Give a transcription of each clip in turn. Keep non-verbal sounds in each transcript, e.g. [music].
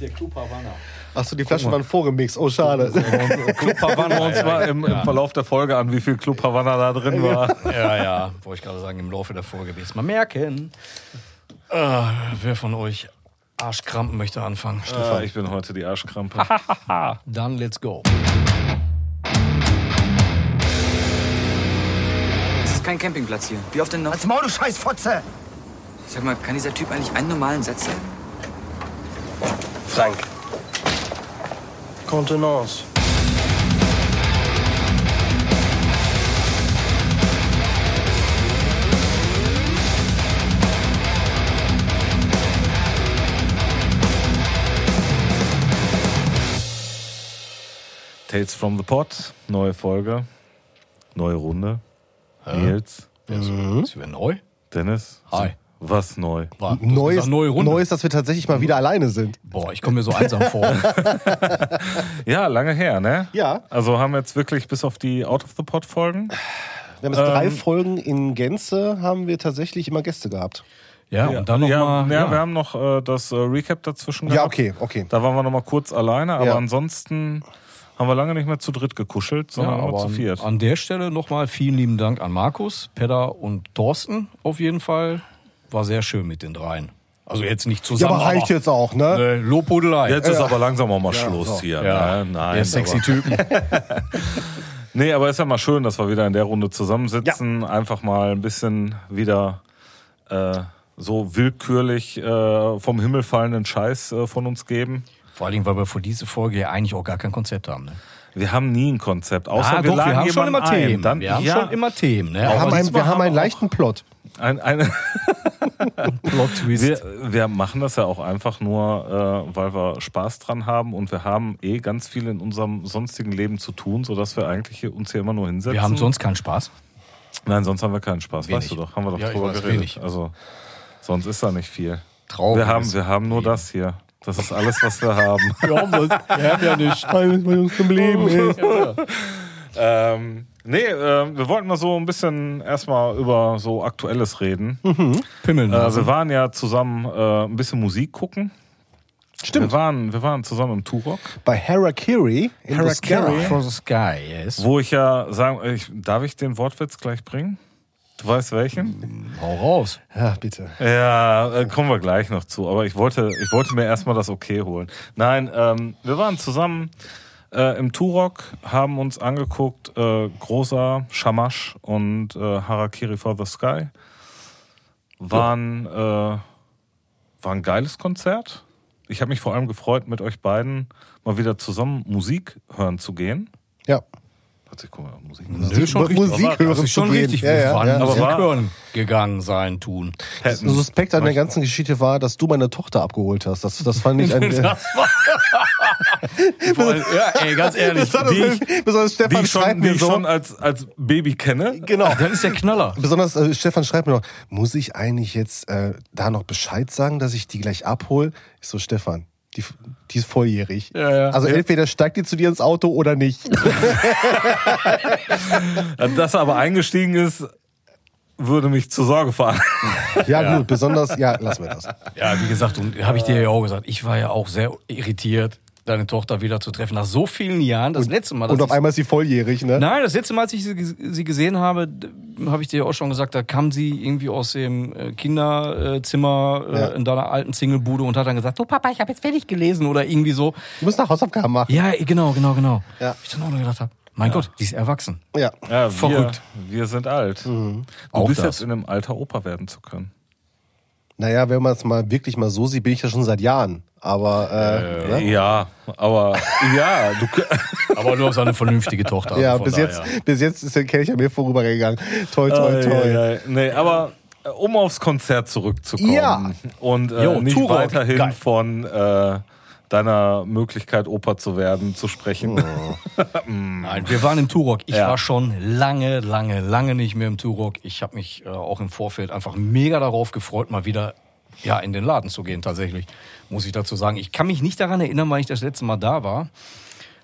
Der Club Havana. Achso, die Flaschen waren vorgemixt. Oh, schade. [laughs] Club Havana uns mal im, im Verlauf der Folge an, wie viel Club Havana da drin war. [laughs] Ja, ja, wollte ich gerade sagen, im Laufe der Folge wird es mal merken. Äh, wer von euch Arschkrampen möchte anfangen? Ah, ich bin heute die Arschkrampe. [laughs] Dann let's go. Das ist kein Campingplatz hier. Wie oft denn noch? Als Maul, du Scheißfotze! Sag mal, kann dieser Typ eigentlich einen normalen Satz sagen? Frank. Kontenance. Tales from the Pot, neue Folge, neue Runde. Nils, Ist wieder neu? Dennis. Hi. Was neu? War, gesagt, neue Runde. Neues, dass wir tatsächlich mal wieder alleine sind. Boah, ich komme mir so einsam vor. [laughs] Ja, lange her, ne? Ja. Also haben wir jetzt wirklich bis auf die Out of the Pot Folgen. Wir haben jetzt drei Ähm, Folgen in Gänze, haben wir tatsächlich immer Gäste gehabt. Ja, und dann noch ja, ja, wir haben noch äh, das äh, Recap dazwischen Ja, gehabt. okay, okay. Da waren wir noch mal kurz alleine, aber Ja. ansonsten haben wir lange nicht mehr zu dritt gekuschelt, sondern Ja, immer aber zu viert. an, an der Stelle nochmal vielen lieben Dank an Markus, Pedder und Thorsten auf jeden Fall. War sehr schön mit den dreien. Also jetzt nicht Ja, zusammen. aber reicht jetzt auch, ne? Äh, Lobhudelei. Jetzt ist aber langsam auch mal Schluss so. hier. ja, ne? Nein, der sexy aber, Typen. [laughs] Nee, aber ist ja mal schön, dass wir wieder in der Runde zusammensitzen. Einfach mal ein bisschen wieder äh, so willkürlich äh, vom Himmel fallenden Scheiß äh, von uns geben. Vor allen Dingen, weil wir für diese Folge ja eigentlich auch gar kein Konzept haben. Ne? Wir haben nie ein Konzept, außer ah, wir doch, wir haben schon immer Themen. ein. Dann, wir haben ja, schon immer Themen. Ne? Wir Aber haben, ein, wir haben einen leichten Plot. ein, eine, [laughs] auch Plot-Twist. wir, wir machen das ja auch einfach nur, äh, weil wir Spaß dran haben und wir haben eh ganz viel in unserem sonstigen Leben zu tun, sodass wir eigentlich hier, uns hier immer nur hinsetzen. Wir haben sonst keinen Spaß. Nein, sonst haben wir keinen Spaß, Wenig. weißt du doch. Haben wir doch Ja, drüber weiß, geredet. wenig. Also sonst ist da nicht viel. Traurig. Wir haben, wir haben nur das hier. Das ist alles, was wir haben. [laughs] Wir haben, das, wir haben ja nicht. Alles, was uns geblieben [laughs] ist. ähm, nee, äh, wir wollten mal so ein bisschen erstmal über so Aktuelles reden. Pimmeln. Äh, wir waren ja zusammen äh, ein bisschen Musik gucken. Stimmt. Wir waren, wir waren zusammen im Turok, Bei Harakiri in the Sky. Harakiri for the Sky, yes. wo ich ja sagen, ich, darf ich den Wortwitz gleich bringen? Du weißt welchen? Hau raus. Ja, bitte. Ja, äh, kommen wir gleich noch zu. Aber ich wollte, ich wollte mir erstmal das Okay holen. Nein, ähm, wir waren zusammen äh, im Turok, haben uns angeguckt, äh, großer Shamash und äh, Harakiri for the Sky. Waren, äh, war ein geiles Konzert. Ich habe mich vor allem gefreut, mit euch beiden mal wieder zusammen Musik hören zu gehen. Ja. Warte, ich guck mal, Musik. Nö, schon richtig. Musik Aber hören das ist zu schon gehen. richtig. Ja, ja, ja. Aber Musik war- hören gegangen sein, tun. Hätten. Suspekt an der ganzen Geschichte war, dass du meine Tochter abgeholt hast. Das, das fand ich [laughs] ein. [laughs] Voll, ja, ey, ganz ehrlich. besonders, die- besonders die Stefan ich schon, schreibt die mir ich so. schon als, als Baby kenne. Genau. Das ist der Knaller. Besonders äh, Stefan schreibt mir noch, muss ich eigentlich jetzt äh, da noch Bescheid sagen, dass ich die gleich abhole? Ich so, Stefan, die, die ist volljährig. Ja, ja. Also entweder steigt die zu dir ins Auto oder nicht. [laughs] [laughs] Dass er aber eingestiegen ist, würde mich zur Sorge fahren. Ja, gut, besonders, ja, lassen wir das. Ja, wie gesagt, und habe ich dir ja auch gesagt, ich war ja auch sehr irritiert, deine Tochter wieder zu treffen. Nach so vielen Jahren, das letzte Mal. Und auf einmal ist sie volljährig, ne? Nein, das letzte Mal, als ich sie, sie gesehen habe, habe ich dir ja auch schon gesagt, da kam sie irgendwie aus dem äh, Kinderzimmer äh, Ja. in deiner alten Singlebude und hat dann gesagt, oh Papa, ich habe jetzt fertig gelesen oder irgendwie so. Du musst noch Hausaufgaben machen. Ja, genau, genau, genau. Ja. Ich dann auch nur gedacht habe, mein Gott, die ist erwachsen. Ja. Ja, wir, Verrückt. wir sind alt. Du Auch bist das. jetzt in einem Alter, Opa werden zu können. Naja, wenn man es mal wirklich mal so sieht, bin ich ja schon seit Jahren. Aber äh, ne? Ja, aber ja, du, [laughs] Aber du hast eine vernünftige Tochter. also ja, von bis daher. jetzt, bis jetzt ist der Kelch an mir vorübergegangen. Toi, toi, toi. Äh, ja, nee, aber äh, um aufs Konzert zurückzukommen Ja. und äh, Jo, nicht Turok, weiterhin geil. von äh, deiner Möglichkeit, Opa zu werden, zu sprechen. [laughs] Nein, wir waren im Turok. Ich Ja. war schon lange, lange, lange nicht mehr im Turok. Ich habe mich äh, auch im Vorfeld einfach mega darauf gefreut, mal wieder ja, in den Laden zu gehen, tatsächlich. Muss ich dazu sagen. Ich kann mich nicht daran erinnern, wann ich das letzte Mal da war.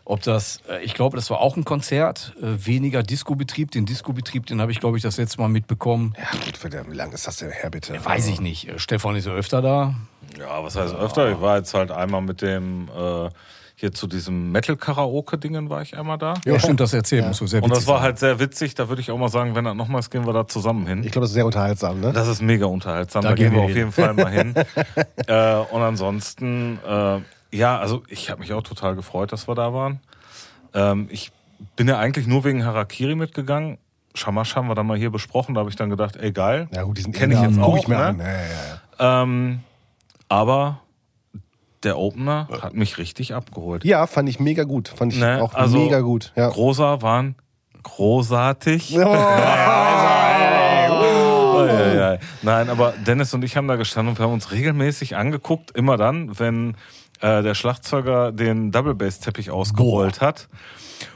Ob das, äh, ich glaube, das war auch ein Konzert, äh, weniger Disco-Betrieb. Den Disco-Betrieb, den habe ich, glaube ich, das letzte Mal mitbekommen. Ja, gut, verdammt, wie lange ist das denn her, bitte? Weiß ich nicht. Äh, Stefan ist ja öfter da. Ja, was heißt öfter? Ich war jetzt halt einmal mit dem, äh, hier zu diesem Metal-Karaoke-Dingen war ich einmal da. Ja, stimmt, das erzählen musst du sehr Und das war sein. halt sehr witzig. Da würde ich auch mal sagen, wenn das nochmals gehen wir da zusammen hin. Ich glaube, das ist sehr unterhaltsam, ne? Das ist mega unterhaltsam. Da Da, gehen wir wir auf hin. jeden Fall mal hin. [laughs] äh, und ansonsten, äh, ja, also ich habe mich auch total gefreut, dass wir da waren. Ähm, ich bin ja eigentlich nur wegen Harakiri mitgegangen. Shamash haben wir dann mal hier besprochen. Da habe ich dann gedacht, ey geil, Ja, gut, die sind kenne ich jetzt auch. ich mir ne? an. Ja, ja, ja. Ähm, aber der Opener hat mich richtig abgeholt. ja, fand ich mega gut. Fand ich Ne, auch also mega gut. Ja. Großer waren großartig. Oh, Oh, ja, ja. Nein, aber Dennis und ich haben da gestanden und wir haben uns regelmäßig angeguckt, immer dann, wenn äh, der Schlagzeuger den Double Bass Teppich ausgerollt hat.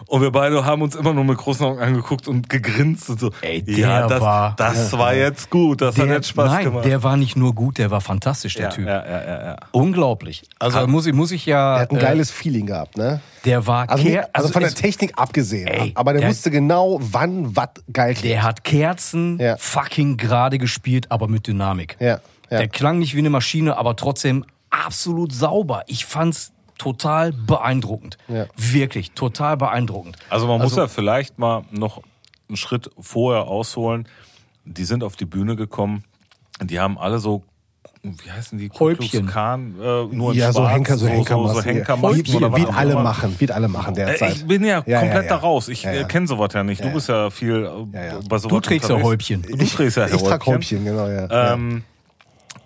Und wir beide haben uns immer nur mit großen Augen angeguckt und gegrinst und so. Ey, der ja, das, war- das war jetzt gut, das hat Der, jetzt Spaß nein, gemacht. der war nicht nur gut, der war fantastisch, der ja, Typ. ja, ja, ja, ja. Unglaublich. Also muss ich, muss ich ja. Der hat ein äh, geiles Feeling gehabt, ne? Der war Also, Ker- nicht, also von der Technik abgesehen. Ey, aber der, der- wusste genau, wann was geil klingt. Der hat Kerzen Ja. fucking gerade gespielt, aber mit Dynamik. Ja, ja. Der klang nicht wie eine Maschine, aber trotzdem absolut sauber. Ich fand's total beeindruckend. Ja. Wirklich, total beeindruckend. Also man muss ja vielleicht mal noch einen Schritt vorher ausholen. Die sind auf die Bühne gekommen. Die haben alle so, wie heißen die? Häubchen. Klan, äh, nur ja, so Henker, so Henkermasken. So, so Henkermasken Wie, oder wie, wie alle immer. machen, wie alle machen Äh, derzeit. Ich bin ja, Ja, komplett ja, da ja. raus. Ich Ja, ja. äh, kenne sowas ja nicht. Du Ja, bist ja viel äh, Ja, ja. bei sowas Du trägst ja. Häubchen. Du trägst ja ich trage Häubchen. Häubchen, genau, ja. ja. Ähm,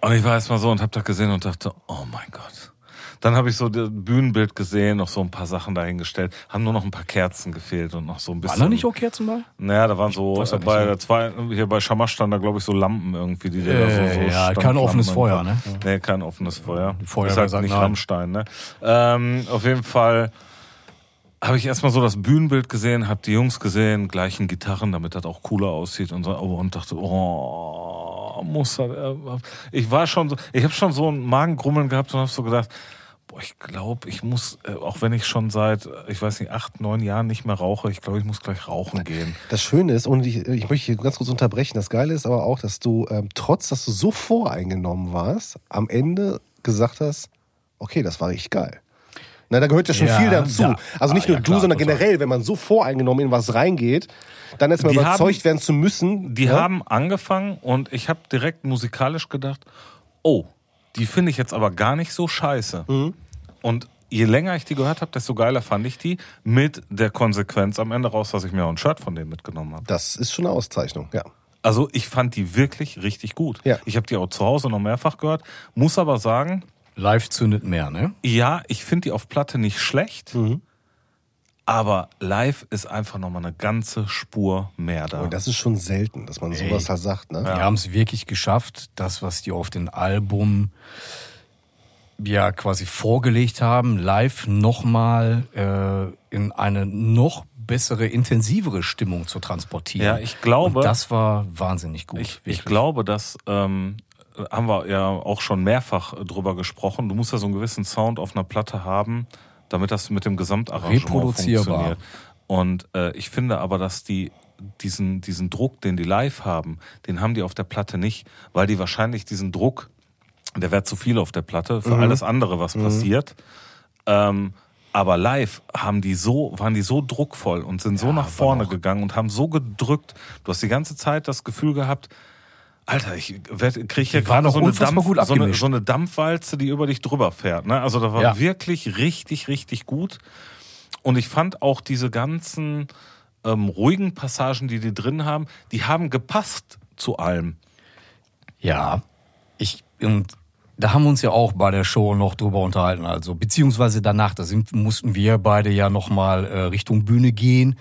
und ich war erst mal so und hab das gesehen und dachte, oh mein Gott. Dann habe ich so das Bühnenbild gesehen, noch so ein paar Sachen dahingestellt. Haben nur noch ein paar Kerzen gefehlt und noch so ein bisschen. Waren da nicht auch Kerzen bei? Naja, da waren so, nicht bei so. der zwei, hier bei Schamasch stand da, glaube ich, so Lampen irgendwie, die da so, so Äh, ja, kein offenes Feuer, ne? Nee, kein offenes Feuer. Feuerwehr Ist halt nicht nein. Rammstein, ne? Ähm, auf jeden Fall habe ich erstmal so das Bühnenbild gesehen, habe die Jungs gesehen, gleichen Gitarren, damit das auch cooler aussieht und so, oh, und dachte, oh, das, äh, ich war schon so, ich habe schon so ein Magengrummeln gehabt und habe so gedacht, boah, ich glaube, ich muss, äh, auch wenn ich schon seit, äh, ich weiß nicht, acht, neun Jahren nicht mehr rauche, ich glaube, ich muss gleich rauchen gehen. Das Schöne ist, und ich, ich möchte hier ganz kurz unterbrechen, das Geile ist aber auch, dass du, ähm, trotz dass du so voreingenommen warst, am Ende gesagt hast, okay, das war richtig geil. Na, da gehört ja schon Ja, viel dazu. ja. Also nicht Ah, nur ja, du, klar, sondern total. generell, wenn man so voreingenommen in was reingeht, dann erstmal Die überzeugt haben- werden zu müssen. Die ja? haben angefangen und ich habe direkt musikalisch gedacht, oh, die finde ich jetzt aber gar nicht so scheiße. Und je länger ich die gehört habe, desto geiler fand ich die mit der Konsequenz am Ende raus, dass ich mir auch ein Shirt von denen mitgenommen habe. Das ist schon eine Auszeichnung, ja. Also ich fand die wirklich richtig gut. Ja. Ich habe die auch zu Hause noch mehrfach gehört, muss aber sagen, Live zündet mehr, ne? ja, ich finde die auf Platte nicht schlecht, aber live ist einfach nochmal eine ganze Spur mehr da. Und das ist schon selten, dass man Ey. sowas halt sagt, ne? Die haben es wirklich geschafft, das, was die auf den Album ja quasi vorgelegt haben, live nochmal äh, in eine noch bessere, intensivere Stimmung zu transportieren. Ja, ich glaube- Und das war wahnsinnig gut. Ich, ich glaube, dass ähm, haben wir ja auch schon mehrfach drüber gesprochen. Du musst ja so einen gewissen Sound auf einer Platte haben, damit das mit dem Gesamtarrangement Reproduzierbar. funktioniert. Und äh, ich finde aber, dass die diesen, diesen Druck, den die live haben, den haben die auf der Platte nicht, weil die wahrscheinlich diesen Druck, der wäre zu viel auf der Platte für alles andere, was passiert. Ähm, aber live haben die so, waren die so druckvoll und sind so nach vorne gegangen und haben so gedrückt. Du hast die ganze Zeit das Gefühl gehabt, Alter, ich kriege hier gerade so so, eine, so eine Dampfwalze, die über dich drüber fährt. Ne? Also das war Ja. wirklich richtig, richtig gut. Und ich fand auch diese ganzen ähm, ruhigen Passagen, die die drin haben, die haben gepasst zu allem. Ja, ich und da haben wir uns ja auch bei der Show noch drüber unterhalten, also beziehungsweise danach, da sind, mussten wir beide ja noch mal äh, Richtung Bühne gehen.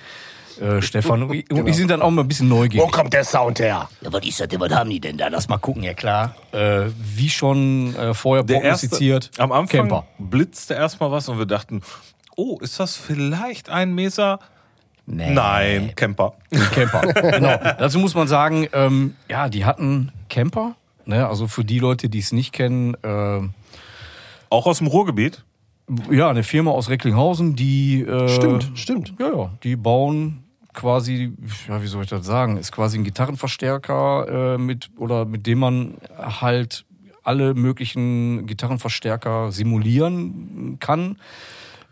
Äh, Stefan und ich- und ich sind dann auch mal ein bisschen neugierig. kommt der Sound her? Ja, was ist das denn? Was haben die denn da? Lass mal gucken, ja klar. Äh, wie schon äh, vorher Der erste, prognostiziert. am Anfang Camper. blitzte erstmal was und wir dachten, oh, ist das vielleicht ein Mesa? Nee. Nein, Camper. Camper. [laughs] genau. Dazu muss man sagen, ähm, ja, die hatten Camper. Ne? Also für die Leute, die es nicht kennen, äh, Auch aus dem Ruhrgebiet. ja, eine Firma aus Recklinghausen, die äh, Stimmt, stimmt. Ja, ja, die bauen quasi, ja, wie soll ich das sagen, ist quasi ein Gitarrenverstärker äh, mit oder mit dem man halt alle möglichen Gitarrenverstärker simulieren kann.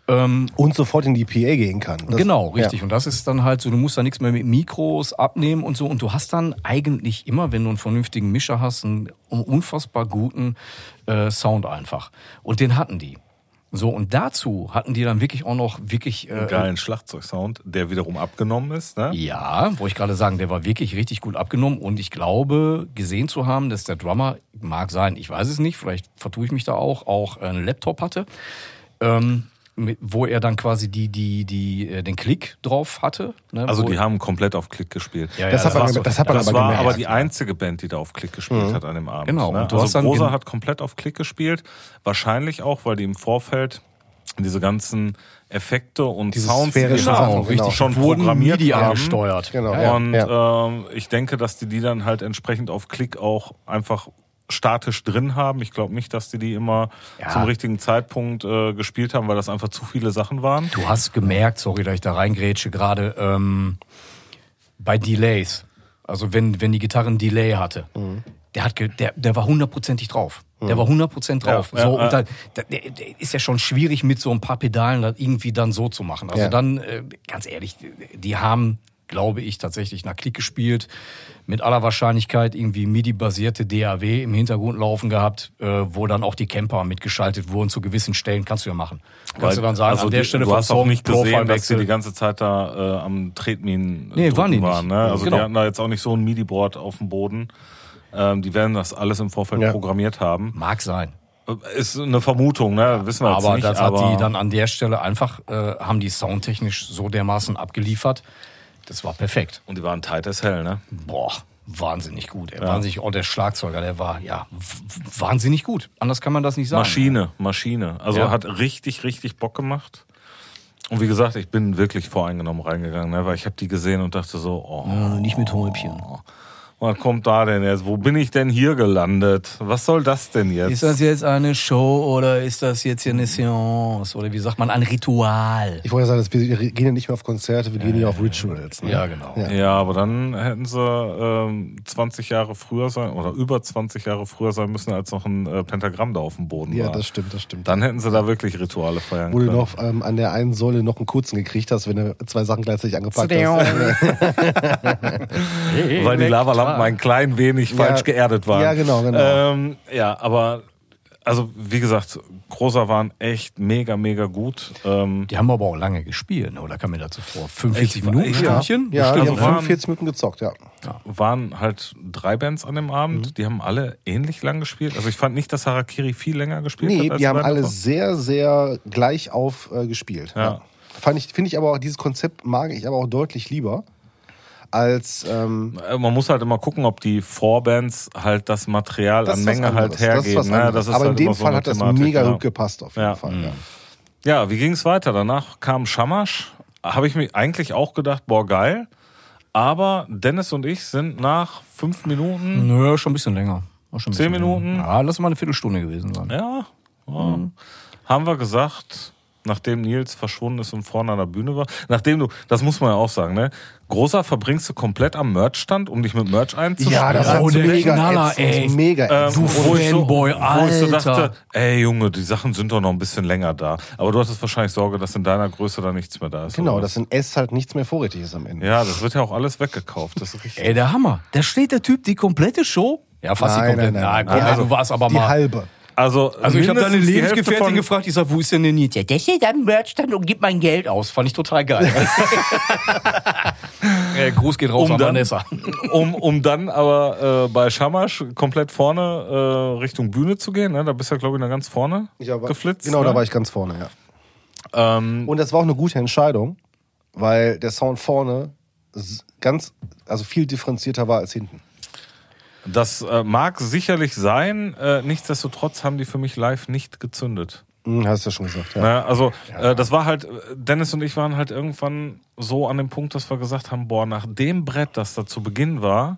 Und sofort in die PA gehen kann. Das- genau, richtig. Ja. Und das ist dann halt so, du musst da nichts mehr mit Mikros abnehmen und so. Und du hast dann eigentlich immer, wenn du einen vernünftigen Mischer hast, einen unfassbar guten äh, Sound einfach. Und den hatten die. So, und dazu hatten die dann wirklich auch noch wirklich äh, Geilen Schlagzeugsound, der wiederum abgenommen ist. Ne? Ja, wo ich gerade sagen, der war wirklich richtig gut abgenommen und ich glaube, gesehen zu haben, dass der Drummer, mag sein, ich weiß es nicht, vielleicht vertue ich mich da auch, auch einen Laptop hatte, ähm, wo er dann quasi die, die, die, äh, den Klick drauf hatte. Ne, Also wo, die haben komplett auf Klick gespielt. Ja, ja, Das hat man das hat man das aber war gemerkt. aber die einzige Band, die da auf Klick gespielt hat an dem Abend. Genau, Ne? und Also Rosa hat komplett auf Klick gespielt. Wahrscheinlich auch, weil die im Vorfeld diese ganzen Effekte und Diese Sounds die Sachen, auch genau. richtig schon wurden programmiert MIDI haben. angesteuert. Genau. Ja, Ja. Und ähm, ich denke, dass die die dann halt entsprechend auf Klick auch einfach statisch drin haben. Ich glaube nicht, dass die die immer Ja. zum richtigen Zeitpunkt äh, gespielt haben, weil das einfach zu viele Sachen waren. Du hast gemerkt, sorry, dass ich da reingrätsche, gerade ähm, bei Delays, also wenn, wenn die Gitarre ein Delay hatte, der, hat ge der, der war hundertprozentig drauf. Der war 100% drauf. Ja, so, ja. und da, da, ist ja schon schwierig mit so ein paar Pedalen das irgendwie dann so zu machen. Also Ja. dann, äh, ganz ehrlich, die haben, glaube ich, tatsächlich nach Klick gespielt. Mit aller Wahrscheinlichkeit irgendwie MIDI-basierte DAW im Hintergrund laufen gehabt, äh, wo dann auch die Camper mitgeschaltet wurden zu gewissen Stellen. Kannst du ja machen. Kannst Weil- du dann sagen, also an der die, Stelle du hast auch nicht gesehen, dass sie die ganze Zeit da äh, am Tretminen Nee, drücken waren die nicht. waren. Ne? Also Genau. die hatten da jetzt auch nicht so ein MIDI-Board auf dem Boden. Ähm, die werden das alles im Vorfeld Ja. programmiert haben. Mag sein. Äh, Ist eine Vermutung, ne? wissen wir jetzt aber nicht. das aber hat die dann an der Stelle einfach, äh, haben die soundtechnisch so dermaßen abgeliefert. Das war perfekt. und die waren tight as hell, ne? Boah, wahnsinnig gut. Er wahnsinnig, oh, der Schlagzeuger, der war ja wahnsinnig gut. Anders kann man das nicht sagen. Maschine, Maschine. Also Ja. hat richtig, richtig Bock gemacht. Und wie gesagt, ich bin wirklich voreingenommen reingegangen, ne? weil ich habe die gesehen und dachte so, oh, nicht mit Häubchen. Was kommt da denn jetzt? Wo bin ich denn hier gelandet? Was soll das denn jetzt? Ist das jetzt eine Show oder ist das jetzt hier eine Seance? Oder wie sagt man, ein Ritual? Ich wollte ja sagen, wir gehen ja nicht mehr auf Konzerte, wir gehen ja auf Rituals. Ne? Ja, genau. Ja. Ja, aber dann hätten sie ähm, 20 Jahre früher sein oder über 20 Jahre früher sein müssen, als noch ein äh, Pentagramm da auf dem Boden Ja, war. das stimmt, das stimmt. Dann hätten sie da wirklich Rituale feiern Wo du können. noch ähm, an der einen Säule noch einen kurzen gekriegt hast, wenn du zwei Sachen gleichzeitig angepackt hast. [laughs] weil die Lavalampen ein klein wenig falsch geerdet waren. Ja, genau, genau. Ähm, ja, aber also wie gesagt, Großer waren echt mega, mega gut. Ähm, Die haben aber auch lange gespielt, ne? oder kam mir dazu vor? 45 Ich- Minuten, ich- Stündchen? Ja, Bestimmt, die Also haben ne? waren- 45 Minuten gezockt, ja. waren halt drei Bands an dem Abend, Mhm. die haben alle ähnlich lang gespielt. Also ich fand nicht, dass Harakiri viel länger gespielt Nee, hat. als die haben Band alle davor. sehr, sehr gleich auf äh, gespielt. Ja. Fand ich, finde ich aber auch, dieses Konzept mag ich aber auch deutlich lieber als ähm, Äh, Man muss halt immer gucken, ob die Vorbands halt das Material das an Menge halt. Das hergeben. ne? Das ist aber halt in dem so Fall eine hat das Thematik, mega ja. gut gepasst auf jeden Ja. Fall. Ja. Ja, wie ging's weiter? Danach kam Shamash. Habe ich mir eigentlich auch gedacht, boah, geil. Aber Dennis und ich sind nach fünf Minuten, Nö, schon ein bisschen länger. War schon ein Zehn bisschen Minuten? Länger. Ja, lass mal eine Viertelstunde gewesen sein. ja, ja haben wir gesagt, nachdem Nils verschwunden ist und vorne an der Bühne war, nachdem du, das muss man ja auch sagen, ne? Großer verbringst du komplett am Merchstand, um dich mit Merch einzuschreiben. Ja, das hat der mega Knaller, ey. mega Ähm. Du wo ich so, Fanboy, wo ich so Alter. dachte, ey Junge, die Sachen sind doch noch ein bisschen länger da. Aber du hattest wahrscheinlich Sorge, dass in deiner Größe da nichts mehr da ist. Genau, dass in S halt nichts mehr vorrätig ist am Ende. Ja, das wird ja auch alles weggekauft. Das ist richtig. Ey, der Hammer. Da steht der Typ die komplette Show. Ja, fast die Nein, komplette. nein, nein. komm, Die also du warst aber Die mal. halbe. Also, Also ich habe deine Lebensgefährtin gefragt, ich sag, wo ist denn der? Ja, der steht am Merchstand und gibt mein Geld aus. Fand ich total geil. [laughs] äh, Gruß geht raus Um an dann- Vanessa. [laughs] Um, um dann aber äh, bei Shamash komplett vorne äh, Richtung Bühne zu gehen. Ne? Da bist du, glaube ich, da ganz vorne Ja, geflitzt. Genau, ne? da war ich ganz vorne, ja. Ähm, Und das war auch eine gute Entscheidung, weil der Sound vorne ganz, also viel differenzierter war als hinten. Das äh, mag sicherlich sein. Äh, nichtsdestotrotz haben die für mich live nicht gezündet. Hm, hast du ja schon gesagt, ja. Ne? Also äh, das war halt, Dennis und ich waren halt irgendwann so an dem Punkt, dass wir gesagt haben, boah, nach dem Brett, das da zu Beginn war,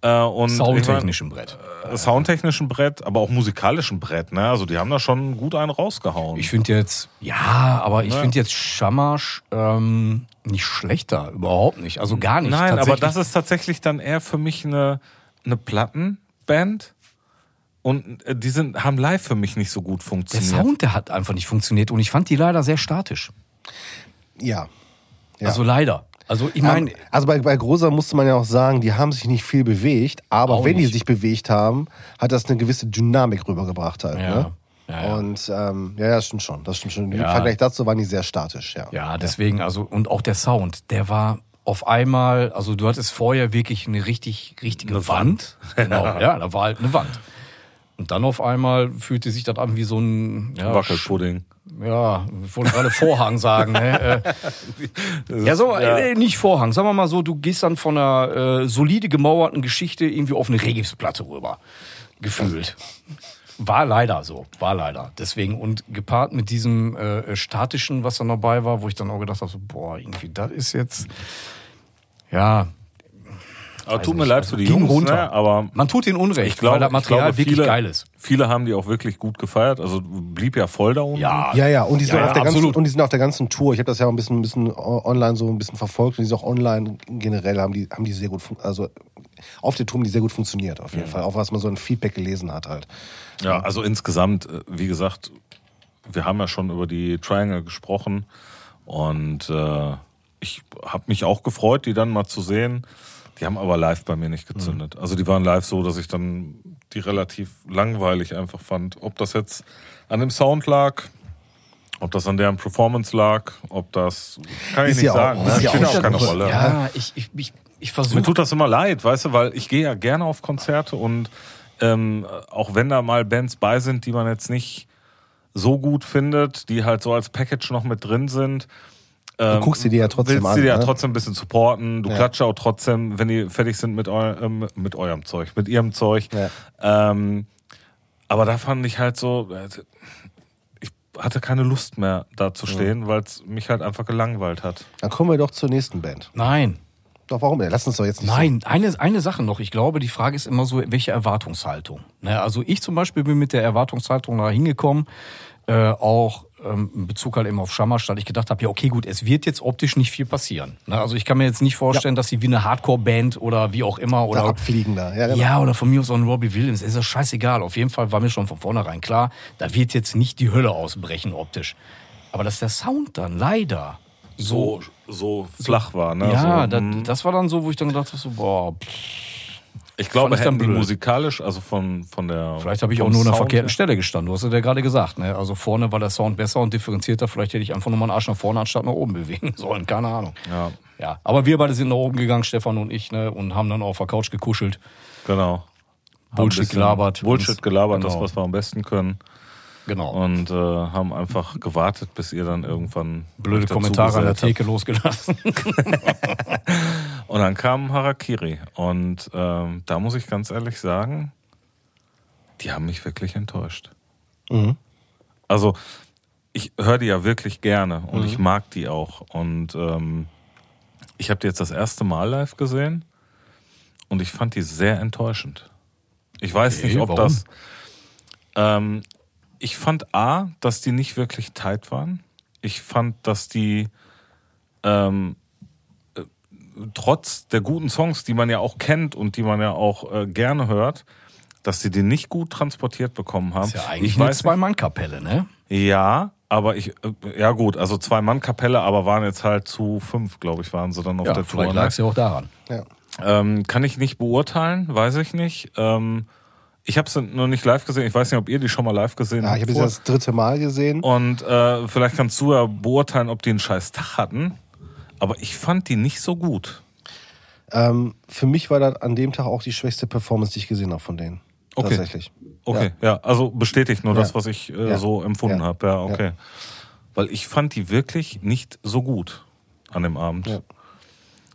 äh, und Soundtechnischen Brett. äh, soundtechnischen Brett, aber auch musikalischen Brett, ne? Also die haben da schon gut einen rausgehauen. Ich finde jetzt, ja, aber ich finde jetzt Shamash ähm, nicht schlechter, überhaupt nicht. Also gar nicht. Nein, aber das ist tatsächlich dann eher für mich eine, eine Plattenband. und äh, die sind, haben live für mich nicht so gut Der funktioniert. Sound, der hat einfach nicht funktioniert und ich fand die leider sehr statisch. Ja. ja. Also leider. Also ich meine, Ähm, also bei, bei Grosa musste man ja auch sagen, die haben sich nicht viel bewegt, aber wenn die nicht. sich bewegt haben, hat das eine gewisse Dynamik rübergebracht halt. Ja. Ne? Ja, ja. Und ähm, ja, ja, das stimmt schon. Das stimmt schon. Im Ja. Vergleich dazu waren die sehr statisch, ja. ja, deswegen, also, und auch der Sound, der war auf einmal, also du hattest vorher wirklich eine richtig, richtige Eine Wand. [laughs] Genau, ja, da war halt eine Wand. Und dann auf einmal fühlte sich das an wie so ein ja, Wackelpudding. Ja, ich wollte gerade Vorhang sagen. Ne? Äh, [laughs] ja, so, äh, nicht Vorhang. Sagen wir mal so, du gehst dann von einer äh, solide gemauerten Geschichte irgendwie auf eine Regipsplatte rüber. Gefühlt. War leider so, war leider. Deswegen und gepaart mit diesem äh, statischen, was dann dabei war, wo ich dann auch gedacht habe, so, boah, irgendwie, das ist jetzt, ja, Aber tut mir nicht, leid für die ging Jungs, runter. Ne? aber man tut ihnen Unrecht, ich glaube, weil das ich Material glaube, wirklich viele, geil ist. viele haben die auch wirklich gut gefeiert. Also blieb ja voll da unten. Ja, Ja, ja, und die sind, Ja, auf der ganzen, und die sind auf der ganzen Tour. Ich habe das ja auch ein bisschen, ein bisschen online so ein bisschen verfolgt und die sind auch online generell haben die, haben die sehr gut, also auf der Tour haben die sehr gut funktioniert, auf jeden Fall. Auch was man so ein Feedback gelesen hat halt. Ja, also insgesamt, äh, wie gesagt, wir haben ja schon über die Triangle gesprochen und äh, ich habe mich auch gefreut, die dann mal zu sehen. Die haben aber live bei mir nicht gezündet. Also die waren live so, dass ich dann die relativ langweilig einfach fand. Ob das jetzt an dem Sound lag, ob das an deren Performance lag, ob das kann ich Ist nicht ja auch- sagen. ist ne? ja Spielt auch auch keine Rolle. Ja, ich, ich, ich, ich Mir versuche tut das immer leid, weißt du, weil ich gehe ja gerne auf Konzerte und ähm, auch wenn da mal Bands bei sind, die man jetzt nicht so gut findet, die halt so als Package noch mit drin sind. Ähm, guckst sie dir ja trotzdem willst an, sie dir ja ne? trotzdem ein bisschen supporten. Du Ja. klatscht auch trotzdem, wenn die fertig sind mit, eu ähm, mit eurem Zeug, mit ihrem Zeug. Ja. Ähm, aber da fand ich halt so, ich hatte keine Lust mehr da zu stehen, weil es mich halt einfach gelangweilt hat. Dann kommen wir doch zur nächsten Band. Nein, Doch, warum denn? Lass uns doch jetzt nicht Nein, eine, eine Sache noch. Ich glaube, die Frage ist immer so, welche Erwartungshaltung. Ne, also ich zum Beispiel bin mit der Erwartungshaltung da hingekommen, äh, auch ähm, in Bezug halt eben auf Schammerstadt. Ich gedacht habe, ja okay, gut, es wird jetzt optisch nicht viel passieren. Ne, also ich kann mir jetzt nicht vorstellen, dass sie wie eine Hardcore-Band oder wie auch immer so da oder abfliegen da. Ja, genau. ja, oder von mir aus auch ein Robbie Williams. Ist ja scheißegal. Auf jeden Fall war mir schon von vornherein klar, da wird jetzt nicht die Hölle ausbrechen optisch. Aber dass der Sound dann leider So, so flach war, ne? ja, so, das, mm. das war dann so, wo ich dann gedacht habe, so, boah, pff, Ich glaube, ich dann hätten die musikalisch, also von, von der. Vielleicht habe ich auch nur an der verkehrten her- Stelle gestanden. Du hast es ja gerade gesagt. Ne? Also vorne war der Sound besser und differenzierter. Vielleicht hätte ich einfach nur meinen Arsch nach vorne anstatt nach oben [laughs] bewegen sollen. Keine Ahnung. Ja, Ja, aber wir beide sind nach oben gegangen, Stefan und ich, ne? und haben dann auf der Couch gekuschelt. genau. Bullshit gelabert. Bullshit gelabert, das, genau. was wir am besten können. Genau. Und äh, haben einfach gewartet, bis ihr dann irgendwann. Blöde Kommentare an der Theke losgelassen. [laughs] Und dann kam Harakiri. Und ähm, da muss ich ganz ehrlich sagen, die haben mich wirklich enttäuscht. Mhm. Also, ich höre die ja wirklich gerne und ich mag die auch. Und ähm, ich habe die jetzt das erste Mal live gesehen und ich fand die sehr enttäuschend. Ich weiß Okay, nicht, ob warum? das. Ähm, ich fand A, dass die nicht wirklich tight waren. Ich fand, dass die ähm, äh, trotz der guten Songs, die man ja auch kennt und die man ja auch äh, gerne hört, dass sie die nicht gut transportiert bekommen haben. ist ja eigentlich ich eine Zwei-Mann-Kapelle, ne? ja, aber ich, äh, ja gut, also zwei Mann Kapelle, aber waren jetzt halt zu fünf, glaube ich, waren sie dann auf Ja, der Tour. vielleicht Ne? lag es ja auch daran. Ja. Ähm, kann ich nicht beurteilen, weiß ich nicht. Ähm, ich habe sie noch nicht live gesehen. Ich weiß nicht, ob ihr die schon mal live gesehen Ja, habt. ich habe sie das dritte Mal gesehen. Und äh, vielleicht kannst du ja beurteilen, ob die einen scheiß Tag hatten. Aber ich fand die nicht so gut. Ähm, für mich war das an dem Tag auch die schwächste Performance, die ich gesehen habe von denen. Okay. Tatsächlich. Okay, ja, also bestätigt nur Ja. das, was ich äh, Ja. so empfunden Ja. habe. Ja, okay. Weil ich fand die wirklich nicht so gut an dem Abend. Ja.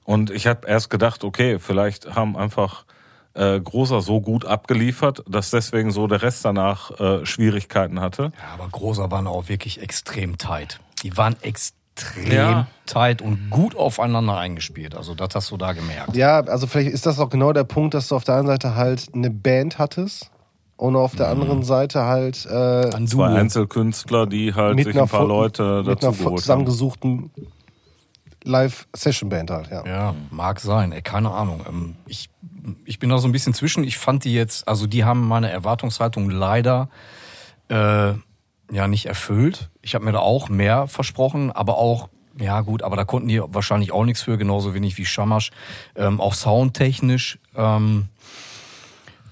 Und ich habe erst gedacht, okay, vielleicht haben einfach äh, Großer so gut abgeliefert, dass deswegen so der Rest danach äh, Schwierigkeiten hatte. Ja, aber Großer waren auch wirklich extrem tight. Die waren extrem Ja. tight und gut aufeinander eingespielt. Also das hast du da gemerkt. Ja, also vielleicht ist das auch genau der Punkt, dass du auf der einen Seite halt eine Band hattest und auf der anderen Seite halt äh, Ein Zwei. Einzelkünstler, die halt mit sich einer, ein paar Leute mit dazu einer geholt haben. zusammengesuchten Live-Session-Band halt, ja. Ja, mag sein, ey, keine Ahnung. Ähm, Ich, ich bin da so ein bisschen zwischen. Ich fand die jetzt, also die haben meine Erwartungshaltung leider äh, ja nicht erfüllt. Ich habe mir da auch mehr versprochen, aber auch, ja gut, aber da konnten die wahrscheinlich auch nichts für, genauso wenig wie Shamash. Ähm, auch soundtechnisch. Ähm,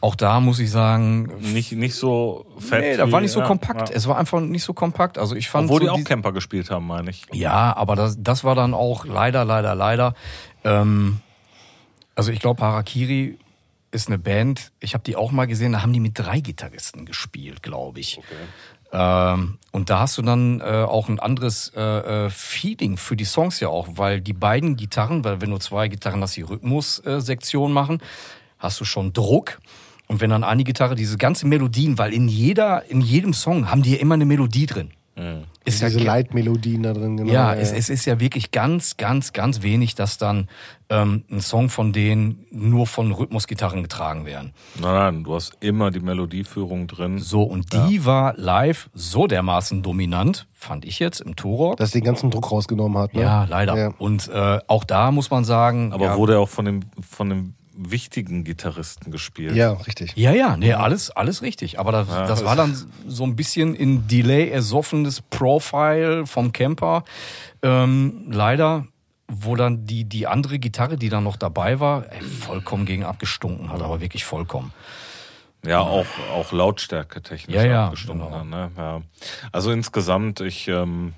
auch da muss ich sagen, Nicht, nicht so fett. nee, da war nicht so ja, kompakt. Ja. Es war einfach nicht so kompakt. Also ich fand Obwohl so die auch Camper gespielt haben, meine ich. ja, aber das, das war dann auch leider, leider, leider. Ähm, also ich glaube, Harakiri ist eine Band. Ich habe die auch mal gesehen. Da haben die mit drei Gitarristen gespielt, glaube ich. Ähm, und da hast du dann äh, auch ein anderes äh, äh, Feeling für die Songs ja auch, weil die beiden Gitarren, weil wenn du zwei Gitarren hast, die Rhythmussektion machen, hast du schon Druck. Und wenn dann eine Gitarre diese ganze Melodien, weil in jeder, in jedem Song haben die ja immer eine Melodie drin. Ist Diese ja Leitmelodien da drin, genau. ja, es, es ist ja wirklich ganz, ganz, ganz wenig, dass dann ähm, ein Song von denen nur von Rhythmusgitarren getragen werden. Nein, nein, du hast immer die Melodieführung drin. So, und die war live so dermaßen dominant, fand ich jetzt im Turok. Dass den ganzen Druck rausgenommen hat, ne? Ja, leider. Ja. Und äh, auch da muss man sagen. Aber ja, wurde auch von dem, von dem wichtigen Gitarristen gespielt. Ja, richtig. Ja, ja, nee, alles, alles richtig. Aber das, das war dann so ein bisschen in Delay ersoffenes Profile vom Camper. Ähm, leider, wo dann die, die andere Gitarre, die dann noch dabei war, ey, vollkommen gegen abgestunken hat, aber wirklich vollkommen. Ja, auch, auch Lautstärke technisch Ja, ja, abgestimmt. genau. Ne? Ja. Also insgesamt, ich ähm,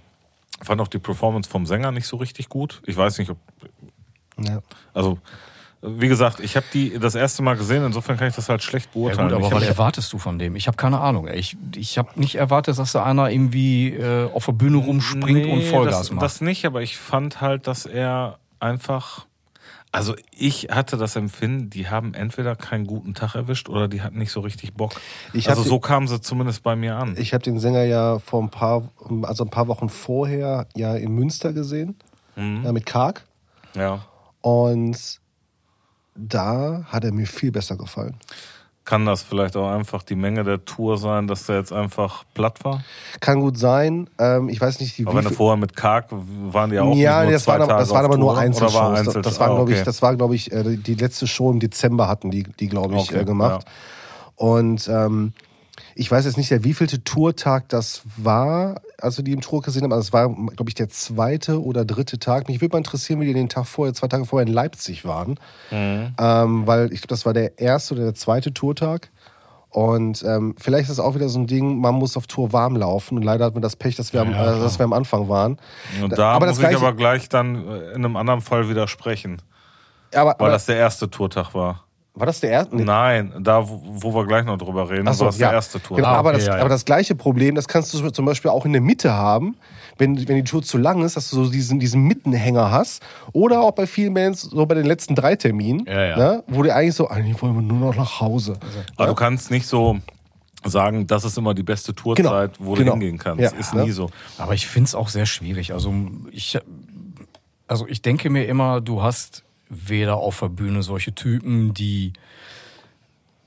fand auch die Performance vom Sänger nicht so richtig gut. Ich weiß nicht, ob. Ja. Also, wie gesagt, ich habe die das erste Mal gesehen, insofern kann ich das halt schlecht Ja beurteilen. gut, aber ich was erwartest du von dem? Ich habe keine Ahnung. ey. Ich, ich habe nicht erwartet, dass da einer irgendwie äh, auf der Bühne rumspringt und Vollgas das, macht. Das nicht, aber ich fand halt, dass er einfach. Also ich hatte das Empfinden, die haben entweder keinen guten Tag erwischt oder die hatten nicht so richtig Bock. Also so kamen sie zumindest bei mir an. Ich habe den Sänger ja vor ein paar, also ein paar Wochen vorher ja in Münster gesehen, Mhm. ja, mit Karg. ja. Und da hat er mir viel besser gefallen. Kann das vielleicht auch einfach die Menge der Tour sein, dass der jetzt einfach platt war? Kann gut sein. Ähm, ich weiß nicht, die Aber wenn wie viel- vorher mit Karg waren die auch ja, nur das zwei waren, das waren aber nur? Einzelshows. Oder war Das-? Das war, glaube ich, das war, glaube ich, äh, die letzte Show im Dezember hatten die, die glaube ich, Okay, äh, gemacht. Und ähm, ich weiß jetzt nicht, der wievielte Tourtag das war, als wir die im Tour gesehen haben. Also es war, glaube ich, der zweite oder dritte Tag. Mich würde mal interessieren, wie die den Tag vorher, zwei Tage vorher in Leipzig waren. Mhm. Ähm, weil ich glaube, das war der erste oder der zweite Tourtag. Und ähm, vielleicht ist es auch wieder so ein Ding, man muss auf Tour warm laufen. Und leider hat man das Pech, dass wir, am, äh, dass wir am Anfang waren. Und da aber muss ich aber gleich dann äh, in einem anderen Fall widersprechen, Aber, weil aber das der erste Tourtag war. War das der erste? Nee. Nein, da wo, wo wir gleich noch drüber reden, Ach so, war es ja. der erste Tourtag. Genau, aber, okay, das, ja, ja. aber das gleiche Problem, das kannst du zum Beispiel auch in der Mitte haben, wenn, wenn die Tour zu lang ist, dass du so diesen, diesen Mittenhänger hast. Oder auch bei vielen Bands, so bei den letzten drei Terminen, Ja, ja. Ne, wo die eigentlich so, eigentlich wollen wir nur noch nach Hause. Aber du kannst nicht so sagen, das ist immer die beste Tourzeit, wo genau. du hingehen kannst. Ja, ist ne? nie so. Aber ich find's auch sehr schwierig. Also ich, also ich denke mir immer, du hast weder auf der Bühne solche Typen, die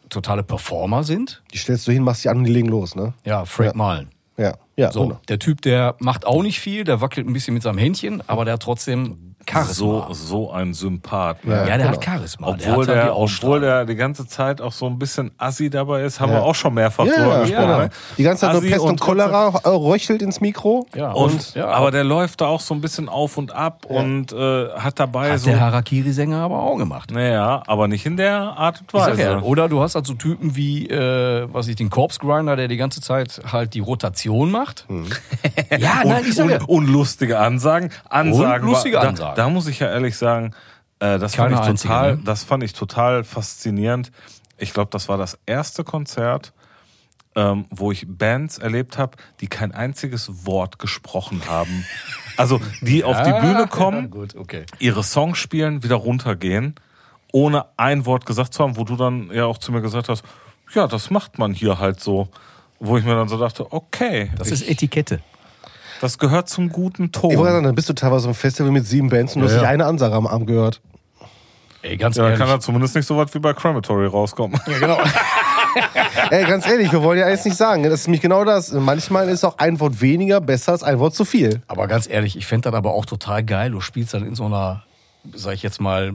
totale Performer sind. Die stellst du hin, machst die an und die legen los, ne? Ja, Fred Ja. Malen. Ja, ja. So, genau. der Typ, der macht auch nicht viel, der wackelt ein bisschen mit seinem Händchen, aber der hat trotzdem Charisma. So, so ein Sympath. Ja, ja, der genau. hat Charisma. Obwohl der, hat halt der, die obwohl der die ganze Zeit auch so ein bisschen assi dabei ist, haben Ja. wir auch schon mehrfach Ja, drüber ja, gesprochen. genau. ne? Die ganze Zeit nur Assi Pest und, trotzdem- Cholera röchelt ins Mikro. ja, Und, ja, aber der läuft da auch so ein bisschen auf und ab und äh, hat dabei hat so. der Harakiri-Sänger aber auch gemacht. Naja, aber nicht in der Art und Weise. ja, oder du hast halt so Typen wie, äh, was ich, den Corpse Grinder, der die ganze Zeit halt die Rotation macht. [laughs] Ja, nein, ich sag ja. und, und lustige Ansagen. Ansagen Und lustige war, da, Ansagen. Da muss ich ja ehrlich sagen, äh, das, Keine fand ich einzige, total, ne? das fand ich total faszinierend. Ich glaube, das war das erste Konzert, ähm, wo ich Bands erlebt habe, die kein einziges Wort gesprochen haben. Also die [laughs] auf die Bühne kommen, Gut, okay. ihre Songs spielen, wieder runtergehen, ohne ein Wort gesagt zu haben, wo du dann ja auch zu mir gesagt hast, ja, das macht man hier halt so. Wo ich mir dann so dachte, okay, Das ich, ist Etikette. Das gehört zum guten Ton. Ich wollte sagen, dann bist du teilweise auf einem Festival mit sieben Bands und du hast Ja, nicht ja. eine Ansage am Arm gehört. Ey, ganz Ja, dann ehrlich. kann er zumindest nicht so was wie bei Crematory rauskommen. [laughs] ja, genau. [laughs] Ey, ganz ehrlich, wir wollen ja jetzt nicht sagen. Das ist nämlich genau das. Manchmal ist auch ein Wort weniger besser als ein Wort zu viel. Aber ganz ehrlich, ich fände das aber auch total geil. Du spielst dann in so einer, sag ich jetzt mal,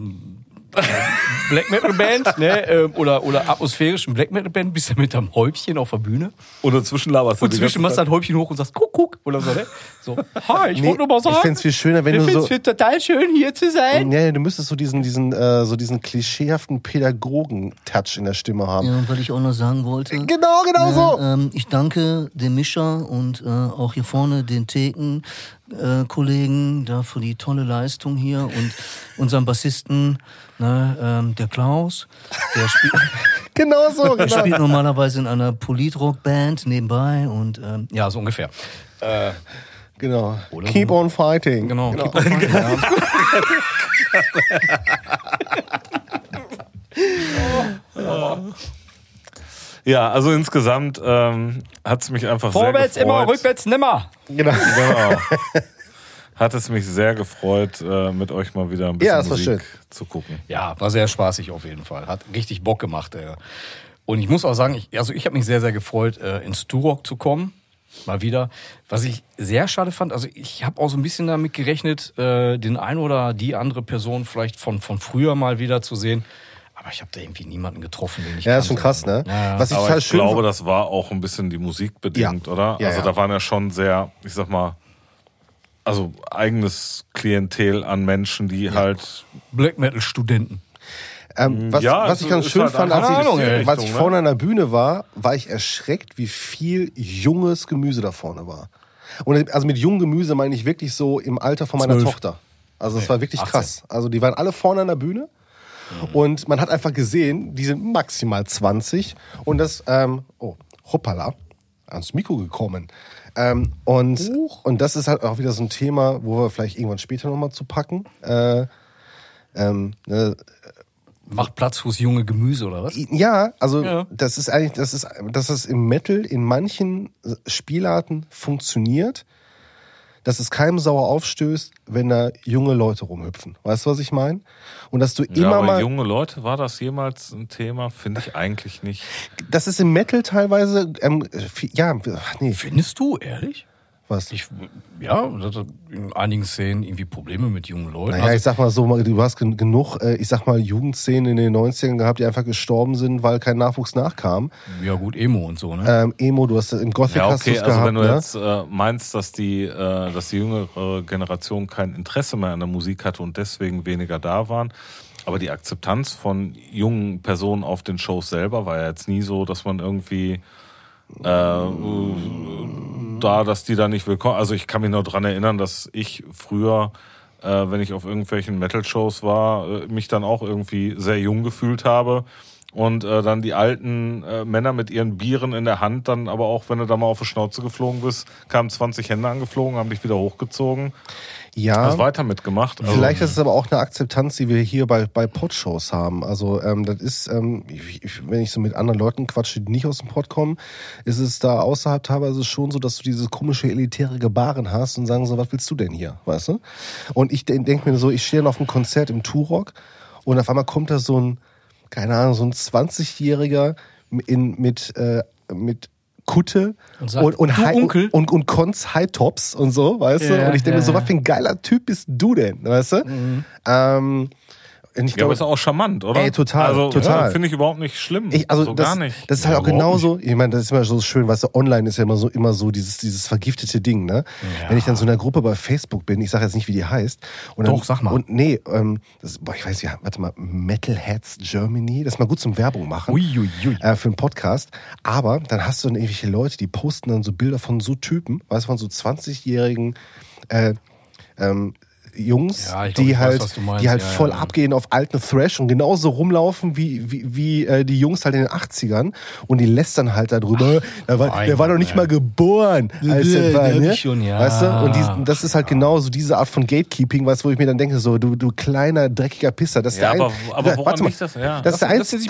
Black Metal Band, ne, ähm, oder, oder atmosphärischen Black Metal Band, bist du mit deinem Häubchen auf der Bühne Und dazwischen laberst du und zwischen machst du ein Häubchen hoch und sagst, guck, guck, oder so, ne? So, hi, ich Nee, wollte nur mal ich sagen, find's viel schöner, wenn ich du find's so- viel total schön, hier zu sein. Ja, du müsstest so diesen, diesen, äh, so diesen klischeehaften Pädagogen-Touch in der Stimme haben. Ja, und weil ich auch noch sagen wollte. Genau, genau äh, so. Ähm, ich danke dem Mischer und äh, auch hier vorne den Theken. Äh, Kollegen da für die tolle Leistung hier und unserem Bassisten, ne, ähm, der Klaus, der, spielt [laughs] Genau so, der [laughs] genau. spielt normalerweise in einer Politrock-Band nebenbei und ähm, Ja, so ungefähr. Äh, genau. Oder Keep on fighting. genau. Keep on fighting. Ja. [laughs] Ja, also insgesamt ähm, hat es mich einfach Vorwärts sehr immer, gefreut. rückwärts nimmer. Genau. Genau. [laughs] Hat es mich sehr gefreut, äh, mit euch mal wieder ein bisschen Ja, Musik schön. zu gucken. Ja, war sehr spaßig auf jeden Fall. Hat richtig Bock gemacht. Ey. Und ich muss auch sagen, ich, also ich habe mich sehr, sehr gefreut, äh, ins Turok zu kommen. Mal wieder. Was ich sehr schade fand, also ich habe auch so ein bisschen damit gerechnet, äh, den ein oder die andere Person vielleicht von, von früher mal wieder zu sehen. Aber ich habe da irgendwie niemanden getroffen, den ich Ja, ist schon krass, ne? Ja. Was ich Aber total ich schön glaube, das war auch ein bisschen die Musik bedingt, Ja. oder? Ja, also ja. da waren ja schon sehr, ich sag mal, also eigenes Klientel an Menschen, die halt Black Metal Studenten. Ähm, was, Ja, was es ich ganz ist schön halt fand, als ich, Ahnung, ey. als ich Richtung, vorne ne? an der Bühne war, war ich erschreckt, wie viel junges Gemüse da vorne war. Und also mit jungem Gemüse meine ich wirklich so im Alter von meiner Zwölf. Tochter. Also es war wirklich 18. krass. Also die waren alle vorne an der Bühne. Und man hat einfach gesehen, die sind maximal 20. Und das, ähm, oh, hoppala, ans Mikro gekommen. Ähm, und, und das ist halt auch wieder so ein Thema, wo wir vielleicht irgendwann später nochmal zu packen. Äh, ähm, ne, Macht Platz fürs junge Gemüse, oder was? ja, also Ja. das ist eigentlich, das ist, dass es im Metal in manchen Spielarten funktioniert, dass es keinem sauer aufstößt, wenn da junge Leute rumhüpfen. Weißt du, was ich meine? Und dass du ja, immer aber mal, junge Leute, war das jemals ein Thema? Finde ich eigentlich nicht. das ist im Metal teilweise, ähm, viel- ja, ach, nee, Findest du, ehrlich? Was? Ich, ja, in einigen Szenen irgendwie Probleme mit jungen Leuten. Naja, Also- ich sag mal so, du hast gen- genug, äh, ich sag mal, Jugendszenen in den 90ern gehabt, die einfach gestorben sind, weil kein Nachwuchs nachkam. ja gut, Emo und so, ne? Ähm, Emo, du hast im Gothic Ja, hast okay, du's also gehabt, wenn du ne? jetzt äh, meinst, dass die, äh, dass die jüngere Generation kein Interesse mehr an der Musik hatte und deswegen weniger da waren. Aber die Akzeptanz von jungen Personen auf den Shows selber war ja jetzt nie so, dass man irgendwie äh, da, dass die da nicht willkommen. Also ich kann mich noch dran erinnern, dass ich früher, äh, wenn ich auf irgendwelchen Metal-Shows war, äh, mich dann auch irgendwie sehr jung gefühlt habe. Und äh, dann die alten äh, Männer mit ihren Bieren in der Hand, dann aber auch, wenn du da mal auf die Schnauze geflogen bist, kamen 20 Hände angeflogen, haben dich wieder hochgezogen. Ja. Hast weiter mitgemacht. Also, Vielleicht ist es aber auch eine Akzeptanz, die wir hier bei, bei Podshows haben. Also ähm, das ist, ähm, ich, wenn ich so mit anderen Leuten quatsche, die nicht aus dem Pod kommen, ist es da außerhalb teilweise schon so, dass du dieses komische elitäre Gebaren hast und sagen so, was willst du denn hier, weißt du? Und ich denke denk mir so, ich stehe dann auf einem Konzert im Turok und auf einmal kommt da so ein, keine Ahnung, so ein 20-Jähriger in, mit, äh, mit Kutte Und sagt, und, und, "Du High- Onkel?" und, und, Cons High Tops und so, weißt du? Ja, Und ich denke mir ja, so, was für ein geiler Typ bist du denn, weißt du? Ähm, ich ja, glaube, ist auch charmant, oder? Ey, total, also, total. Ja, Finde ich überhaupt nicht schlimm. ich, also so das, gar nicht. das ist halt Ja, auch genauso, ich meine, das ist immer so schön, weißt du, online ist ja immer so, immer so dieses, dieses vergiftete Ding, ne? Wenn ich dann so in einer Gruppe bei Facebook bin, ich sage jetzt nicht, wie die heißt. Und dann, Doch, sag mal. Und nee, ähm, das, boah, ich weiß ja, warte mal, Metalheads Germany, das ist mal gut zum Werbung machen. Uiuiui. Äh, für einen Podcast. Aber dann hast du dann irgendwelche Leute, die posten dann so Bilder von so Typen, weißt du, von so 20-jährigen äh, ähm, Jungs, Ja, glaub, die weiß, halt, was du meinst. die halt Ja, voll ja. abgehen auf alten Thrash und genauso rumlaufen wie, wie, wie äh, die Jungs halt in den 80ern und die lästern halt darüber. der, war, der war doch nicht mal geboren, als der war, ne? schon, ja. Weißt du? Und die, das ist halt genauso diese Art von Gatekeeping, weißt du, wo ich mir dann denke, so, du, du kleiner, dreckiger Pisser. Das ist Ja, der aber- ein- aber da- woran warte mal, das? Ja.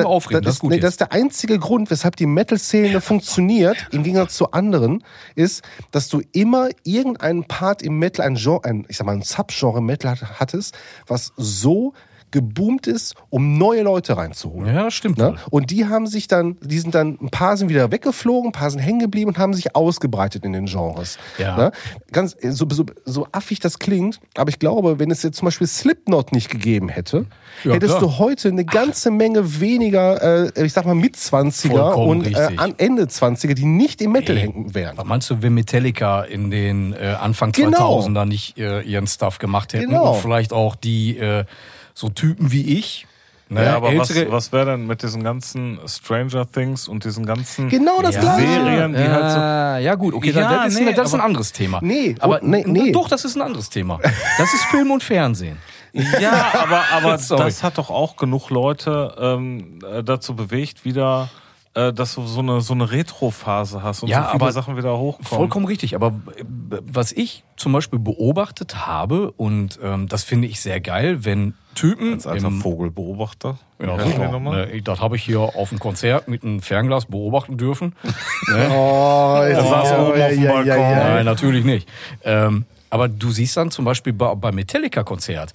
Aufregen, nee, das ist der einzige Grund, weshalb die Metal-Szene funktioniert, im Gegensatz zu anderen, ist, dass du immer irgendeinen Part im Metal, ein Genre, ein, ich sag mal, ein Subgenre Metal hat- hattest, was so geboomt ist, um neue Leute reinzuholen. Ja, stimmt. Ne? Und die haben sich dann, die sind dann, ein paar sind wieder weggeflogen, ein paar sind hängen geblieben und haben sich ausgebreitet in den Genres. Ja. Ne? Ganz, so, so, so affig das klingt, aber ich glaube, wenn es jetzt zum Beispiel Slipknot nicht gegeben hätte, Ja, hättest klar. du heute eine ganze Menge weniger, äh, ich sag mal, Mitzwanziger Vollkommen und äh, an Ende 20er, die nicht im Metal Ey, hängen wären. Was meinst du, wenn Metallica in den äh, Anfang Genau. 2000er nicht äh, ihren Stuff gemacht hätten Genau. und vielleicht auch die äh, so Typen wie ich, ne, Ja, aber was, ältere, was wäre denn mit diesen ganzen Stranger Things und diesen ganzen Genau das ja. Gleiche. Serien, die halt so. ja, ja gut, okay, Ja, das, ist, nee, das ist ein anderes Thema. Nee, aber oh, nee, nee. doch, das ist ein anderes Thema. Das ist Film und Fernsehen. Ja, aber, aber [laughs] das hat doch auch genug Leute ähm, äh, dazu bewegt, wieder, äh, dass du so eine, so eine Retro-Phase hast und Ja, so viele aber Sachen wieder hochkommen. Vollkommen richtig. Aber äh, was ich zum Beispiel beobachtet habe, und ähm, das finde ich sehr geil, wenn Typen Als alter im Vogelbeobachter. Ja, der genau. nochmal? Ne, Das habe ich hier auf dem Konzert mit einem Fernglas beobachten dürfen. [laughs] ne? Oh, Er saß oben auf dem Balkon. Nein, natürlich nicht. Ähm, aber du siehst dann zum Beispiel bei, beim Metallica-Konzert,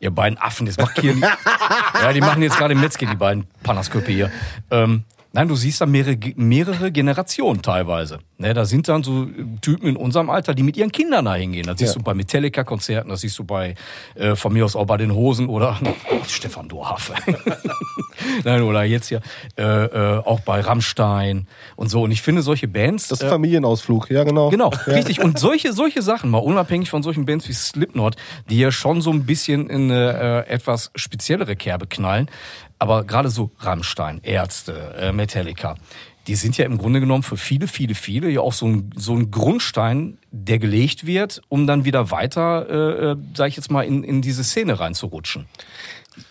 ihr beiden Affen, das macht hier. [laughs] ja, die machen jetzt gerade im Metzger, die beiden Panasköpfe hier. Ähm, nein, du siehst da mehrere, mehrere Generationen teilweise. Ne, da sind dann so Typen in unserem Alter, die mit ihren Kindern da hingehen. Das siehst Ja. du bei Metallica-Konzerten, das siehst du bei, äh, von mir aus auch bei den Hosen oder [laughs] Stefan Dorhafe. [laughs] Nein, oder jetzt hier äh, äh, auch bei Rammstein und so. Und ich finde solche Bands. Das ist äh, ein Familienausflug, ja genau. Genau, richtig. Und solche, solche Sachen, mal unabhängig von solchen Bands wie Slipknot, die ja schon so ein bisschen in eine äh, etwas speziellere Kerbe knallen, aber gerade so Rammstein, Ärzte, äh, Metallica, die sind ja im Grunde genommen für viele, viele, viele ja auch so ein, so ein Grundstein, der gelegt wird, um dann wieder weiter, äh, äh, sag ich jetzt mal, in, in diese Szene reinzurutschen.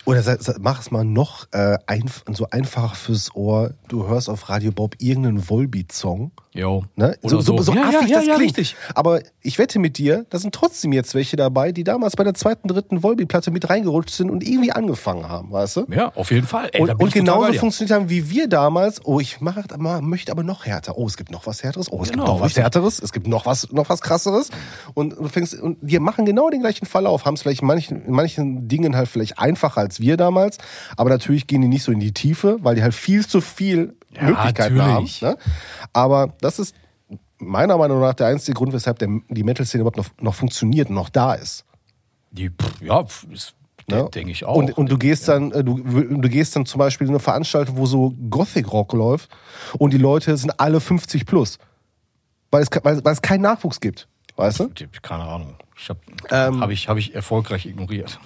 Oder mach es mal noch äh, einf so einfach fürs Ohr. Du hörst auf Radio Bob irgendeinen Volbeat-Song. Jo. Ne? Oder so, so, so ja, affig ja, das ja, klingt. richtig. Aber ich wette mit dir, da sind trotzdem jetzt welche dabei, die damals bei der zweiten, dritten Volbeat-Platte mit reingerutscht sind und irgendwie angefangen haben, weißt du? Ja, auf jeden Fall. Ey, Und, und genauso dir. funktioniert haben wie wir damals. Oh, ich mach, möchte aber noch härter. Oh, es gibt noch was härteres. Oh, es Genau, gibt noch was richtig. härteres. Es gibt noch was, noch was krasseres. Und du fängst, und die machen genau den gleichen Verlauf. Haben es vielleicht in manchen, in manchen Dingen halt vielleicht einfacher als wir damals. Aber natürlich gehen die nicht so in die Tiefe, weil die halt viel zu viel Ja, Möglichkeiten natürlich. haben. Ne? Aber das ist meiner Meinung nach der einzige Grund, weshalb der, die Metal-Szene überhaupt noch, noch funktioniert und noch da ist. Die, ja, ist, Ne? denke ich auch. Und, und du gehst dann, äh, du, du gehst dann zum Beispiel in eine Veranstaltung, wo so Gothic Rock läuft und die Leute sind alle 50 plus. Weil es, weil, weil es keinen Nachwuchs gibt. Weißt du? Keine Ahnung. Ich habe Ähm, hab ich, hab ich erfolgreich ignoriert.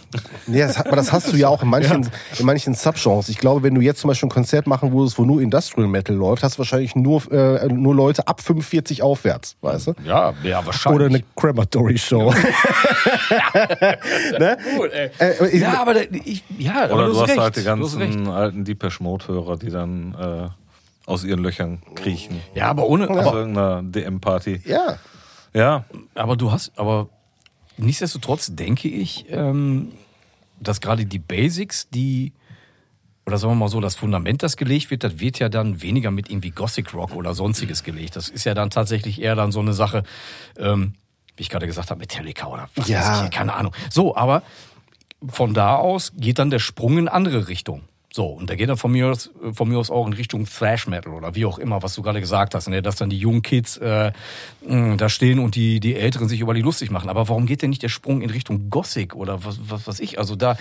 Nee, das, aber das hast du ja auch in manchen, [laughs] in manchen Subgenres. Ich glaube, wenn du jetzt zum Beispiel ein Konzert machen würdest, wo nur Industrial Metal läuft, hast du wahrscheinlich nur, äh, nur Leute ab 45 aufwärts, weißt du? Ja, ja, wahrscheinlich. Oder eine Crematory Show. [laughs] ne? Cool, ey. Äh, ich- ja, aber da, ich, ja, aber Oder du hast recht. halt die ganzen alten Deepesh Mode-Hörer, die dann äh, aus ihren Löchern kriechen. Ja, aber ohne. Aus Aber, irgendeiner DM-Party. Ja. Ja, aber du hast, aber nichtsdestotrotz denke ich, ähm, dass gerade die Basics, die oder sagen wir mal so, das Fundament, das gelegt wird, das wird ja dann weniger mit irgendwie Gothic Rock oder sonstiges gelegt. Das ist ja dann tatsächlich eher dann so eine Sache, ähm, wie ich gerade gesagt habe, Metallica oder was Ja. weiß ich, keine Ahnung. So, aber von da aus geht dann der Sprung in andere Richtung. So, und der geht dann von mir aus, von mir aus auch in Richtung Thrash Metal oder wie auch immer, was du gerade gesagt hast, ne? dass dann die jungen Kids äh, da stehen und die, die Älteren sich über die lustig machen. Aber warum geht denn nicht der Sprung in Richtung Gothic oder was, was, was ich? Also da,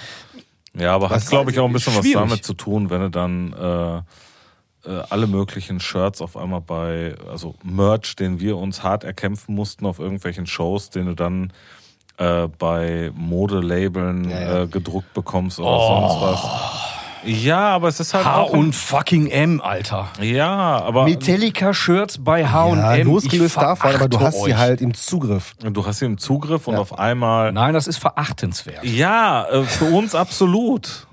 Ja, aber hat, glaube ich, auch ein bisschen was schwierig. damit zu tun, wenn du dann äh, äh, alle möglichen Shirts auf einmal bei, also Merch, den wir uns hart erkämpfen mussten auf irgendwelchen Shows, den du dann äh, bei Modelabeln Ja, ja. Äh, gedruckt bekommst oder sonst was. Ja, aber es ist halt H auch. und fucking M, Alter. ja, aber Metallica-Shirts bei H&M. ja Ich losgelöst davon, aber du hast sie euch. halt im Zugriff. du hast hier einen Zugriff und auf einmal. Nein, das ist verachtenswert. Ja, äh, für uns absolut.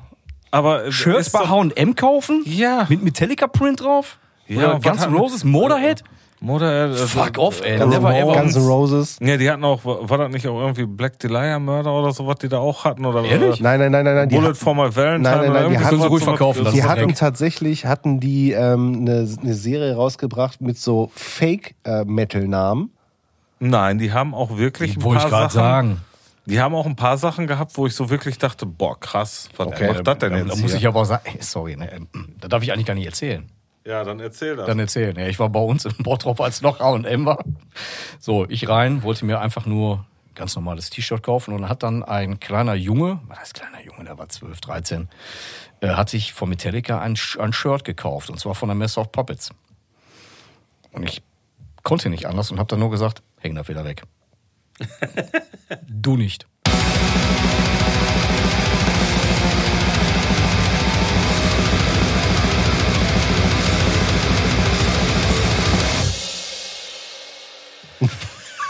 Aber äh, Shirts bei H&M kaufen? Ja. Mit Metallica-Print drauf? Ja, Guns N' Roses? Motorhead? Mutter, äh, Fuck off, ey. Guns, Never ever. Guns N' Roses. Ja, die hatten auch, war das nicht auch irgendwie Black Delia Mörder oder so, was die da auch hatten? Oder Ehrlich? Äh, Nein, nein, nein, nein, nein. Die, Bullet hat- for my Valentine Nein, nein, nein, die irgendwie hatten- sowas, sie ruhig sowas- verkaufen, die hatten tatsächlich hatten die ähm, eine, eine Serie rausgebracht mit so Fake-Metal-Namen. Nein, die haben auch wirklich ein Wollte paar ich gerade Sachen. sagen. Die haben auch ein paar Sachen gehabt, wo ich so wirklich dachte, boah, krass, was Okay, macht das denn jetzt da muss hier? ich aber auch sagen, sorry, ne, ähm, da darf ich eigentlich gar nicht erzählen. Ja, dann erzähl das. Dann erzählen. Ja, ich war bei uns im Bottrop, als noch A&M war. So, ich rein, wollte mir einfach nur ganz normales T-Shirt kaufen und dann hat dann ein kleiner Junge, was heißt kleiner Junge, der war 12, 13, äh, hat sich von Metallica ein, ein Shirt gekauft und zwar von der Mess of Puppets. Und ich konnte nicht anders und habe dann nur gesagt, häng das wieder weg. [laughs] du nicht.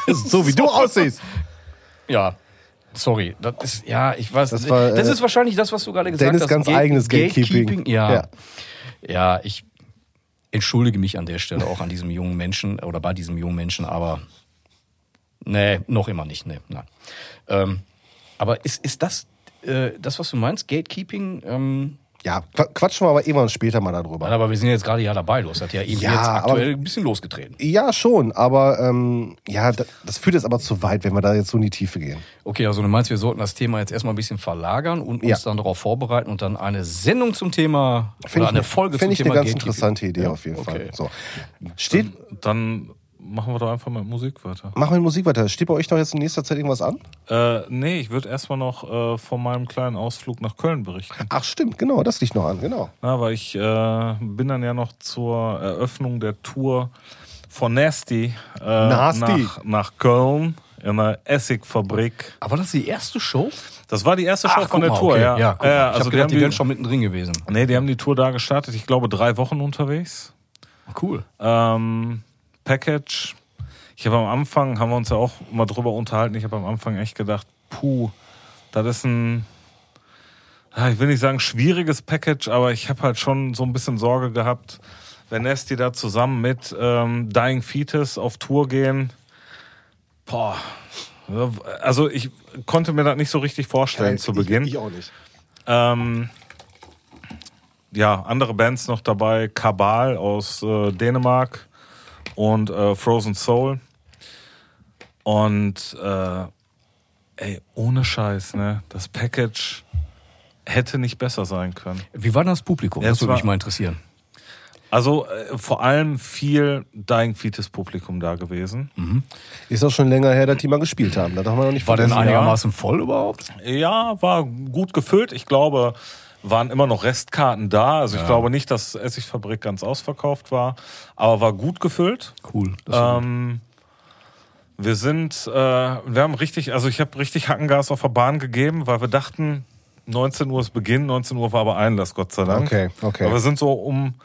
[laughs] so wie du aussiehst. Ja, sorry. Das ist, ja, ich weiß. Das Das, war, äh, ist wahrscheinlich das, was du gerade gesagt Dennis hast. ganz Gate- eigenes Gatekeeping. Ja. Ja. ja. ich entschuldige mich an der Stelle auch an diesem jungen Menschen oder bei diesem jungen Menschen, aber nee, noch immer nicht. Nee, nein. Ähm, aber ist, ist das äh, das, was du meinst? Gatekeeping? Ähm, Ja, qua- quatschen wir aber irgendwann später mal darüber. nein, aber wir sind jetzt gerade ja dabei. Du hast das ja eben Ja, jetzt aber- aktuell ein bisschen losgetreten. Ja, schon, aber ähm, ja, das, das führt jetzt aber zu weit, wenn wir da jetzt so in die Tiefe gehen. Okay, also du meinst, wir sollten das Thema jetzt erstmal ein bisschen verlagern und uns Ja. dann darauf vorbereiten und dann eine Sendung zum Thema Finde oder ich, eine Folge find zum ich Thema eine ganz Gatekeeping. interessante Idee Ja, auf jeden okay. Fall. So. Steht, Dann machen wir doch einfach mit Musik weiter. machen wir mit Musik weiter. Steht bei euch noch jetzt in nächster Zeit irgendwas an? Äh, nee, ich würde erstmal noch äh, von meinem kleinen Ausflug nach Köln berichten. Ach stimmt, genau, das liegt noch an, genau. Na, weil ich äh, bin dann ja noch zur Eröffnung der Tour von Nasty, äh, Nasty. Nach, nach Köln in einer Essigfabrik. Aber das ist die erste Show? Das war die erste Show Ach, von guck der mal, Tour, okay. ja. ja ja mal. ich also hab die gedacht, haben die die, wären schon mittendrin gewesen. nee, die haben die Tour da gestartet. Ich glaube drei Wochen unterwegs. Cool. Ähm, Package. Ich habe am Anfang, haben wir uns ja auch mal drüber unterhalten, ich habe am Anfang echt gedacht, puh, das ist ein, ah, ich will nicht sagen schwieriges Package, aber ich habe halt schon so ein bisschen Sorge gehabt, wenn Nasty da zusammen mit ähm, Dying Fetus auf Tour gehen. Boah. Also ich konnte mir das nicht so richtig vorstellen zu Beginn. Ich, ich auch nicht. Ähm, ja, andere Bands noch dabei. Kabal aus äh, Dänemark und äh, Frozen Soul. Und äh, ey, ohne Scheiß, ne? Das Package hätte nicht besser sein können. Wie war das Publikum? Das würde mich mal interessieren. Also äh, vor allem viel Dying Fetus Publikum da gewesen. Ist auch schon länger her, dass die mal gespielt haben. Da darf man noch nicht War denn einigermaßen voll überhaupt? Ja, war gut gefüllt. Ich glaube, waren immer noch Restkarten da. Also ich glaube nicht, dass Essigfabrik ganz ausverkauft war, aber war gut gefüllt. Cool. Ähm, wir sind, äh, wir haben richtig, also ich habe richtig Hackengas auf der Bahn gegeben, weil wir dachten, 19 Uhr ist Beginn, 19 Uhr war aber Einlass, Gott sei Dank. Okay, okay. Aber wir sind so um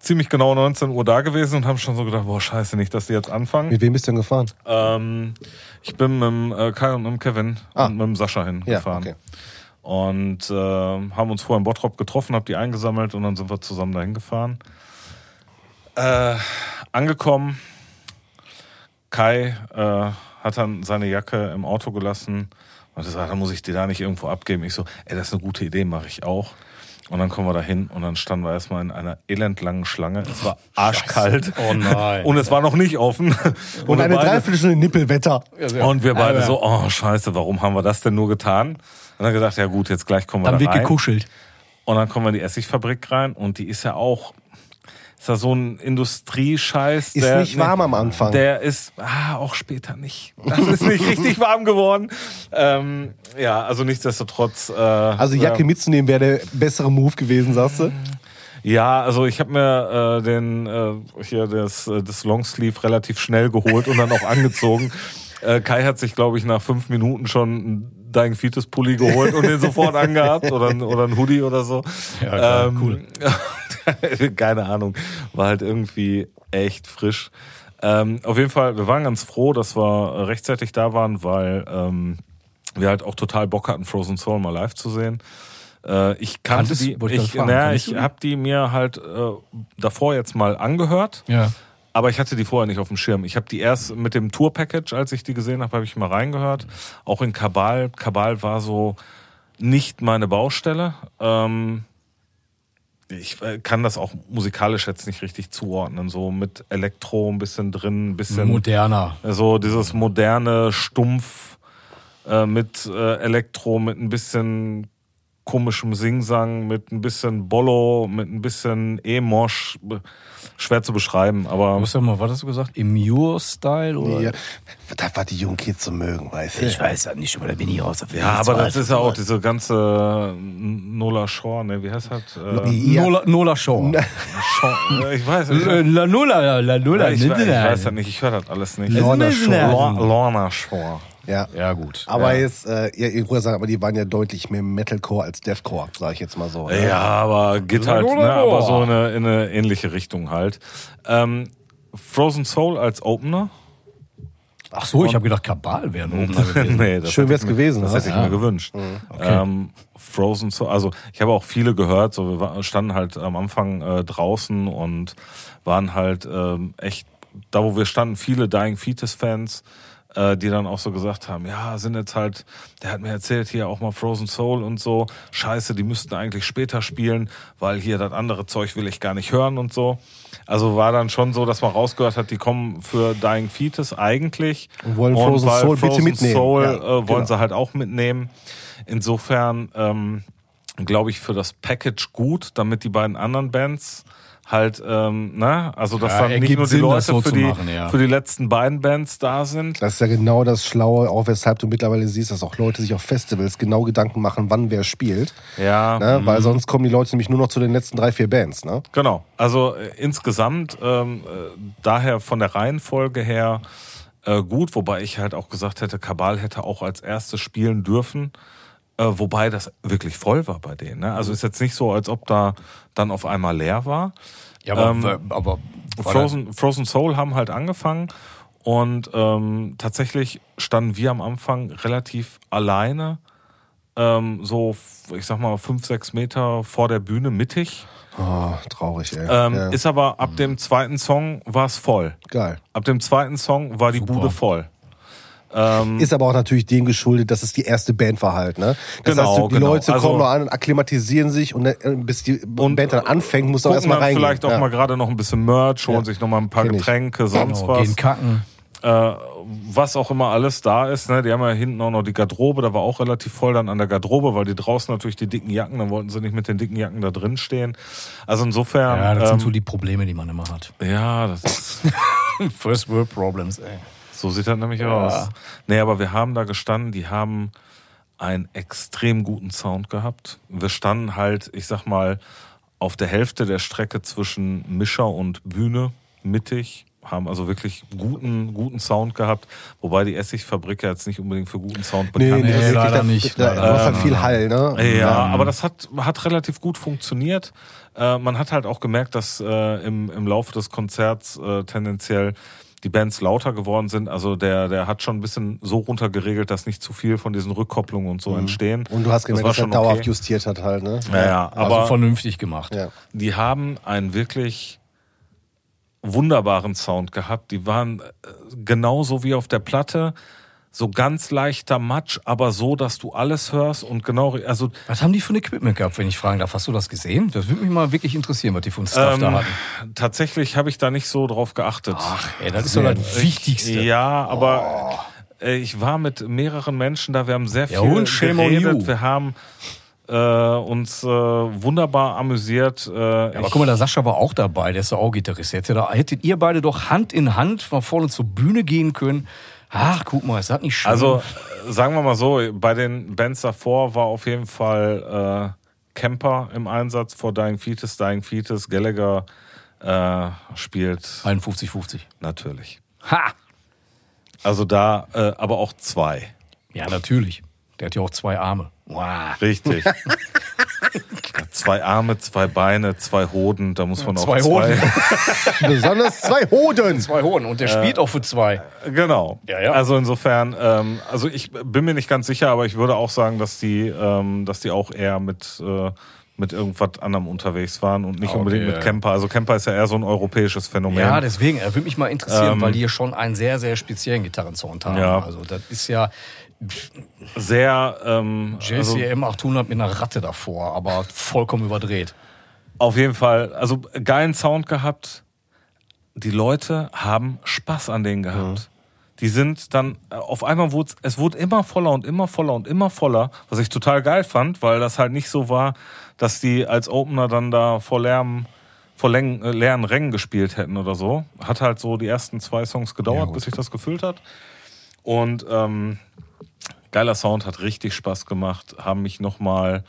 ziemlich genau 19 Uhr da gewesen und haben schon so gedacht, boah, scheiße, nicht, dass die jetzt anfangen. Mit wem bist du denn gefahren? Ähm, ich bin mit dem äh, Kai und mit dem Kevin Ah. und mit dem Sascha Ja, hingefahren. okay. Und äh, haben uns vorher in Bottrop getroffen, hab die eingesammelt und dann sind wir zusammen dahin gefahren. Äh, angekommen, Kai äh, hat dann seine Jacke im Auto gelassen und er sagt, dann muss ich die da nicht irgendwo abgeben. Ich so, ey, das ist eine gute Idee, mache ich auch. Und dann kommen wir da hin und dann standen wir erstmal in einer elendlangen Schlange. Es war arschkalt. Oh nein. Und es war noch nicht offen. Und wir eine beide- Dreiviertelstunde Nippelwetter. und wir beide so, oh scheiße, warum haben wir das denn nur getan? Und dann gedacht, ja gut, jetzt gleich kommen wir Dann da wird rein. gekuschelt. Und dann kommen wir in die Essigfabrik rein und die ist ja auch, ist ja so ein Industriescheiß. Ist der, nicht warm am Anfang. Der ist, ah, auch später nicht. Das ist nicht richtig [laughs] warm geworden. Ähm, ja, also nichtsdestotrotz. Äh, Also Jacke ja. mitzunehmen wäre der bessere Move gewesen, sagst du? Ja, also ich habe mir äh, den äh, hier das, äh, das Longsleeve relativ schnell geholt und dann auch angezogen. [laughs] Äh, Kai hat sich, glaube ich, nach fünf Minuten schon einen Dying Fetus Pulli geholt und den sofort angehabt oder, ein- oder ein Hoodie oder so. Ja, geil, cool. [laughs] Keine Ahnung, war halt irgendwie echt frisch. Ähm, auf jeden Fall, wir waren ganz froh, dass wir rechtzeitig da waren, weil ähm, wir halt auch total Bock hatten, Frozen Soul mal live zu sehen. Äh, ich kannte Kanntest- die, ich ich, naja, ich habe die mir halt äh, davor jetzt mal angehört, Ja. Aber ich hatte die vorher nicht auf dem Schirm. Ich habe die erst mit dem Tour-Package, als ich die gesehen habe, habe ich mal reingehört. Auch in Kabal. Kabal war so nicht meine Baustelle. Ähm, ich äh, kann das auch musikalisch jetzt nicht richtig zuordnen. So mit Elektro ein bisschen drin, ein bisschen Moderner. so dieses moderne, stumpf, äh, mit äh, Elektro, mit ein bisschen komischem Singsang, mit ein bisschen Bollo, mit ein bisschen E-Mosch. Schwer zu beschreiben, aber Was, mal, was hast du gesagt? Immure-Style? oder? Ja, das, was die jungen Kids so mögen, weißt du. Ich weiß ja nicht, aber da bin ich raus. ja, aber das ist ja auch diese ganze Nola Shore, ne? Wie heißt das? Äh, Ja. Nola, Nola Shaw. Shore, ich weiß nicht. La Nola, La Nola. Ja, ich, weiß, ich weiß ja nicht, ich höre das alles nicht. Lorna Shore. Lor- Lorna Shore. Ja. Ja, gut. Aber ja. jetzt, äh, ja, ich würde sagen, aber die waren ja deutlich mehr Metalcore als Deathcore, sage ich jetzt mal so. ne? Ja, aber geht halt, ne, aber so in eine, in eine ähnliche Richtung halt. Ähm, Frozen Soul als Opener? Ach so, ich habe gedacht, Kabal wäre ein Opener [laughs] gewesen. nee, das Schön ich mir- gewesen, Das ne? hätte ich Ja. mir gewünscht. Ähm, Frozen Soul, also ich habe auch viele gehört, so wir standen halt am Anfang äh, draußen und waren halt ähm, echt, da wo wir standen, viele Dying Fetus Fans, äh, die dann auch so gesagt haben, ja, sind jetzt halt, der hat mir erzählt hier auch mal Frozen Soul und so, scheiße, die müssten eigentlich später spielen, weil hier das andere Zeug will ich gar nicht hören und so. Also war dann schon so, dass man rausgehört hat, die kommen für Dying Fetus eigentlich. Und wollen Frozen weil Soul bitte Frozen mitnehmen. Soul Ja, äh, wollen genau. sie halt auch mitnehmen. Insofern ähm, glaube ich für das Package gut, damit die beiden anderen Bands halt, ähm, ne, also dass Ja, dann nicht nur die Sinn, Leute für, die, machen, ja. für die letzten beiden Bands da sind. Das ist ja genau das Schlaue, auch weshalb du mittlerweile siehst, dass auch Leute sich auf Festivals genau Gedanken machen, wann wer spielt. Ja, Ne? Weil sonst kommen die Leute nämlich nur noch zu den letzten drei, vier Bands. Ne? Genau. Also äh, insgesamt ähm, äh, daher von der Reihenfolge her äh, gut, wobei ich halt auch gesagt hätte, Kabal hätte auch als erstes spielen dürfen. Äh, wobei das wirklich voll war bei denen. Ne? Also ist jetzt nicht so, als ob da dann auf einmal leer war. Ja, aber, Ähm, aber Frozen, Frozen Soul haben halt angefangen und ähm, tatsächlich standen wir am Anfang relativ alleine, ähm, so ich sag mal fünf, sechs Meter vor der Bühne mittig. Oh, traurig, ey. Ähm, ja. Ist aber ab dem zweiten Song war es voll. Geil. Ab dem zweiten Song war die Bude voll. Ähm, Ist aber auch natürlich dem geschuldet, dass es die erste Band war halt, ne? Das Genau, heißt, die genau. Leute Also- kommen nur an und akklimatisieren sich und äh, bis die Und, Band dann anfängt, muss gucken erstmal reingehen. vielleicht auch ja. mal gerade noch ein bisschen Merch, holen Ja. sich noch mal ein paar Kenn ich. Getränke, sonst genau, was. gehen kacken. äh, was auch immer alles da ist. Ne? Die haben ja hinten auch noch die Garderobe, da war auch relativ voll dann an der Garderobe, weil die draußen natürlich die dicken Jacken, dann wollten sie nicht mit den dicken Jacken da drin stehen. Also insofern. Ja, das sind ähm, so die Probleme, die man immer hat. ja, das ist, [laughs] First World Problems, ey. So sieht das nämlich aus. Nee, aber wir haben da gestanden, die haben einen extrem guten Sound gehabt. Wir standen halt, ich sag mal, auf der Hälfte der Strecke zwischen Mischer und Bühne, mittig, haben also wirklich guten, guten Sound gehabt, wobei die Essigfabrik ja jetzt nicht unbedingt für guten Sound Nee, bekannt nee, ist. das ist leider wirklich, nicht, Da, da, da muss halt viel Hall, ne? Ja, aber das hat, hat relativ gut funktioniert. Äh, man hat halt auch gemerkt, dass äh, im, im Laufe des Konzerts äh, tendenziell die Bands lauter geworden sind. Also der, der hat schon ein bisschen so runtergeregelt, dass nicht zu viel von diesen Rückkopplungen und so entstehen. Und du hast gemerkt, dass er schon dauerhaft okay. justiert hat halt, ne? Ja, ja, Also aber vernünftig gemacht. Ja. die haben einen wirklich wunderbaren Sound gehabt. Die waren äh, genauso wie auf der Platte. So ganz leichter Matsch, aber so, dass du alles hörst und genau, also Was haben die für ein Equipment gehabt, wenn ich fragen darf? Hast du das gesehen? Das würde mich mal wirklich interessieren, was die für ein Stuff da ähm, hatten. tatsächlich habe ich da nicht so drauf geachtet. Ach, ey, das ist doch das Wichtigste. Ja, aber äh, ich war mit mehreren Menschen da, wir haben sehr Ja, viel und shame on geredet, wir haben äh, uns äh, wunderbar amüsiert. Äh, Ja, aber guck mal, der Sascha war auch dabei, der ist ja auch Gitarrist. Hättet, da, hättet ihr beide doch Hand in Hand mal vorne zur Bühne gehen können. Ach, guck mal, ist das nicht schön? Also, sagen wir mal so, bei den Bands davor war auf jeden Fall äh, Camper im Einsatz vor Dying Fetus. Dying Fetus, Gallagher äh, spielt 51-50. natürlich. Ha! Also da, äh, aber auch zwei. Ja, natürlich. Der hat ja auch zwei Arme. Wow. Richtig. [laughs] zwei Arme, zwei Beine, zwei Hoden, da muss man auch Zwei zwei. Hoden. [laughs] Besonders zwei Hoden. Zwei Hoden. Und der spielt auch für zwei. Genau. Ja, ja. Also insofern, ähm, also ich bin mir nicht ganz sicher, aber ich würde auch sagen, dass die, ähm, dass die auch eher mit äh, mit irgendwas anderem unterwegs waren und nicht Okay, unbedingt mit ja. Camper. Also Camper ist ja eher so ein europäisches Phänomen. Ja, deswegen, er würde mich mal interessieren, Ähm, weil die hier schon einen sehr, sehr speziellen Gitarrensound haben. Ja. Also das ist ja Sehr, ähm, also JCM 800 mit einer Ratte davor, aber vollkommen überdreht. auf jeden Fall, also geilen Sound gehabt. Die Leute haben Spaß an denen gehabt. die sind dann, äh, auf einmal wurde es wurde immer voller und immer voller und immer voller, was ich total geil fand, weil das halt nicht so war, dass die als Opener dann da vor Lärm, vor Längen, äh, leeren Rängen gespielt hätten oder so. Hat halt so die ersten zwei Songs gedauert, bis sich das gefüllt hat. Und ähm, geiler Sound, hat richtig Spaß gemacht, haben mich nochmal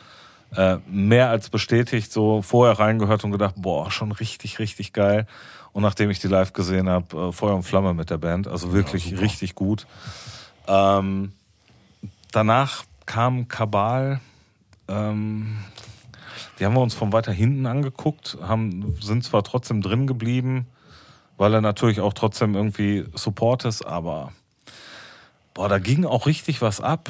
äh, mehr als bestätigt, so vorher reingehört und gedacht, boah, schon richtig, richtig geil. Und nachdem ich die live gesehen habe, äh, Feuer und Flamme mit der Band, also wirklich richtig gut. Ähm, danach kam Kabal, ähm, die haben wir uns von weiter hinten angeguckt, haben, sind zwar trotzdem drin geblieben, weil er natürlich auch trotzdem irgendwie Support ist, aber boah, da ging auch richtig was ab.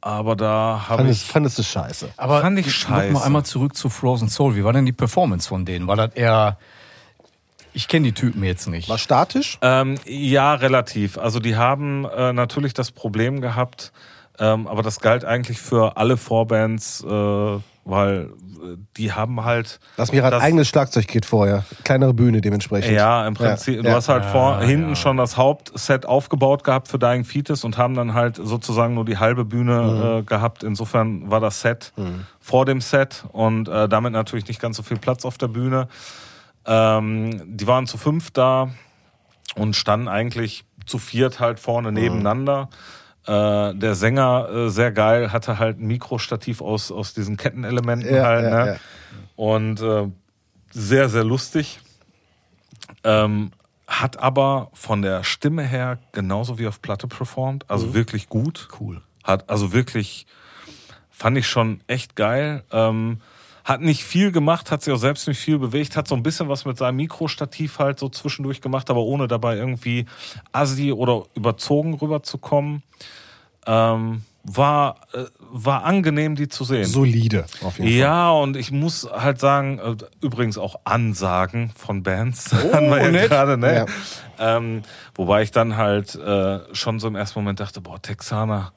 Aber da habe ich. fandest du scheiße? Aber Fand ich noch scheiße. mal einmal zurück zu Frozen Soul. Wie war denn die Performance von denen? War das eher. Ich kenne die Typen jetzt nicht. War statisch? Ähm, ja, relativ. Also die haben äh, natürlich das Problem gehabt, ähm, aber das galt eigentlich für alle Vorbands, äh, weil äh, die haben halt. Lass mir das- eigenes Schlagzeugkit vorher. Kleinere Bühne dementsprechend. Ja, im Prinzip. Ja, Du ja. hast halt vor, Ja, hinten ja. schon das Hauptset aufgebaut gehabt für Dying Fetus und haben dann halt sozusagen nur die halbe Bühne äh, gehabt. Insofern war das Set vor dem Set und äh, damit natürlich nicht ganz so viel Platz auf der Bühne. Ähm, die waren zu fünf da und standen eigentlich zu viert halt vorne nebeneinander. Äh, der Sänger, äh, sehr geil, hatte halt ein Mikrostativ aus, aus diesen Kettenelementen Ja, halt. ja, ne? ja. Und äh, sehr, sehr lustig. Ähm, hat aber von der Stimme her genauso wie auf Platte performt. Also wirklich gut. Cool. Hat also wirklich, fand ich schon echt geil. Ähm, hat nicht viel gemacht, hat sich auch selbst nicht viel bewegt, hat so ein bisschen was mit seinem Mikrostativ halt so zwischendurch gemacht, aber ohne dabei irgendwie assi oder überzogen rüberzukommen. Ähm, war, äh, war angenehm, die zu sehen. Solide, auf jeden Fall. Ja, und ich muss halt sagen, äh, übrigens auch Ansagen von Bands. [laughs] hatten wir ja gerade, ne? Ja. Ähm, wobei ich dann halt äh, schon so im ersten Moment dachte, boah, Texaner,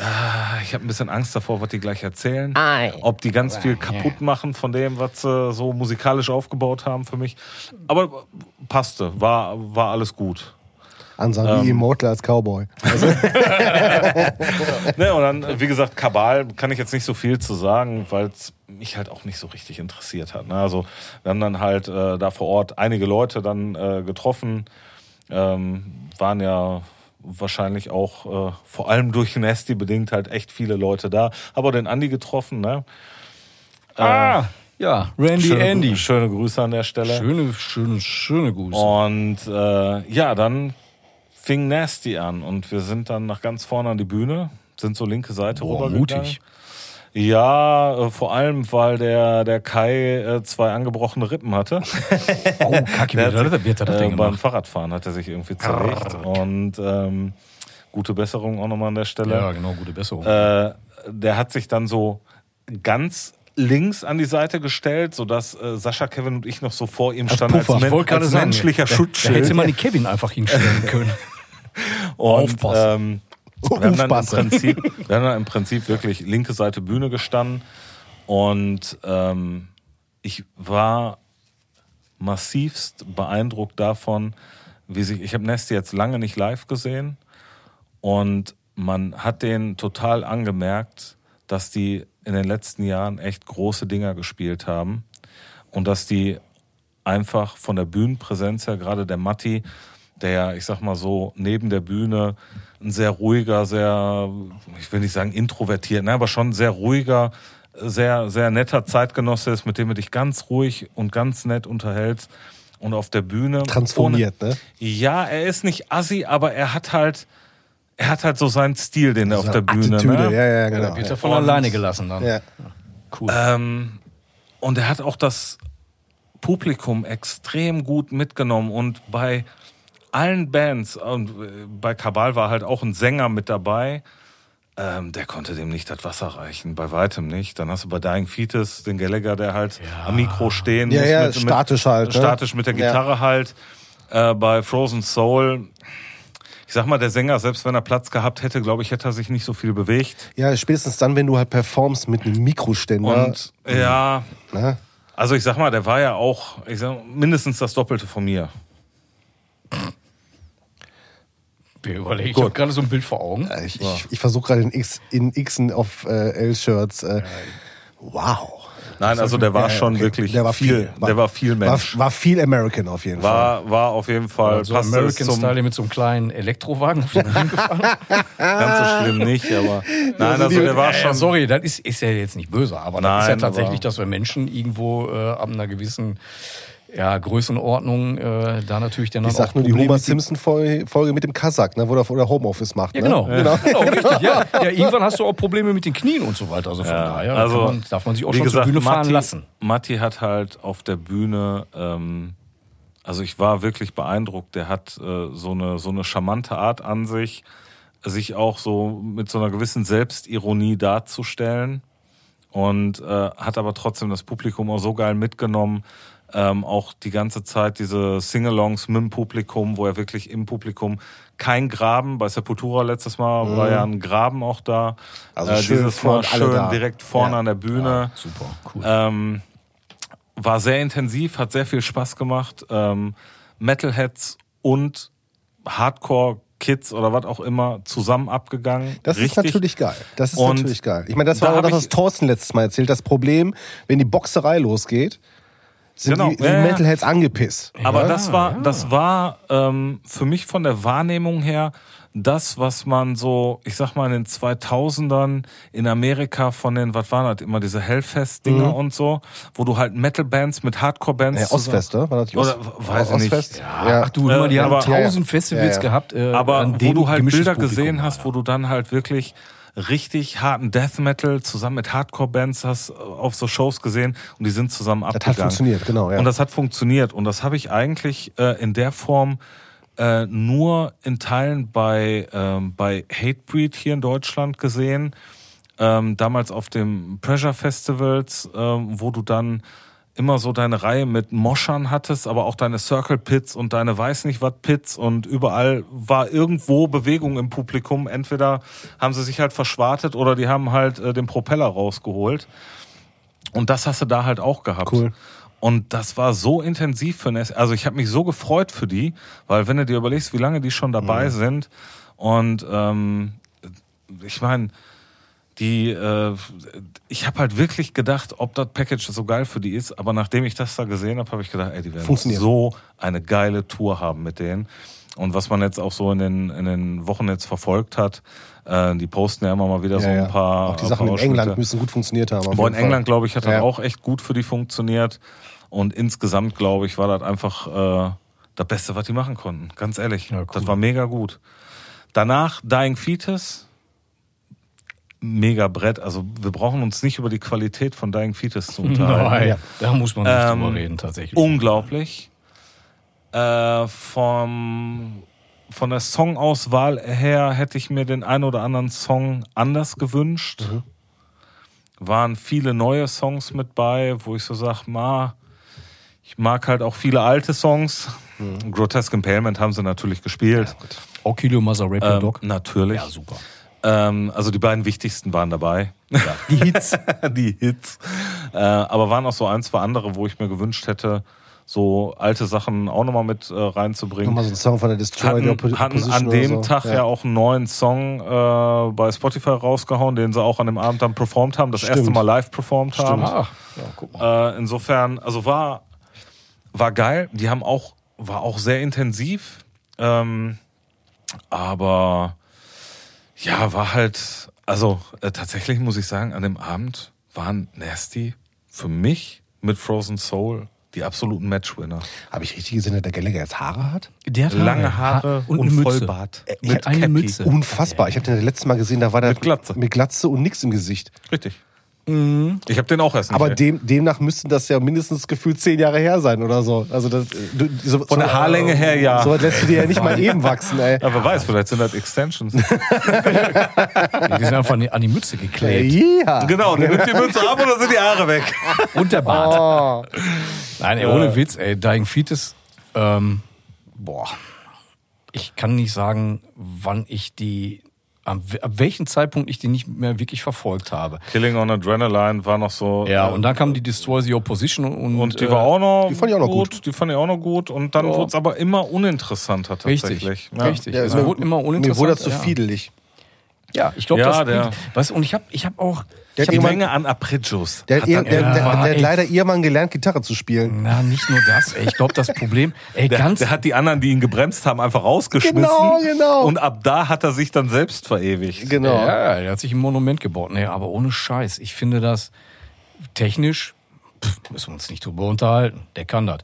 ah, ich habe ein bisschen Angst davor, was die gleich erzählen. Ob die ganz viel kaputt machen von dem, was sie so musikalisch aufgebaut haben für mich. Aber passte, war, war alles gut. Ähm. wie Immortal als Cowboy. [laughs] [laughs] Ne, und dann, wie gesagt, Kabal kann ich jetzt nicht so viel zu sagen, weil es mich halt auch nicht so richtig interessiert hat. Ne? Also wir haben dann halt äh, da vor Ort einige Leute dann äh, getroffen, ähm, waren ja wahrscheinlich auch äh, vor allem durch Nasty bedingt halt echt viele Leute da. Aber den Andi getroffen, ne? Ah, ja, Randy schöne, Andy. Schöne Grüße an der Stelle. Schöne, schöne, schöne Grüße. Und äh, ja, dann fing Nasty an und wir sind dann nach ganz vorne an die Bühne, sind so linke Seite Boah, rübergegangen. mutig. Ja, äh, vor allem, weil der, der Kai äh, zwei angebrochene Rippen hatte. [laughs] Oh, Kacke, wie hat sich, er, das äh, denn beim? Fahrradfahren hat er sich irgendwie zerlegt. Und ähm, gute Besserung auch nochmal an der Stelle. Ja, genau, gute Besserung. Äh, der hat sich dann so ganz links an die Seite gestellt, sodass äh, Sascha, Kevin und ich noch so vor ihm standen als, Puffer. men als menschlicher da, Schutzschild. Da hätte man die Kevin einfach hinstellen [laughs] können. Und, Aufpassen. ähm, wir haben, dann im. Prinzip, [laughs] wir haben dann im Prinzip wirklich linke Seite Bühne gestanden und ähm, ich war massivst beeindruckt davon, wie sich, ich habe Nesty jetzt lange nicht live gesehen und man hat den total angemerkt, dass die in den letzten Jahren echt große Dinger gespielt haben und dass die einfach von der Bühnenpräsenz her, gerade der Matti, der ja, ich sag mal so, neben der Bühne ein sehr ruhiger, sehr, ich will nicht sagen introvertiert, ne, aber schon sehr ruhiger, sehr, sehr netter Zeitgenosse ist, mit dem du dich ganz ruhig und ganz nett unterhältst. Und auf der Bühne. Transformiert, ne? Ja, er ist nicht assi, aber er hat halt, er hat halt so seinen Stil, den er auf der Bühne. Attitüde, ne? ja, ja, Ja, genau. da wird ja. er von Und- alleine gelassen dann. Ja. Cool. Ähm, und er hat auch das Publikum extrem gut mitgenommen und bei allen Bands und äh, bei Kabal war halt auch ein Sänger mit dabei. Ähm, der konnte dem nicht das Wasser reichen, bei weitem nicht. Dann hast du bei Dying Fetus den Gallagher, der halt am Mikro stehen Ja, muss. ja, mit, statisch halt, ne? Statisch mit der Ja. Gitarre halt. Äh, bei Frozen Soul, ich sag mal, der Sänger, selbst wenn er Platz gehabt hätte, glaube ich, hätte er sich nicht so viel bewegt. ja, spätestens dann, wenn du halt performst mit einem Mikroständer. Und ja, ne? also ich sag mal, der war ja auch ich sag, mindestens das Doppelte von mir. Mir überlegt. Ich habe gerade so ein Bild vor Augen. Äh, Ich, ich, ich versuche gerade in, X, in Xen auf äh, L-Shirts. Äh, wow. Nein, also der war schon okay. wirklich Der war viel, viel. der war viel Mensch. War, war viel American auf jeden Fall. War, war auf jeden Fall, so es American zum, Style mit so einem kleinen Elektrowagen auf den gefahren. [laughs] ganz so schlimm nicht, aber [laughs] nein, also der war Ja, ja, schon, sorry, das ist, ist ja jetzt nicht böse, aber das ist ja tatsächlich, aber- dass wir Menschen irgendwo äh, ab einer gewissen ja, Größenordnung äh, da natürlich dann ich auch sag nur die Probleme Homer mit- Simpson-Folge Folge mit dem Kasach, ne, wo er oder Homeoffice macht. Ja, ne? genau. genau. richtig. [laughs] Ja. ja, irgendwann hast du auch Probleme mit den Knien und so weiter. Also von Ja, daher da also, kann man, darf man sich auch schon gesagt, zur Bühne fahren Matti, lassen. Matti hat halt auf der Bühne, ähm, also ich war wirklich beeindruckt. Der hat äh, so eine so eine charmante Art an sich, sich auch so mit so einer gewissen Selbstironie darzustellen und äh, hat aber trotzdem das Publikum auch so geil mitgenommen. Ähm, auch die ganze Zeit diese Singalongs mit dem Publikum, wo er wirklich im Publikum kein Graben, bei Sepultura letztes Mal war ja ein Graben auch da. Mhm. Also äh, schön dieses Mal schön da. direkt vorne Ja. an der Bühne. Super, cool. Ähm, war sehr intensiv, hat sehr viel Spaß gemacht. Ähm, Metalheads und Hardcore-Kids oder was auch immer zusammen abgegangen. Das ist Richtig. natürlich geil. Das ist Und natürlich geil. Ich meine, das da war auch hab das, was Thorsten letztes Mal erzählt. Das Problem, wenn die Boxerei losgeht, sind Genau. die sind Ja, ja. Metalheads angepisst. Aber Ja, das war, ja. das war ähm, für mich von der Wahrnehmung her das, was man so, ich sag mal, in den 2000ern in Amerika von den, was waren das immer, diese Hellfest-Dinger und so, wo du halt Metal-Bands mit Hardcore-Bands Ja, Ostfest, ne? War das die Oder Ost- weiß ich nicht. Ostfest? Ja, ach du, mal, die Äh, haben aber- tausend. Festivals Ja, ja. gehabt. Äh, Aber an wo denen du halt Bilder gesehen hast, wo du dann halt wirklich richtig harten Death Metal zusammen mit Hardcore-Bands hast äh, auf so Shows gesehen und die sind zusammen hat abgegangen. funktioniert, genau, ja. Und das hat funktioniert und das habe ich eigentlich äh, in der Form äh, nur in Teilen bei, ähm, bei Hatebreed hier in Deutschland gesehen. Ähm, damals auf dem Pressure Festivals, ähm, wo du dann immer so deine Reihe mit Moschern hattest, aber auch deine Circle Pits und deine weiß nicht was Pits und überall war irgendwo Bewegung im Publikum. Entweder haben sie sich halt verschwartet oder die haben halt äh, den Propeller rausgeholt. Und das hast du da halt auch gehabt. Cool. Und das war so intensiv für eine, also ich habe mich so gefreut für die, weil wenn du dir überlegst, wie lange die schon dabei Mhm. sind und ähm, ich meine, die, äh, ich habe halt wirklich gedacht, ob das Package so geil für die ist, aber nachdem ich das da gesehen habe, habe ich gedacht, ey, die werden so eine geile Tour haben mit denen. Und was man jetzt auch so in den, in den Wochen jetzt verfolgt hat, äh, die posten ja immer mal wieder so Ja, ja. ein paar. Auch die Sachen in England müssen gut funktioniert haben. Aber in. England, glaube ich, hat das Ja. auch echt gut für die funktioniert. Und insgesamt, glaube ich, war das einfach äh, das Beste, was die machen konnten. Ganz ehrlich. Ja, cool. Das war mega gut. Danach Dying Fetus. Mega Brett. Also wir brauchen uns nicht über die Qualität von Dying Fetus zu unterhalten. Nein, Ja. da muss man nicht Ähm, drüber reden, tatsächlich. Unglaublich. Äh, vom, von der Songauswahl her hätte ich mir den einen oder anderen Song anders gewünscht. Waren viele neue Songs mit bei, wo ich so sag, ma, ich mag halt auch viele alte Songs. Grotesque Impalement haben sie natürlich gespielt. Okilo Mazarepio ähm, Dog. natürlich. Ja, super. Ähm, also die beiden wichtigsten waren dabei. [laughs] Die Hits. [laughs] die Hits. Äh, aber waren auch so ein, zwei andere, wo ich mir gewünscht hätte, so alte Sachen auch nochmal mit äh, reinzubringen. Nochmal so ein Song von der Destroy Hatten, hatten an dem so. Tag ja. auch einen neuen Song äh, bei Spotify rausgehauen, den sie auch an dem Abend dann performt haben, das Stimmt. erste Mal live performt haben. Ach, ja, guck mal. Äh, insofern, also war, war geil. Die haben auch, war auch sehr intensiv. Ähm, aber ja, war halt, also äh, tatsächlich muss ich sagen, an dem Abend waren Nasty für mich mit Frozen Soul die absoluten Matchwinner. Habe ich richtig gesehen, dass der Gallagher jetzt Haare hat? Der hat Lange Haare und, und. Vollbart. Er Mit hat eine. Mütze. Unfassbar. Ich habe den das letzte Mal gesehen, da war der Mit Glatze. mit Glatze und nichts im Gesicht. Richtig. Ich habe den auch erst nicht. Aber dem, demnach müssten das ja mindestens gefühlt zehn Jahre her sein oder so. Also das, du, so, Von der Haarlänge her, ja. So lässt du dir ja nicht mal eben wachsen, ey. ja, wer weiß, vielleicht sind das Extensions. [laughs] Die sind einfach an die- an die Mütze geklebt. Ja. genau, der nimmt die Mütze ab oder sind die Haare weg? [laughs] Und der Bart. Oh. Nein, ey, ohne Witz, ey, Dying Fetus, ähm, boah, ich kann nicht sagen, wann ich die ab, ab welchem Zeitpunkt ich die nicht mehr wirklich verfolgt habe. Killing on Adrenaline war noch so. Ja, äh, und dann kam die Destroy the Opposition und, und die äh, war auch noch die fand ich auch noch gut. Die fand ich auch noch gut. Und dann Ja. wurde es aber immer uninteressanter tatsächlich. Richtig, Ja. richtig. Ja, es mir- wurde immer uninteressant. Mir wurde das zu ja. fiedelig. Ja, ich glaube, Ja, das. der- du, und ich habe ich hab auch. Der ich hab jemand- Menge an Aprillos. Der, hat der, der, der, der hat leider irgendwann gelernt, Gitarre zu spielen. Na, nicht nur das. Ey, ich glaube, das Problem. Ey, Der, ganz. der hat die anderen, die ihn gebremst haben, einfach rausgeschmissen. Genau, genau. Und ab da hat er sich dann selbst verewigt. Genau. Ja, der hat sich ein Monument gebaut. Nee, aber ohne Scheiß. Ich finde das technisch, pff, müssen wir uns nicht drüber unterhalten. Der kann das.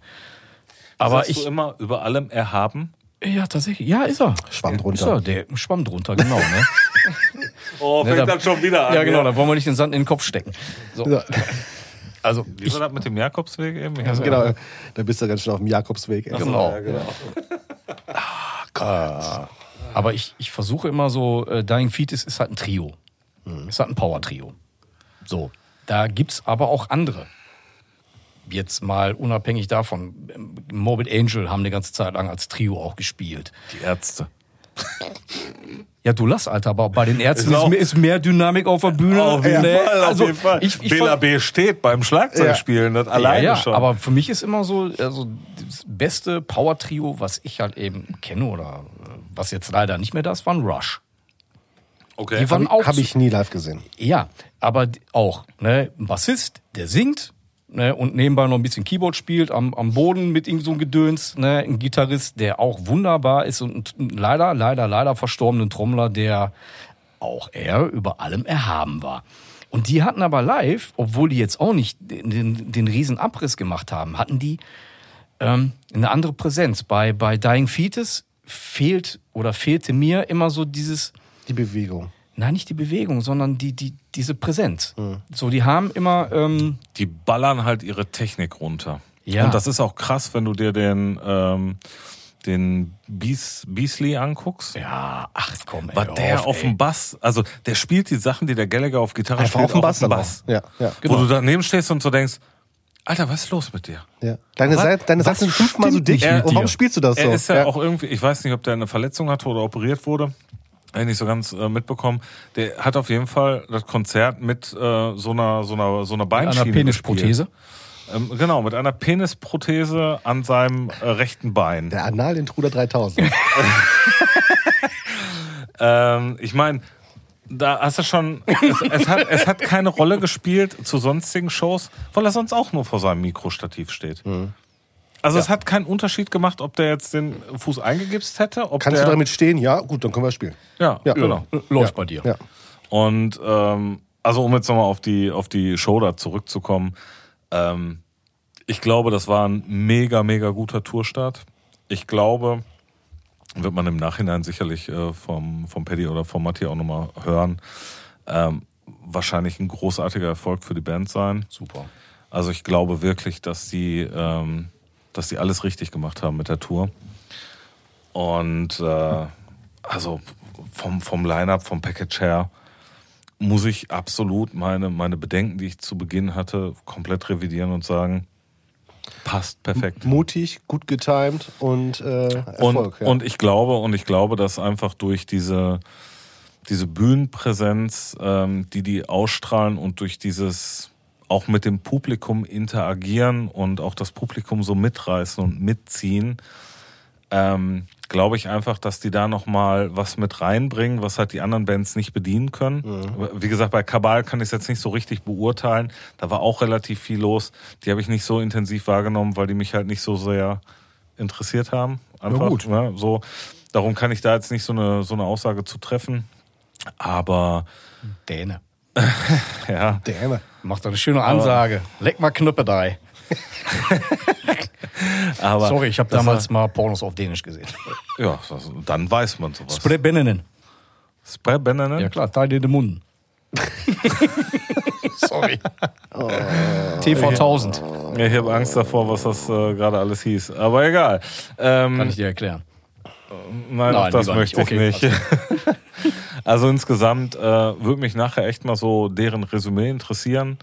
Aber Sagst ich. du immer über allem erhaben? Ja, tatsächlich. Ja, ist er. Schwamm Ist drunter. er, der Schwamm drunter, genau. Ne? [laughs] [laughs] Oh, fängt fängt da- dann schon wieder an. ja, genau. Da wollen wir nicht den Sand in den Kopf stecken. So. Ja. Also, Wie war das mit dem Jakobsweg eben? Hab- Genau, da bist du ganz schön auf dem Jakobsweg. ey. genau. Ja, genau. Aber ich, ich versuche immer so, äh, Dying Fetus ist halt ein Trio. Ist halt ein Power-Trio. So. Da gibt's aber auch andere. Jetzt mal unabhängig davon. ähm, Morbid Angel haben eine ganze Zeit lang als Trio auch gespielt. Die Ärzte. [laughs] Ja, du lass, Alter, aber bei den Ärzten Ist ist, mehr- ist mehr Dynamik auf der Bühne. Auf jeden Nee, Fall, auf also jeden Fall. Ich, ich Bela B steht beim Schlagzeugspielen, das alleine ja, ja, schon. aber für mich ist immer so, also das beste Power-Trio, was ich halt eben kenne oder äh, was jetzt leider nicht mehr da ist, war ein Rush. okay. Die waren auch Habe ich nie live gesehen. Ja, aber auch, ne, ein Bassist, der singt, ne, und nebenbei noch ein bisschen Keyboard spielt am, am Boden mit irgend so einem Gedöns, ne, ein Gitarrist, der auch wunderbar ist und ein leider, leider, leider verstorbenen Trommler, der auch er über allem erhaben war. Und die hatten aber live, obwohl die jetzt auch nicht den, den, den riesen Abriss gemacht haben, hatten die ähm, eine andere Präsenz. Bei, bei Dying Fetus fehlt oder fehlte mir immer so dieses, Die Bewegung. Nein, nicht die Bewegung, sondern die, die, diese Präsenz. So, die haben immer, ähm, die ballern halt ihre Technik runter. Ja. Und das ist auch krass, wenn du dir den, ähm, den Beas, Beasley anguckst. ja, ach komm, ey, Was hör der auf ey. dem Bass, also der spielt die Sachen, die der Gallagher auf Gitarre Einfach spielt, auf dem Bass. auf dem Bass. Ja, ja. Genau. Wo du daneben stehst und so denkst, Alter, was ist los mit dir? ja. Deine, Was- Seite, deine Seiten sind fünfmal so mit Und warum spielst du das so? Er ist ja, auch irgendwie, ich weiß nicht, ob der eine Verletzung hatte oder operiert wurde. Hab ich nicht so ganz äh, mitbekommen. Der hat auf jeden Fall das Konzert mit äh, so einer so einer so einer Mit Beinschiene einer Penisprothese. Ähm, genau, mit einer Penisprothese an seinem äh, rechten Bein. Der Anal-Intruder 3000. [laughs] Ähm, ich meine, da hast du schon, es, es, hat, es hat keine Rolle gespielt zu sonstigen Shows, weil er sonst auch nur vor seinem Mikrostativ steht. Mhm. Also es hat keinen Unterschied gemacht, ob der jetzt den Fuß eingegipst hätte. Ob Kannst du damit stehen? Ja, gut, dann können wir spielen. Ja, Ja. genau. Läuft bei dir. Ja. Und ähm, also um jetzt nochmal auf die, auf die Show da zurückzukommen, ähm, ich glaube, das war ein mega, mega guter Tourstart. Ich glaube, wird man im Nachhinein sicherlich äh, vom, vom Paddy oder vom Matti auch nochmal hören, ähm, wahrscheinlich ein großartiger Erfolg für die Band sein. Super. Also ich glaube wirklich, dass die, ähm, dass die alles richtig gemacht haben mit der Tour. Und äh, also vom, vom Line-Up, vom Package her, muss ich absolut meine, meine Bedenken, die ich zu Beginn hatte, komplett revidieren und sagen, passt perfekt. Mutig, gut getimed und äh, Erfolg. Und, ja. und ich glaube, und ich glaube, dass einfach durch diese, diese Bühnenpräsenz, ähm, die die ausstrahlen und durch dieses auch mit dem Publikum interagieren und auch das Publikum so mitreißen und mitziehen, ähm, glaube ich einfach, dass die da nochmal was mit reinbringen, was halt die anderen Bands nicht bedienen können. Wie gesagt, bei Kabal kann ich es jetzt nicht so richtig beurteilen. Da war auch relativ viel los. Die habe ich nicht so intensiv wahrgenommen, weil die mich halt nicht so sehr interessiert haben. Einfach, gut. Ne, so. Darum kann ich da jetzt nicht so eine, so eine Aussage zu treffen. Aber Däne. [laughs] ja, Damn. Macht doch eine schöne Ansage. Leck mal Knüppe da. [laughs] aber Sorry, ich habe damals mal Pornos auf Dänisch gesehen. Ja, dann weiß man sowas. Spray Banana? Ja klar, Teil in den Mund. [laughs] Sorry. TV 1000. Ja, ich habe Angst davor, was das äh, gerade alles hieß. Aber egal. Ähm, Kann ich dir erklären. Nein, auch Nein, das möchte ich Okay, nicht. also insgesamt äh, würde mich nachher echt mal so deren Resümee interessieren.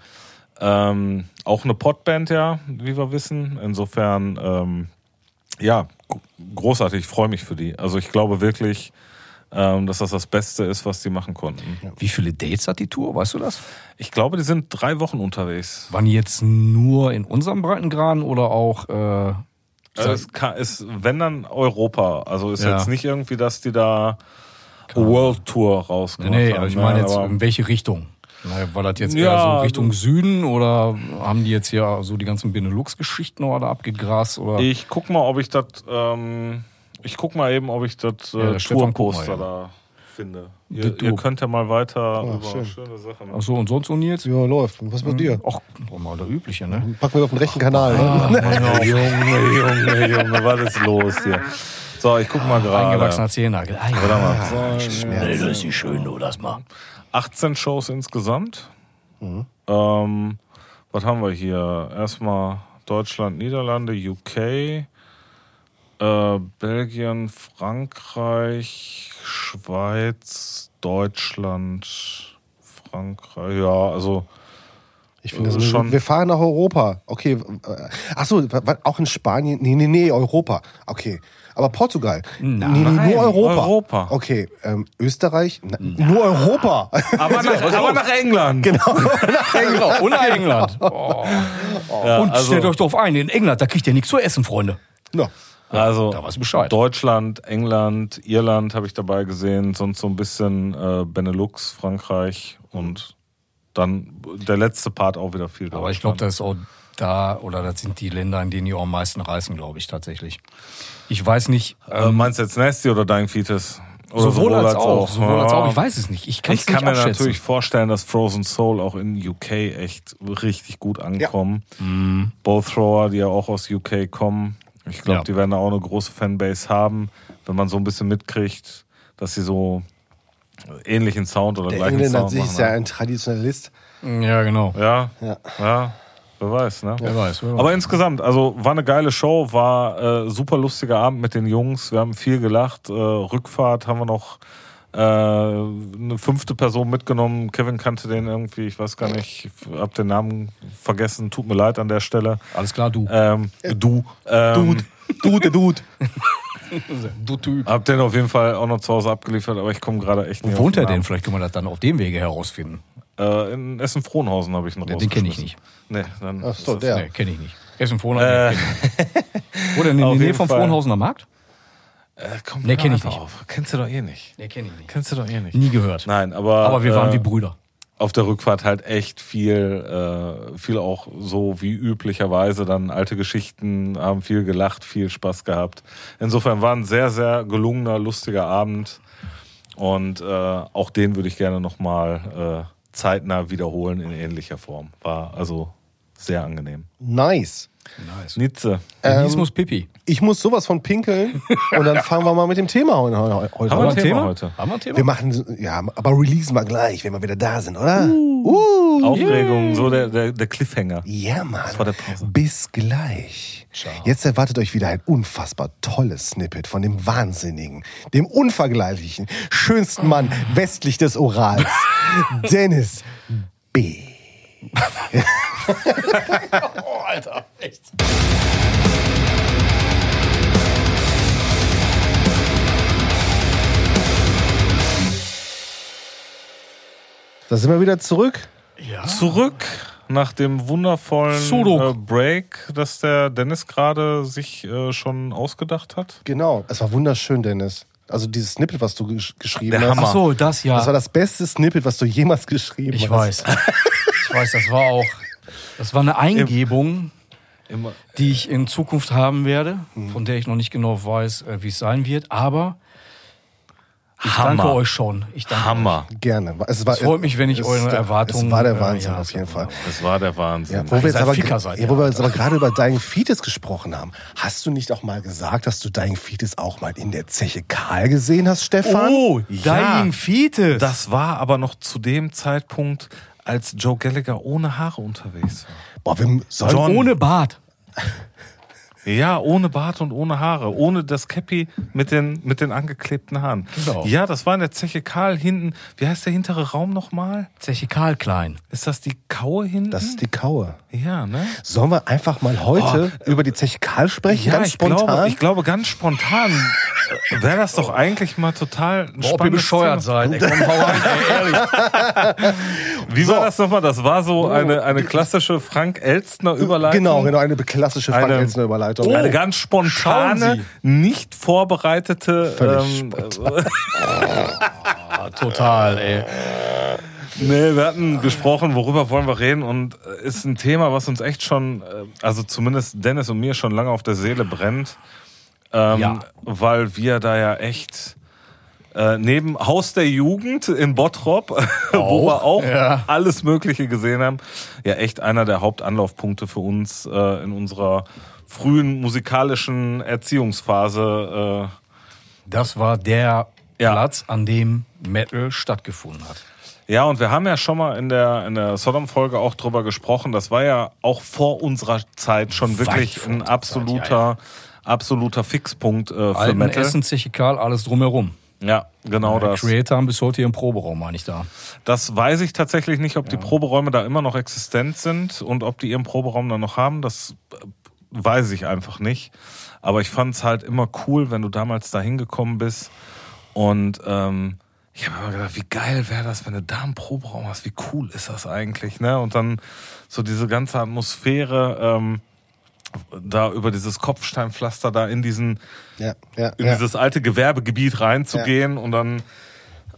Ähm, auch eine Podband, ja, wie wir wissen. Insofern, ähm, ja, großartig. Ich freue mich für die. Also ich glaube wirklich, ähm, dass das das Beste ist, was die machen konnten. Wie viele Dates hat die Tour? Weißt du das? Ich glaube, die sind drei Wochen unterwegs. Waren die jetzt nur in unserem Breitengraden oder auch. Äh, Also es kann, ist, wenn dann Europa. Also ist Ja. jetzt nicht irgendwie, dass die da World Tour rausgemacht nee, haben. aber ich ne? meine jetzt, Aber- in welche Richtung? War das jetzt eher Ja, so Richtung Süden oder haben die jetzt hier so die ganzen Benelux-Geschichten oder abgegrast? Oder? Ich guck mal, ob ich das. Ähm, ich guck mal eben, ob ich das Ja, äh, Tourposter mal, da finde. Ihr, ihr könnt ja mal weiter über schön. schöne Sachen. Ach so, und sonst Nils? Ja, läuft. Und Was mit dir? Ach, mal der übliche, ne? Packen wir auf den rechten Kanal. Ne? [laughs] Junge, Junge, Junge, was ist los hier? So, ich guck mal Eingewachsener gerade. Zehennagel. Ah, ja. mal. So, Nee, das ist nicht schön, du, das mal. 18 Shows insgesamt. Mhm. Ähm, was haben wir hier? Erstmal Deutschland, Niederlande, UK, äh, Belgien, Frankreich, Schweiz, Deutschland, Frankreich. Ja, also Ich finde das Äh, schon-. Wir fahren nach Europa. Okay. äh, Ach so, wa- wa- auch in Spanien. Nee, nee, nee, Europa. Okay. Aber Portugal. Nein. Nee, nur Europa. Europa. Okay. Ähm, Österreich. Na, Nur Europa. aber [laughs] nach, aber nach England. genau. [laughs] Genau, und nach England. [laughs] Oh. Ja, und also- stellt euch drauf ein, in England, da kriegt ihr nichts zu essen, Freunde. no. Also. Deutschland, England, Irland habe ich dabei gesehen, sonst so ein bisschen äh, Benelux, Frankreich und dann der letzte Part auch wieder viel Aber ich glaube, das ist auch da, oder das sind die Länder, in denen die auch am meisten reißen, glaube ich, tatsächlich. Ich weiß nicht, äh, meinst du jetzt Nasty oder Dying Fetus? Oder sowohl, als auch. Sowohl als Ja. auch. Ich weiß es nicht. Ich kann Ich nicht kann mir abschätzen. natürlich vorstellen, dass Frozen Soul auch in UK echt richtig gut ankommen. Mhm. Both Thrower, die ja auch aus UK kommen. Ich glaube, Ja. die werden da auch eine große Fanbase haben, wenn man so ein bisschen mitkriegt, dass sie so ähnlichen Sound oder Der gleichen Engländer an Sound sich machen. ist ja ein Traditionalist. Ja, genau. Ja, Ja. ja, wer weiß, ne? Wer weiß. Wer weiß. Aber insgesamt, also war eine geile Show, war äh, super lustiger Abend mit den Jungs. Wir haben viel gelacht. Äh, Rückfahrt haben wir noch äh, eine fünfte Person mitgenommen. Kevin kannte den irgendwie, ich weiß gar nicht, hab den Namen vergessen. Tut mir leid an der Stelle. Alles klar, du. Ähm, du. Ähm, Dude. Dude, Dude. [laughs] Du Typ. Hab den auf jeden Fall auch noch zu Hause abgeliefert, aber ich komme gerade echt nicht Wo wohnt er den denn? Vielleicht können wir das dann auf dem Wege herausfinden. Äh, in Essen-Frohnhausen habe ich noch Ja, den kenn ich rausgeschmissen. Nee, dann Ach so, der. Nee, kenne ich nicht. Essen Frohnhausen? Äh. Nicht. Denn? In [laughs] der Nähe vom Fall. Frohnhausener Markt? Äh, komm, Nee, hör kenn ich nicht. Auf. Kennst du doch eh nicht. Nee, kenne ich nicht. Kennst du doch eh nicht. Nie gehört. Nein, aber. Aber wir waren äh, wie Brüder. auf der Rückfahrt halt echt viel, äh, viel auch so wie üblicherweise dann alte Geschichten, haben viel gelacht, viel Spaß gehabt. Insofern war ein sehr, sehr gelungener, lustiger Abend und äh, auch den würde ich gerne nochmal äh, zeitnah wiederholen in ähnlicher Form. War also sehr angenehm. Nice. Nice. Nitze. Ähm, muss Pipi. Ich muss sowas von pinkeln und dann [laughs] fangen wir mal mit dem Thema heute heute Haben wir an. ein Thema heute? Haben wir ein Thema? Wir machen, ja, aber releasen wir gleich, wenn wir wieder da sind, oder? Uh. Aufregung, so der, der, der Cliffhanger. Ja, Mann. vor der Pause. Bis gleich. Jetzt erwartet euch wieder ein unfassbar tolles Snippet von dem wahnsinnigen, dem unvergleichlichen, schönsten Mann westlich des Urals, [laughs] Dennis B. Oh, Alter, echt. Da sind wir wieder zurück. Ja. Zurück nach dem wundervollen äh, Break, das der Dennis gerade sich äh, schon ausgedacht hat. Genau. Es war wunderschön, Dennis. Also dieses Snippet, was du gesch geschrieben Der hast. Hammer. Ach so, das ja. Das war das beste Snippet, was du jemals geschrieben ich hast. weiß. Ich weiß, das war auch. Das war eine Eingebung, Immer. die ich in Zukunft haben werde, von der ich noch nicht genau weiß, äh, wie es sein wird. Aber ich danke euch schon. Ich danke Hammer. Gerne. Es, war, Es freut mich, wenn ich es- eure Erwartungen, Es war der äh, Wahnsinn ja, auf jeden es Fall. Das war der Wahnsinn. Ja, wo wir, jetzt seid aber, seid, ja, wo wir jetzt aber gerade über Dying Fetus gesprochen haben, hast du nicht auch mal gesagt, dass du Dying Fetus auch mal in der Zeche Karl gesehen hast, Stefan? Oh, Ja. Dying Fetus. Das war aber noch zu dem Zeitpunkt, als Joe Gallagher ohne Haare unterwegs war. Boah, wir sollen John. ohne Bart. [laughs] Ja, ohne Bart und ohne Haare, ohne das Cappy mit den, mit den angeklebten Haaren. Genau. Ja, das war in der Zeche Karl hinten. Wie heißt der hintere Raum nochmal? Zeche Karl Klein. Ist das die Kaue hinten? Das ist die Kaue. ja, ne? Sollen wir einfach mal heute über die Zeche Karl sprechen? Ja, ganz ich spontan. glaube, ich glaube ganz spontan wäre das doch eigentlich mal total ein Boah, ob ihr bescheuert seid. Ey, komm, hau rein, ey, ehrlich. [laughs] Wie war das nochmal? Das war so eine, eine klassische Frank Elstner Überleitung. Genau, genau, eine klassische Frank Eine- Elstner Überleitung. Eine ganz spontane, nicht vorbereitete. Völlig Ähm, Ah, [laughs] total, ey. nee, wir hatten gesprochen, worüber wollen wir reden und äh, ist ein Thema, was uns echt schon, äh, also zumindest Dennis und mir schon lange auf der Seele brennt, ähm, Ja. weil wir da ja echt äh, neben Haus der Jugend in Bottrop, [laughs] wo wir auch ja. alles Mögliche gesehen haben, ja echt einer der Hauptanlaufpunkte für uns äh, in unserer frühen musikalischen Erziehungsphase. Äh, Das war der Ja. Platz, an dem Metal stattgefunden hat. Ja, und wir haben ja schon mal in der, in der Sodom-Folge auch drüber gesprochen. Das war ja auch vor unserer Zeit schon Weit wirklich ein absoluter, Zeit, ja, absoluter Fixpunkt äh, für Alten Metal. Essen, Zechikal, alles drumherum. Ja, genau Die das. Creator haben bis heute ihren Proberaum, meine ich da. Das weiß ich tatsächlich nicht, ob die Proberäume da immer noch existent sind und ob die ihren Proberaum dann noch haben. Das äh, weiß ich einfach nicht. Aber ich fand es halt immer cool, wenn du damals da hingekommen bist. Und ähm, ich habe immer gedacht, wie geil wäre das, wenn du da einen Proberaum hast. Wie cool ist das eigentlich? Ne? Und dann so diese ganze Atmosphäre ähm, da über dieses Kopfsteinpflaster da in diesen Ja, ja, in ja. dieses alte Gewerbegebiet reinzugehen und dann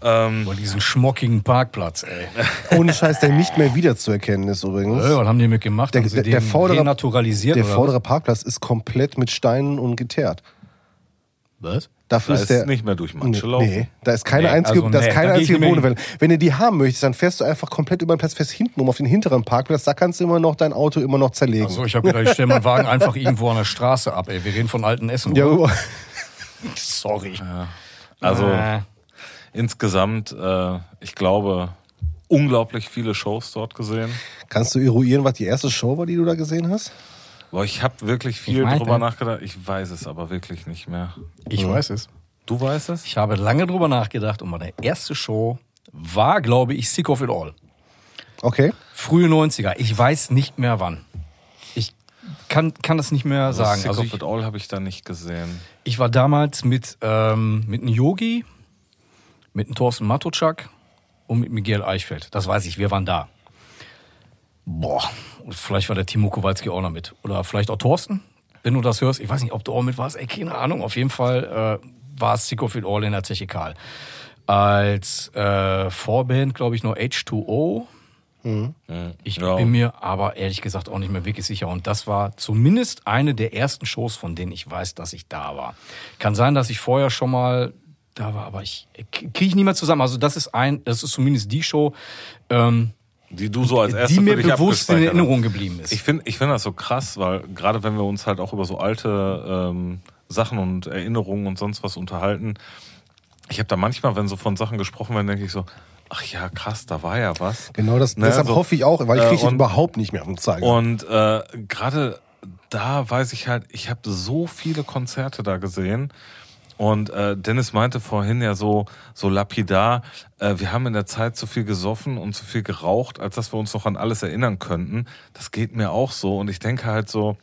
ähm, Über diesen schmockigen Parkplatz, ey. [laughs] Ohne Scheiß, der nicht mehr wiederzuerkennen ist übrigens. Äh, was haben die mitgemacht? Der- haben der- der vordere- renaturalisiert? Der oder vordere Parkplatz ist komplett mit Steinen und geteert. was? Dafür da ist ist der. nicht mehr durch Nee, Matsche laufen. nee, da ist keine Nee, einzige, also da ist nee, keine da einzige Bodenwelle. Wenn du die haben möchtest, dann fährst du einfach komplett über den Platz, fährst hinten um auf den hinteren Parkplatz, da kannst du immer noch dein Auto immer noch zerlegen. Achso, ich habe gedacht, ich stelle meinen Wagen einfach irgendwo an der Straße ab, ey. Wir reden von alten Essen. ja, [laughs] Sorry. Also Äh, insgesamt, äh, ich glaube, unglaublich viele Shows dort gesehen. kannst du eruieren, was die erste Show war, die du da gesehen hast? Boah, ich habe wirklich viel Ich weiß drüber nicht. nachgedacht. Ich weiß es aber wirklich nicht mehr. ich weiß es. Du weißt es? Ich habe lange drüber nachgedacht und meine erste Show war, glaube ich, Sick of It All. Okay. Frühe 90er. Ich weiß nicht mehr wann. Ich kann, kann das nicht mehr sagen. Sick Also of ich, It All habe ich da nicht gesehen. ich war damals mit, ähm, mit einem Yogi, mit einem Thorsten Matochak und mit Miguel Eichfeld. Das weiß ich, wir waren da. Boah, vielleicht war der Timo Kowalski auch noch mit. Oder vielleicht auch Thorsten, wenn du das hörst. Ich weiß nicht, ob du auch mit warst. Ey, keine Ahnung. Auf jeden Fall äh, war es Sick of It All in der Technikal. Als äh, Vorband, glaube ich, nur H2O. Ich Ja. bin mir aber ehrlich gesagt auch nicht mehr wirklich sicher. Und das war zumindest eine der ersten Shows, von denen ich weiß, dass ich da war. Kann sein, dass ich vorher schon mal da war, aber ich kriege ich nie mehr zusammen. Also das ist ein, das ist zumindest die Show, ähm, Die du so als erste die mir für dich bewusst in. Erinnerung geblieben ist. Ich finde ich find das so krass, weil gerade wenn wir uns halt auch über so alte ähm, Sachen und Erinnerungen und sonst was unterhalten, ich habe da manchmal, wenn so von Sachen gesprochen werden, denke ich so, ach ja, krass, da war ja was. Genau das, Ne, deshalb so, hoffe ich auch, weil ich äh, kriege und- überhaupt nicht mehr auf den Zeiger. Und äh, gerade da weiß ich halt, ich habe so viele Konzerte da gesehen. Und äh, Dennis meinte vorhin ja so, so lapidar, äh, wir haben in der Zeit zu viel gesoffen und zu viel geraucht, als dass wir uns noch an alles erinnern könnten. Das geht mir auch so. Und ich denke halt so,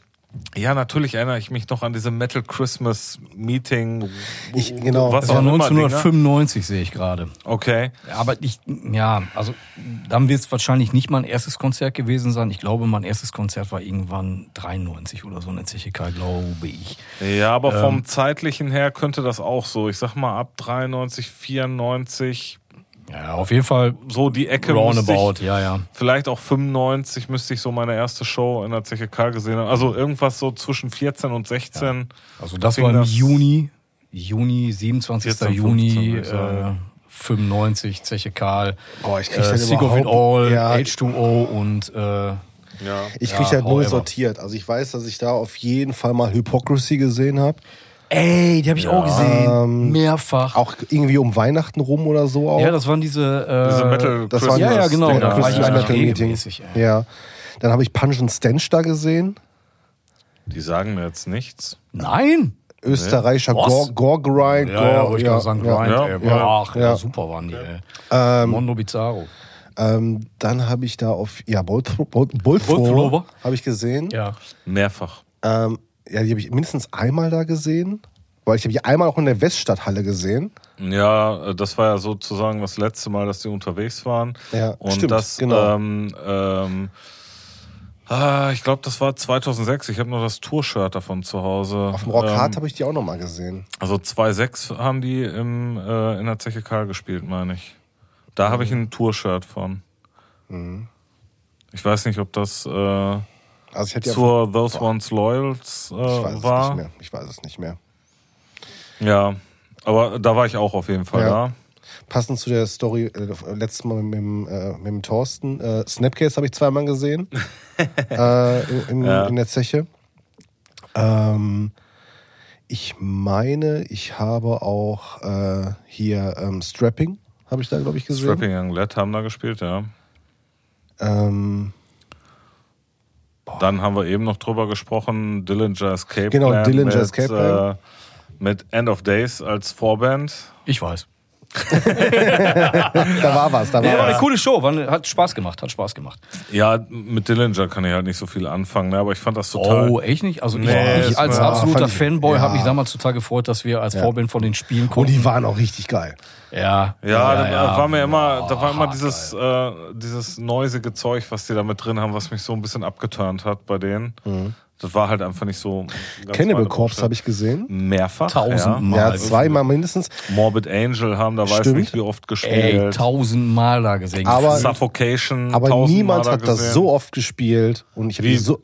ja, natürlich erinnere ich mich noch an diese Metal Christmas Meeting. Ich- genau. was das war auch immer, Dinger. 1995, sehe ich gerade. Okay. Aber ich, ja, also dann wird es wahrscheinlich nicht mein erstes Konzert gewesen sein. Ich glaube, mein erstes Konzert war irgendwann 93 oder so in der CHK, glaube ich. Ja, aber vom Ähm. zeitlichen her könnte das auch so. Ich sag mal ab 93, 94, Ja, auf jeden Fall so die Ecke. roundabout, ich- ja, ja. Vielleicht auch 95 müsste ich so meine erste Show in der CHK gesehen haben. Also irgendwas so zwischen 14 und 16. Also das war im das- Juni, Juni, 27. 14, 15 Juni, würde ich sagen. äh, 95, Zeche Karl, Boah, ich krieg äh, Sick of It überhaupt- All, Ja. H2O und äh, Ja. ich ja, kriege halt nur however. sortiert. Also ich weiß, dass ich da auf jeden Fall mal Hypocrisy gesehen habe. Ey, die habe ich auch gesehen, Ähm, mehrfach. Auch irgendwie um Weihnachten rum oder so auch. ja, das waren diese, äh, Diese Metal das waren ja, ja, genau, war ich Christmas eigentlich Metal Meeting. Ja. Dann habe ich Punch and Stench da gesehen. Die sagen mir jetzt nichts. Nein. Österreicher Was? Gore, Gore Grind. Ja, ja, Gore, wollte ich gerade sagen, Grind, ja, ey. ja, Ach, ja, ja. super waren die, ey. Mondo Bizarro. Ähm, dann habe ich da auf, ja, Bullthrower Bull, Bullthrower Bullthrower. habe ich gesehen. Ja. Mehrfach. Ähm, ja, die habe ich mindestens einmal da gesehen. Weil ich habe die einmal auch in der Weststadthalle gesehen. Ja, äh, das war ja sozusagen das letzte Mal, dass die unterwegs waren. Ja, und stimmt, das, genau. ähm, ähm, ah, ich glaube, das war 2006. Ich habe noch das Tour-Shirt davon zu Hause. Auf dem Rock Hard ähm, habe ich die auch noch mal gesehen. Also 2.6 haben die im, äh, in der Zeche Karl gespielt, meine ich. Da habe ich ein Tour-Shirt von. Mhm. Ich weiß nicht, ob das äh, Also ich hätte ja zur Those Ones Loyals ich weiß äh, es war. nicht mehr. Ich weiß es nicht mehr. Ja, aber da war ich auch auf jeden Fall Ja. da. Passend zu der Story äh, letztes Mal mit dem, äh, mit dem Thorsten. Äh, Snapcase habe ich zweimal gesehen [laughs] äh, in, in, Ja. in der Zeche. Ähm, ich meine, ich habe auch äh, hier ähm, Strapping, habe ich da, glaube ich, gesehen. Strapping Young Lad haben da gespielt, ja. Ähm, Dann haben wir eben noch drüber gesprochen, Dillinger Escape Genau, Plan Dillinger mit, Escape Plan. Äh, mit End of Days als Vorband. Ich weiß. [laughs] da war was, da war Ja, war was. eine coole Show, hat Spaß gemacht, hat Spaß gemacht. Ja, mit Dillinger kann ich halt nicht so viel anfangen, ne, aber ich fand das total. Oh, echt nicht? Also Nee, ich, ich ist als absoluter ich- Fanboy ja. habe mich damals total gefreut, dass wir als Vorband von den Spielen Und konnten. die waren auch richtig geil. ja, Ja, da ja. war mir immer, da war immer hart, dieses, äh, dieses neusige Zeug, was die da mit drin haben, was mich so ein bisschen abgeturnt hat bei denen. Das war halt einfach nicht so. Cannibal Corpse habe ich gesehen. mehrfach. Tausendmal. Ja. Ja, zweimal mindestens. Morbid Angel haben da weiß Stimmt. nicht wie oft Ey, gespielt. tausendmal da gesehen. Aber- Suffocation. Aber niemand hat das gesehen. so oft gespielt. Und ich habe so.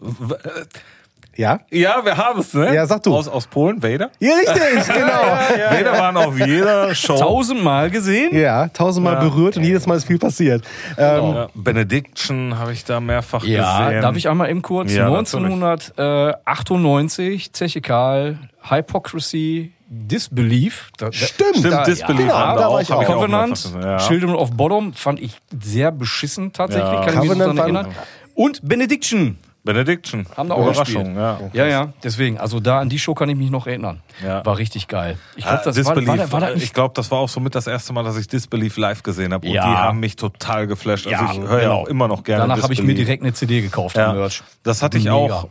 Ja? Ja, wir haben es, ne? Ja, sag du. Aus, aus Polen, Vader? Ja, richtig, [laughs] genau. Vader waren auf jeder Show. tausendmal gesehen. Ja, tausendmal berührt und jedes Mal ist viel passiert. Ähm, Ja, Benediction habe ich da mehrfach Ja, gesehen. darf ich einmal eben kurz? Ja, 1998, Zeche Karl, Hypocrisy, Disbelief. Da, da- Stimmt. Stimmt, Da- Disbelief ja, haben da war auch. ich hab auch. Covenant, ja. Children of Bottom fand ich sehr beschissen tatsächlich, Ja. kann ich mich so Covenant daran erinnern. Und Benediction. Benediction. Haben da auch Überraschung, gespielt. ja. Ja, ja, deswegen. Also da an die Show kann ich mich noch erinnern. Ja. War richtig geil. Ich Ah, glaube, das war, war, da- war da ich nicht glaube, das war auch somit das erste Mal, dass ich Disbelief live gesehen habe. Und Ja. die haben mich total geflasht. Also Ja, ich höre ja genau. auch immer noch gerne Danach habe ich mir direkt eine CD gekauft ja, Merch. Das hatte ich Mega. auch.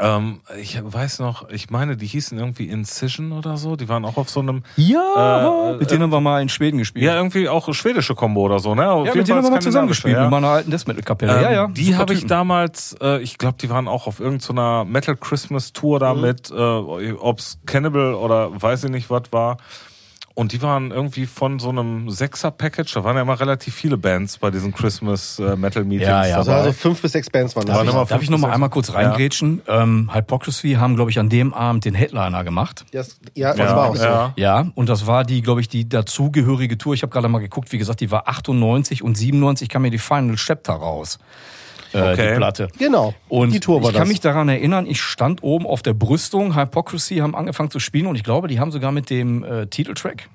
Ähm, ich weiß noch, ich meine, die hießen irgendwie Incision oder so. Die waren auch auf so einem. Ja, Äh, mit denen haben wir mal in Schweden gespielt. Ja, irgendwie auch schwedische Kombo oder so, ne? Auf Ja, mit denen haben wir mal zusammen gespielt, ja. mit meiner alten Death Metal Kapelle. Ähm, ja, ja. Die habe ich damals, äh, ich glaube, die waren auch auf irgendeiner Metal Christmas Tour Mhm. da mit, äh, ob's Cannibal oder weiß ich nicht was war. Und die waren irgendwie von so einem Sechser-Package, da waren ja immer relativ viele Bands bei diesen Christmas äh, Metal Meetings. Ja, ja. also, also fünf bis sechs Bands waren Darf das. ich- Darf ich noch mal fünf, einmal kurz Ja. reingrätschen? Ähm, Hypocrisy haben, glaube ich, an dem Abend den Headliner gemacht. Das, ja, das Ja, war auch so. ja. Ja, und das war die, glaube ich, die dazugehörige Tour. Ich habe gerade mal geguckt, wie gesagt, die war 98 und 97 kam mir die Final Chapter raus. Äh, Okay. Die Platte. Genau. Und die Tour war ich kann das. mich daran erinnern, ich stand oben auf der Brüstung, Hypocrisy haben angefangen zu spielen und ich glaube, die haben sogar mit dem äh, Titeltrack,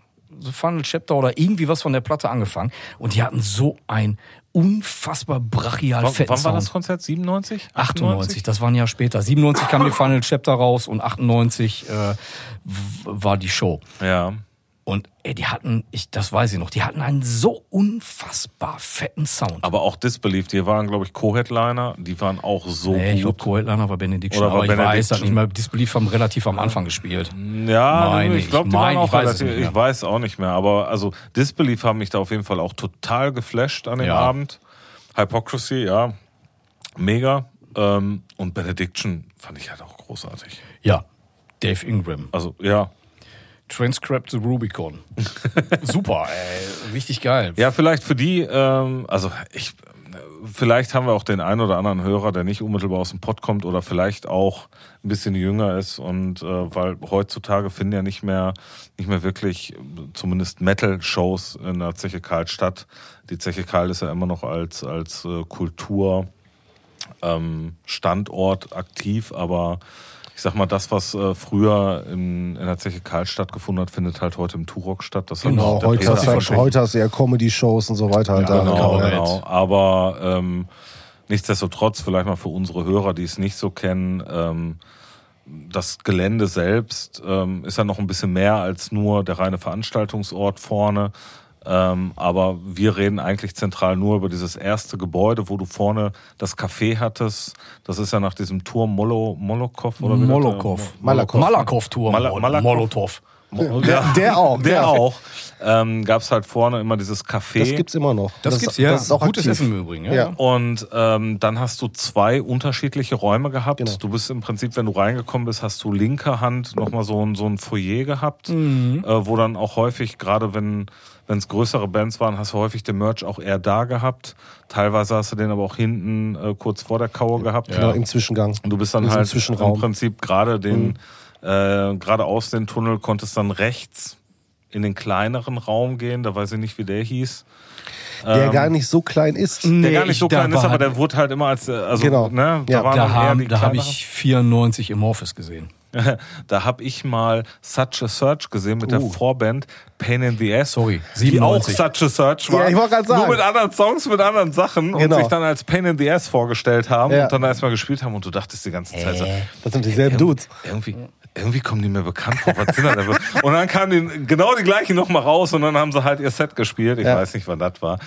The Final Chapter oder irgendwie was von der Platte angefangen. Und die hatten so ein unfassbar brachial Wann, fetten wann war das Konzert? 97? 98, das war ein Jahr später. 97 kam die Final Chapter raus und 98 äh, w- war die Show. Ja. Und ey, die hatten, ich, das weiß ich noch, die hatten einen so unfassbar fetten Sound. Aber auch Disbelief, die waren, glaube ich, Co-Headliner, die waren auch so Nee, ich glaube, gut. Co-Headliner war Benediction, Oder war aber ich weiß Benediction. das nicht mehr. Disbelief haben relativ am Anfang gespielt. Ja, Meine ich glaube, ich, die waren meine, auch ich weiß relativ, mehr. ich weiß auch nicht mehr, aber also Disbelief haben mich da auf jeden Fall auch total geflasht an dem Ja. Abend. Hypocrisy, ja, mega. Ähm, und Benediction fand ich halt auch großartig. Ja, Dave Ingram. Also, ja. Transcript the Rubicon. [laughs] Super, ey, richtig geil. Ja, vielleicht für die, ähm, also ich, vielleicht haben wir auch den einen oder anderen Hörer, der nicht unmittelbar aus dem Pott kommt oder vielleicht auch ein bisschen jünger ist und äh, weil heutzutage finden ja nicht mehr, nicht mehr wirklich, zumindest Metal-Shows in der Zeche Karl statt. Die Zeche Karl ist ja immer noch als, als äh, Kultur, ähm, Standort aktiv, aber ich sag mal, das, was äh, früher in, in der Zeche Karl stattgefunden hat, findet halt heute im Turok statt. Das hat Genau, heute hast, du, verschoben. heute hast du ja Comedy-Shows und so weiter. Halt Ja, da. genau, genau. Aber ähm, nichtsdestotrotz, vielleicht mal für unsere Hörer, die es nicht so kennen, ähm, das Gelände selbst ähm, ist ja noch ein bisschen mehr als nur der reine Veranstaltungsort vorne. Ähm, aber wir reden eigentlich zentral nur über dieses erste Gebäude, wo du vorne das Café hattest. Das ist ja nach diesem Turm Molo, Molokow oder wie das- Molokow. Malakow. Malakow-Turm. Mala- Malakow. Molotow. Der, der [laughs] auch. Der ja. auch. Ähm, Gab es halt vorne immer dieses Café. Das gibt's immer noch. Das, ist- gibt's ja. Das ist auch Gutes aktiv. Essen im Übrigen. Ja. Ja. Und ähm, dann hast du zwei unterschiedliche Räume gehabt. Genau. Du bist im Prinzip, wenn du reingekommen bist, hast du linker Hand nochmal so ein, so ein Foyer gehabt, Mhm. äh, wo dann auch häufig, gerade wenn wenn es größere Bands waren, hast du häufig den Merch auch eher da gehabt. Teilweise hast du den aber auch hinten äh, kurz vor der Kauer gehabt. Genau, im Zwischengang. Und du bist dann halt Zwischenraum. im Prinzip gerade den, äh, gerade aus dem Tunnel konntest dann rechts in den kleineren Raum gehen. Da weiß ich nicht, wie der hieß. Der gar nicht so klein ist. Der gar nicht so klein ist, aber der wurde halt immer als, äh, also, Genau. ne, da Ja. waren Da, haben, da habe ich 94 im Office gesehen. [laughs] da habe ich mal Such a Search gesehen mit der Uh. Vorband Pain in the Ass. Sorry, Die auch 97. Such a Search war. Ja, ich wollte gerade sagen. Nur mit anderen Songs, mit anderen Sachen Genau. und sich dann als Pain in the Ass vorgestellt haben Ja. und dann erstmal gespielt haben und du dachtest die ganze Zeit so, Das sind dieselben Dudes. irgendwie, irgendwie kommen die mir bekannt vor. Was sind denn? Und dann kamen die, genau die gleichen nochmal raus und dann haben sie halt ihr Set gespielt. Ich Ja. weiß nicht, wann das war.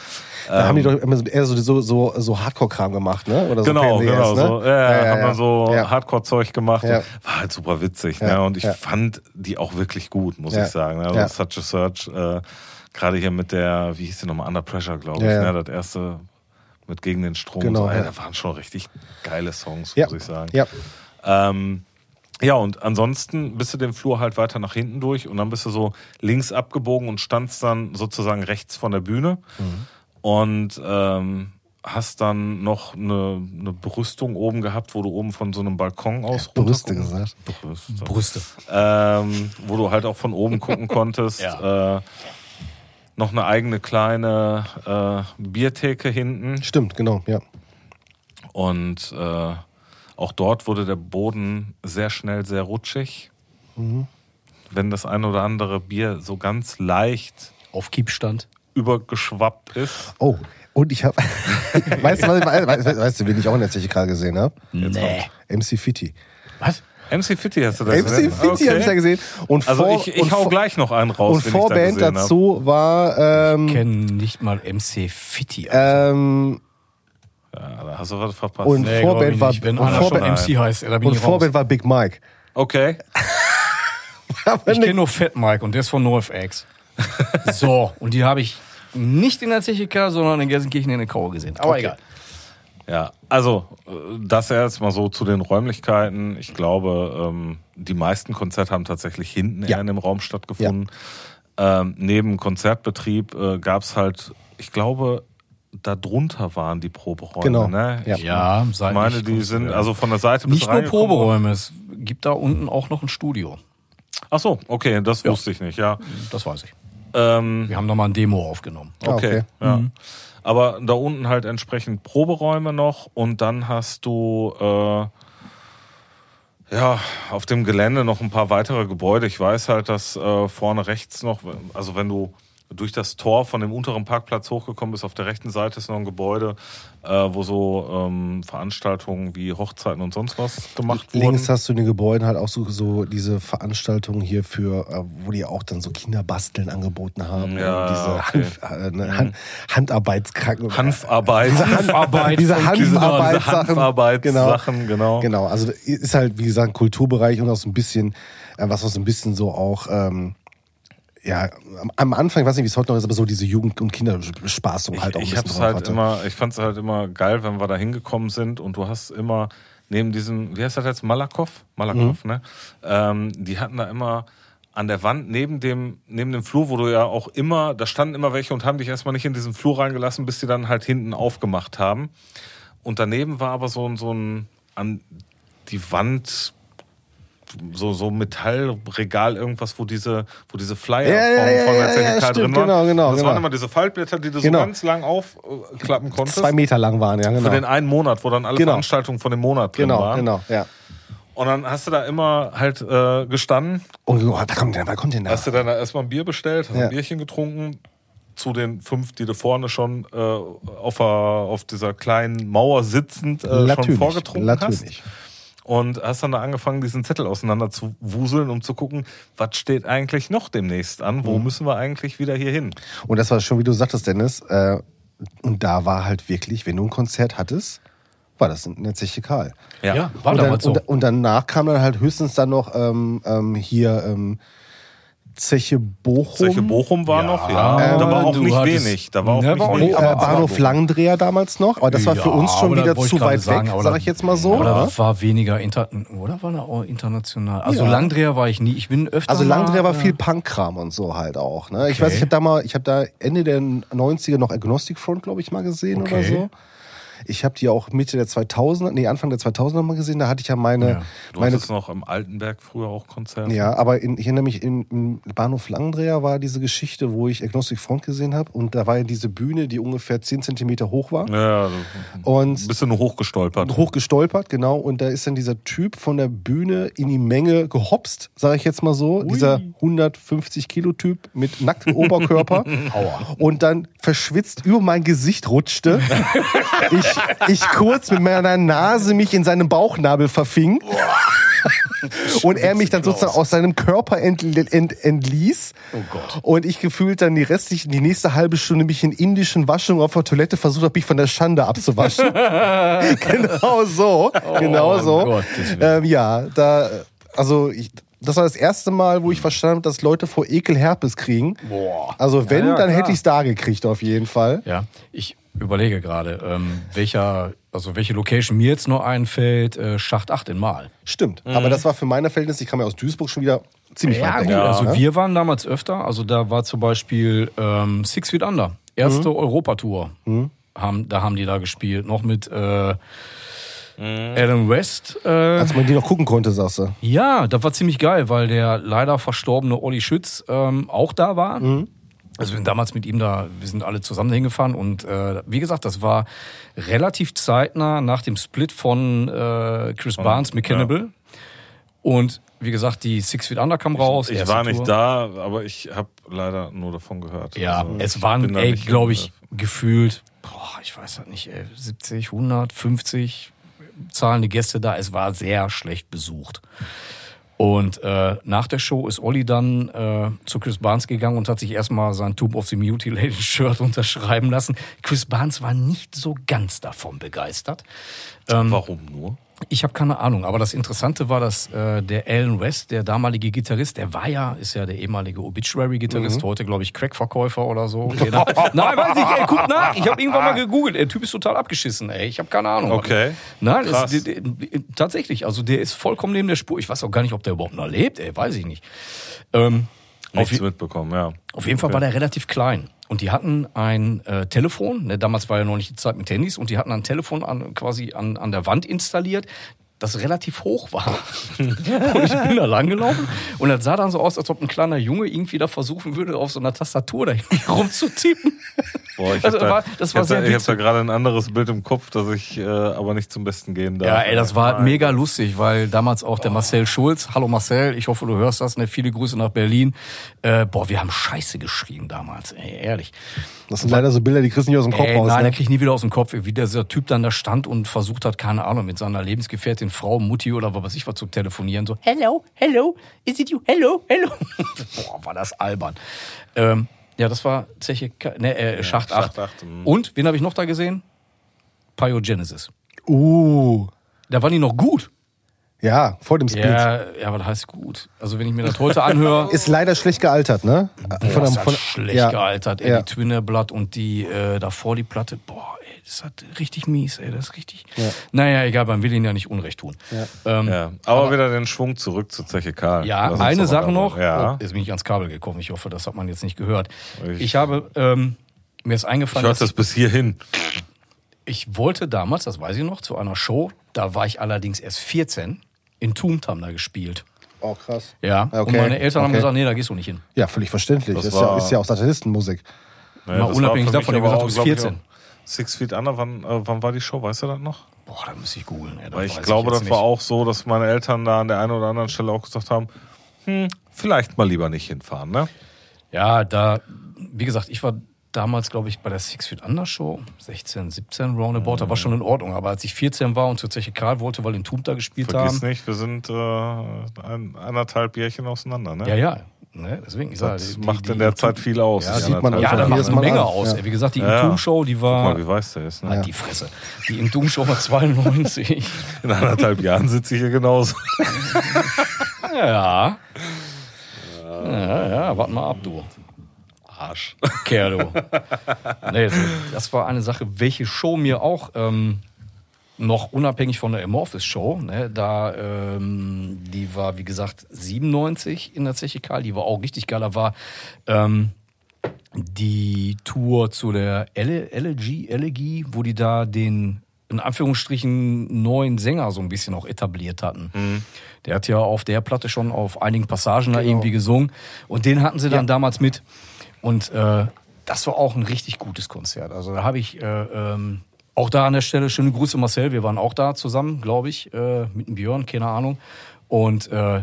Da haben die doch immer eher so, so, so, so Hardcore-Kram gemacht, ne? Oder so Genau, PNDS, genau. ne? So, ja, haben dann so ja. Hardcore-Zeug gemacht. Ja. War halt super witzig. Ja, Ne? Und ich ja. fand die auch wirklich gut, muss Ja. ich sagen. Ne? Also Ja. Such a Search, äh, gerade hier mit der, wie hieß die nochmal, Under Pressure, glaube ich. Ja, ja. Ne? Das erste mit Gegen den Strom. Genau, so, ey, ja. Da waren schon richtig geile Songs, Ja. muss ich sagen. Ja. Ähm, ja, und ansonsten bist du den Flur halt weiter nach hinten durch und dann bist du so links abgebogen und standst dann sozusagen rechts von der Bühne Mhm. Und ähm, hast dann noch eine, eine Brüstung oben gehabt, wo du oben von so einem Balkon aus Brüste runtergucken- gesagt. Brüste. Brüste. Ähm, wo du halt auch von oben gucken [laughs] konntest. äh, noch eine eigene kleine äh, Biertheke hinten. Stimmt, genau, ja. Und äh, auch dort wurde der Boden sehr schnell sehr rutschig. Wenn das ein oder andere Bier so ganz leicht Auf Kiepstand. Übergeschwappt ist. Oh, und ich habe. [laughs] weißt, du, ich- weißt, weißt, weißt du, wen ich auch in der Zeche gerade gesehen habe? Nee. MC Fitti. Was? MC Fitti hast du das MC gesehen? Fitti Okay. habe ich da gesehen. Und Also vor, ich, ich und hau vor- gleich noch einen raus. Und ich da Vorband gesehen hab. dazu war. Ähm, Kennen nicht mal MC Fitti. Alter. ähm, Ja, da hast du was verpasst. und Nee, Vorband ich war. Wenn und Vorband, MC heißt, da bin und ich raus. Vorband war Big Mike. Okay. Ich kenne nur Fat Mike und der ist von NoFX. [laughs] so, und die habe ich nicht in der Zechica, sondern in Gelsenkirchen in der Kauer gesehen. Aber egal. Ja, also äh, das erst mal so zu den Räumlichkeiten. Ich glaube, ähm, die meisten Konzerte haben tatsächlich hinten Ja. eher in dem Raum stattgefunden. Ähm, neben Konzertbetrieb äh, gab es halt, ich glaube, da drunter waren die Proberäume. Genau. Ne? Ja. Ich Ja, meine, die sind ja. also von der Seite bis Nicht nur. Proberäume, es gibt da unten auch noch ein Studio. Ach so, okay, das wusste ich nicht, ja. Das weiß ich. Ähm, Wir haben da mal ein Demo aufgenommen. Ah, Okay, okay. ja. Aber da unten halt entsprechend Proberäume noch und dann hast du äh, ja auf dem Gelände noch ein paar weitere Gebäude. Ich weiß halt, dass äh, vorne rechts noch, also wenn du durch das Tor von dem unteren Parkplatz hochgekommen bist, auf der rechten Seite ist noch ein Gebäude, äh, wo so ähm, Veranstaltungen wie Hochzeiten und sonst was gemacht wurden. Links hast du in den Gebäuden halt auch so, so diese Veranstaltungen hier für, äh, wo die auch dann so Kinderbasteln angeboten haben. Ja, diese okay. Hanf, äh, ne, Han Handarbeitskranken. Hanfarbeit. Diese, Hanfarbeit, diese Hanfarbeitssachen. Hanfarbeitssachen, genau. Genau, also ist halt, wie gesagt, Kulturbereich und auch so ein bisschen, äh, was auch so ein bisschen so auch, ähm, ja, am, Anfang, ich weiß nicht, wie es heute noch ist, aber so diese Jugend- und Kinderspaßung halt auch ein ich bisschen hab's halt hatte. immer, ich fand's halt immer geil, wenn wir da hingekommen sind und du hast immer neben diesem, wie heißt das jetzt, Malakow? Malakow, Mhm. ne? Ähm, die hatten da immer an der Wand neben dem, neben dem Flur, wo du ja auch immer, da standen immer welche und haben dich erstmal nicht in diesen Flur reingelassen, bis die dann halt hinten aufgemacht haben. Und daneben war aber so, ein- so ein, an die Wand, so, so Metallregal, irgendwas, wo diese, wo diese Flyer Ja, ja, von, ja, von ja, der ja, stimmt, drin waren. genau, genau, das genau. waren immer diese Faltblätter, die du Genau. so ganz lang aufklappen konntest. Zwei Meter lang waren, ja, genau. Für den einen Monat, wo dann alle Genau. Veranstaltungen von dem Monat drin genau, waren. genau, ja. Und dann hast du da immer halt äh, gestanden, Und oh, was kommt denn, was kommt denn da? hast du dann erstmal ein Bier bestellt, hast Ja. ein Bierchen getrunken, zu den fünf, die du vorne schon äh, auf, der, auf dieser kleinen Mauer sitzend äh, schon vorgetrunken natürlich. hast. Und hast dann da angefangen, diesen Zettel auseinander zu wuseln, um zu gucken, was steht eigentlich noch demnächst an? Wo müssen wir eigentlich wieder hier hin? Und das war schon, wie du sagtest, Dennis. Äh, und da war halt wirklich, wenn du ein Konzert hattest, war das in der Zeche Karl. Ja, war und, dann, damals so. und, und danach kam dann halt höchstens dann noch ähm, ähm, hier ähm, Zeche Bochum. Zeche Bochum war Ja, noch, ja. ähm, da war auch nicht hattest- wenig. Da war auch Ne, nicht war wenig. Äh, aber- Bahnhof Langendreher damals noch, aber das war für Ja, uns schon wieder zu weit sagen, weg, aber sag da- ich jetzt mal so. Oder? war weniger inter oder war da auch international? Also Ja. Langdreher war ich nie. Ich bin öfter Also mal, Langdreher war äh, viel Punkkram und so halt auch. Ne? Ich Okay. weiß, ich habe da mal, ich habe da Ende der 90er noch Agnostic Front, glaube ich, mal gesehen Okay. oder so. Ich habe die auch Mitte der 2000er, nee, Anfang der 2000er mal gesehen. Da hatte ich ja meine, Ja. Du meine hattest noch im Altenberg früher auch Konzerte. ja, aber in, ich erinnere mich, in, im Bahnhof Langendreher war diese Geschichte, wo ich Agnostic Front gesehen habe und da war ja diese Bühne, die ungefähr 10 Zentimeter hoch war Ja, du und bist du nur hochgestolpert. hoch gestolpert, genau, und da ist dann dieser Typ von der Bühne in die Menge gehopst, sage ich jetzt mal so, dieser 150 Kilo Typ mit nacktem Oberkörper [laughs] und dann verschwitzt über mein Gesicht rutschte. [laughs] ich, ich kurz mit meiner Nase mich in seinem Bauchnabel verfing. Und er mich dann sozusagen aus seinem Körper ent, ent, entließ. Oh Gott. Und ich gefühlt dann die restlichen, die nächste halbe Stunde mich in indischen Waschungen auf der Toilette versucht habe, mich von der Schande abzuwaschen. [laughs] genau so. genau so. Willen. Ähm, ja, da, also ich, das war das erste Mal, wo ich verstanden habe, dass Leute vor Ekel Herpes kriegen. Boah. Also wenn, Ja, ja, dann klar. hätte ich es da gekriegt auf jeden Fall. Ja, ich überlege gerade, ähm, welcher, also welche Location mir jetzt nur einfällt, äh, Schacht 8 in Mal. Stimmt. Aber das war für meine Verhältnisse, ich kam ja aus Duisburg schon wieder ziemlich Ja, weit gut, weg. also ne? wir waren damals öfter, also da war zum Beispiel ähm, Six Feet Under, erste Mhm. Europatour. Haben, da haben die da gespielt, noch mit äh, Alan West. Äh, Als man die noch gucken konnte, sagst du. Ja, das war ziemlich geil, weil der leider verstorbene Olli Schütz ähm, auch da war. Also wir sind damals mit ihm da, wir sind alle zusammen hingefahren und äh, wie gesagt, das war relativ zeitnah nach dem Split von äh, Chris Barnes mit Cannibal. Und wie gesagt, die Six Feet Under kam raus. Ich erste war nicht Tour. da, aber ich habe leider nur davon gehört. Ja, Also, es ich waren, ey, glaube ich, gefühlt, boah, ich weiß halt nicht, ey, 70, 100, 50 zahlende Gäste da. Es war sehr schlecht besucht. Und äh, nach der Show ist Olli dann äh, zu Chris Barnes gegangen und hat sich erstmal sein Tomb of the Mutilated Shirt [laughs] unterschreiben lassen. Chris Barnes war nicht so ganz davon begeistert. Ähm, Warum nur? Ich habe keine Ahnung, aber das Interessante war, dass äh, der Alan West, der damalige Gitarrist, der war ja, ist ja der ehemalige Obituary-Gitarrist, heute glaube ich Crackverkäufer oder so. [laughs] Nein, weiß ich, ey, guck nach, ich habe irgendwann mal gegoogelt, der Typ ist total abgeschissen, ey, ich habe keine Ahnung. Okay. Nein, Krass. ist, der, der, tatsächlich, also der ist vollkommen neben der Spur. Ich weiß auch gar nicht, ob der überhaupt noch lebt, ey, weiß ich nicht. Ähm, auf, Nichts mitbekommen, ja. auf jeden Fall war der relativ klein. Und die hatten ein äh, Telefon, ne, damals war ja noch nicht die Zeit mit Handys, und die hatten ein Telefon an, quasi an, an der Wand installiert, das relativ hoch war. [laughs] und ich bin da langgelaufen und das sah dann so aus, als ob ein kleiner Junge irgendwie da versuchen würde, auf so einer Tastatur da [laughs] rumzutippen. Boah, ich Also, hab da, war- das war ich sehr da, ich da gerade ein anderes Bild im Kopf, das ich äh, aber nicht zum Besten gehen darf. Ja, ey, das war Nein. mega lustig, weil damals auch der Marcel Schulz, hallo Marcel, ich hoffe, du hörst das, ne, viele Grüße nach Berlin. Äh, boah, wir haben Scheiße geschrien damals, ey, ehrlich. Das sind leider so Bilder, die kriegst du nicht aus dem Kopf Ey, raus. nein, ne? der krieg ich nie wieder aus dem Kopf, wie dieser Typ dann da stand und versucht hat, keine Ahnung, mit seiner Lebensgefährtin, Frau, Mutti oder was weiß ich was zu telefonieren, so, hello, hello, is it you, hello, hello. [laughs] Boah, war das albern. Ähm, ja, das war Zeche, ne, äh, Schacht 8. Schacht acht, mhm. Und, wen habe ich noch da gesehen? Pyogenesis. Uh, Da waren die noch gut. ja, vor dem Split. Ja, ja, aber das heißt gut. Also wenn ich mir das heute anhöre, [laughs] Ist leider schlecht gealtert, ne? boah, ist das von- schlecht ja. gealtert. Ey, Ja. die Twinnerblatt und die äh, davor die Platte, boah, das ist halt richtig mies, ey, das ist richtig. Naja, egal, man will ihnen ja nicht Unrecht tun. Ähm, Ja, aber, wieder den Schwung zurück zu Zeche Karl. Ja, eine Sache noch. Ja. Oh, jetzt bin ich ans Kabel gekommen. Ich hoffe, das hat man jetzt nicht gehört. Ich- Ich, habe, ähm, mir ist Ich eingefallen, hörte dass das bis hierhin. ich, ich wollte damals, das weiß ich noch, zu einer Show, da war ich allerdings erst 14, in Tumt haben da gespielt. Oh, krass. Ja, Okay, und meine Eltern haben okay. gesagt, nee, da gehst du nicht hin. Ja, völlig verständlich. Das Das, ist, ja, ist ja auch Satanistenmusik. Ja, Mal unabhängig davon, haben aber gesagt, du bist glaub ich, 14. auch Six Feet Under, wann, äh, wann war die Show? Weißt du das noch? Boah, da muss ich googeln. Ey, Weil ich glaube, jetzt das war nicht. auch so, dass meine Eltern da an der einen oder anderen Stelle auch gesagt haben, hm, vielleicht mal lieber nicht hinfahren, ne? Ja, da, wie gesagt, ich war damals, glaube ich, bei der Six Feet Under Show, 16, 17 Roundabout, da war schon in Ordnung. Aber als ich 14 war und zur Zeche Karl wollte, weil in Tum da gespielt Vergiss haben. nicht, wir sind äh, ein, anderthalb Bierchen auseinander, ne? Ja, ja. Ne, deswegen, ich sage, Das macht in der Zeit viel aus. Ja, die sieht man Ja, da macht eine Menge an. aus. Ja. Wie gesagt, die Ja. Intum-Show, die Guck war. mal, wie weiß der ist, ne? Halt die Fresse. Die Intum-Show war 92. [laughs] In anderthalb Jahren sitze ich hier genauso. [laughs] ja. Ja, ja, warte mal ab, du. Arsch. Kerl, du. [laughs] Nee, das war eine Sache, welche Show mir auch ähm, noch unabhängig von der Amorphis Show, ne, da, ähm, die war, wie gesagt, 97 in der Zeche Karl, die war auch richtig geil. Da war ähm, die Tour zu der Ele- Elegy, Elegy, wo die da den, in Anführungsstrichen, neuen Sänger so ein bisschen auch etabliert hatten. Der hat ja auf der Platte schon auf einigen Passagen da irgendwie gesungen. Und den hatten sie dann damals mit. Und äh, das war auch ein richtig gutes Konzert. Also da habe ich äh, ähm, auch da an der Stelle schöne Grüße Marcel. Wir waren auch da zusammen, glaube ich, äh, mit dem Björn, keine Ahnung. Und äh,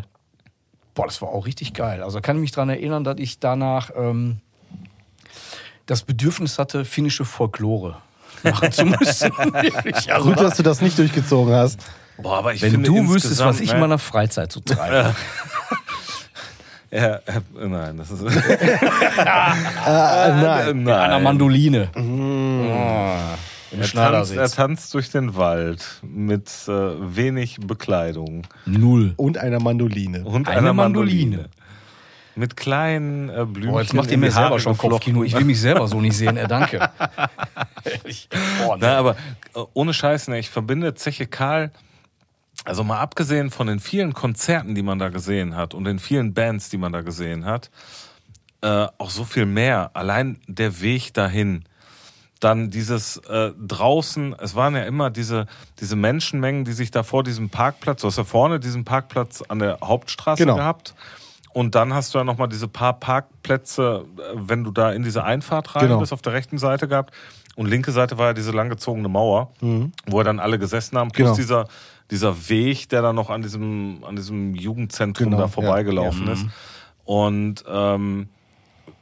boah, das war auch richtig geil. Also kann ich mich daran erinnern, dass ich danach ähm, das Bedürfnis hatte, finnische Folklore machen zu [laughs] müssen. Also Gut, dass du das nicht durchgezogen hast. Boah, aber ich wenn finde du wüsstest, was ich ne, in meiner Freizeit so treibe. [laughs] Ja, äh, nein, das ist. [laughs] Ah, nein. nein. An der Mandoline. Oh, Im Er tanzt, er tanzt durch den Wald mit äh, wenig Bekleidung Null. Und einer Mandoline. und Eine einer Mandoline. Mandoline. Mit kleinen äh, Blümchen. Boah, jetzt macht ihr mir selber schon. Kopfkino. Ich will mich selber so nicht sehen. Äh, danke. [laughs] Boah, ne. Na, aber äh, ohne Scheiß, ne, ich verbinde Zeche Karl, also mal abgesehen von den vielen Konzerten, die man da gesehen hat und den vielen Bands, die man da gesehen hat, äh, auch so viel mehr. Allein der Weg dahin. Dann dieses äh, draußen, es waren ja immer diese, diese Menschenmengen, die sich da vor diesem Parkplatz, du hast ja vorne diesen Parkplatz an der Hauptstraße Genau. gehabt. Und dann hast du ja nochmal diese paar Parkplätze, äh, wenn du da in diese Einfahrt rein Genau. bist, auf der rechten Seite gehabt. Und linke Seite war ja diese langgezogene Mauer, wo ja dann alle gesessen haben. Plus Genau. dieser, dieser Weg, der dann noch an diesem, an diesem Jugendzentrum Genau, da ja. vorbeigelaufen ist. Und ähm,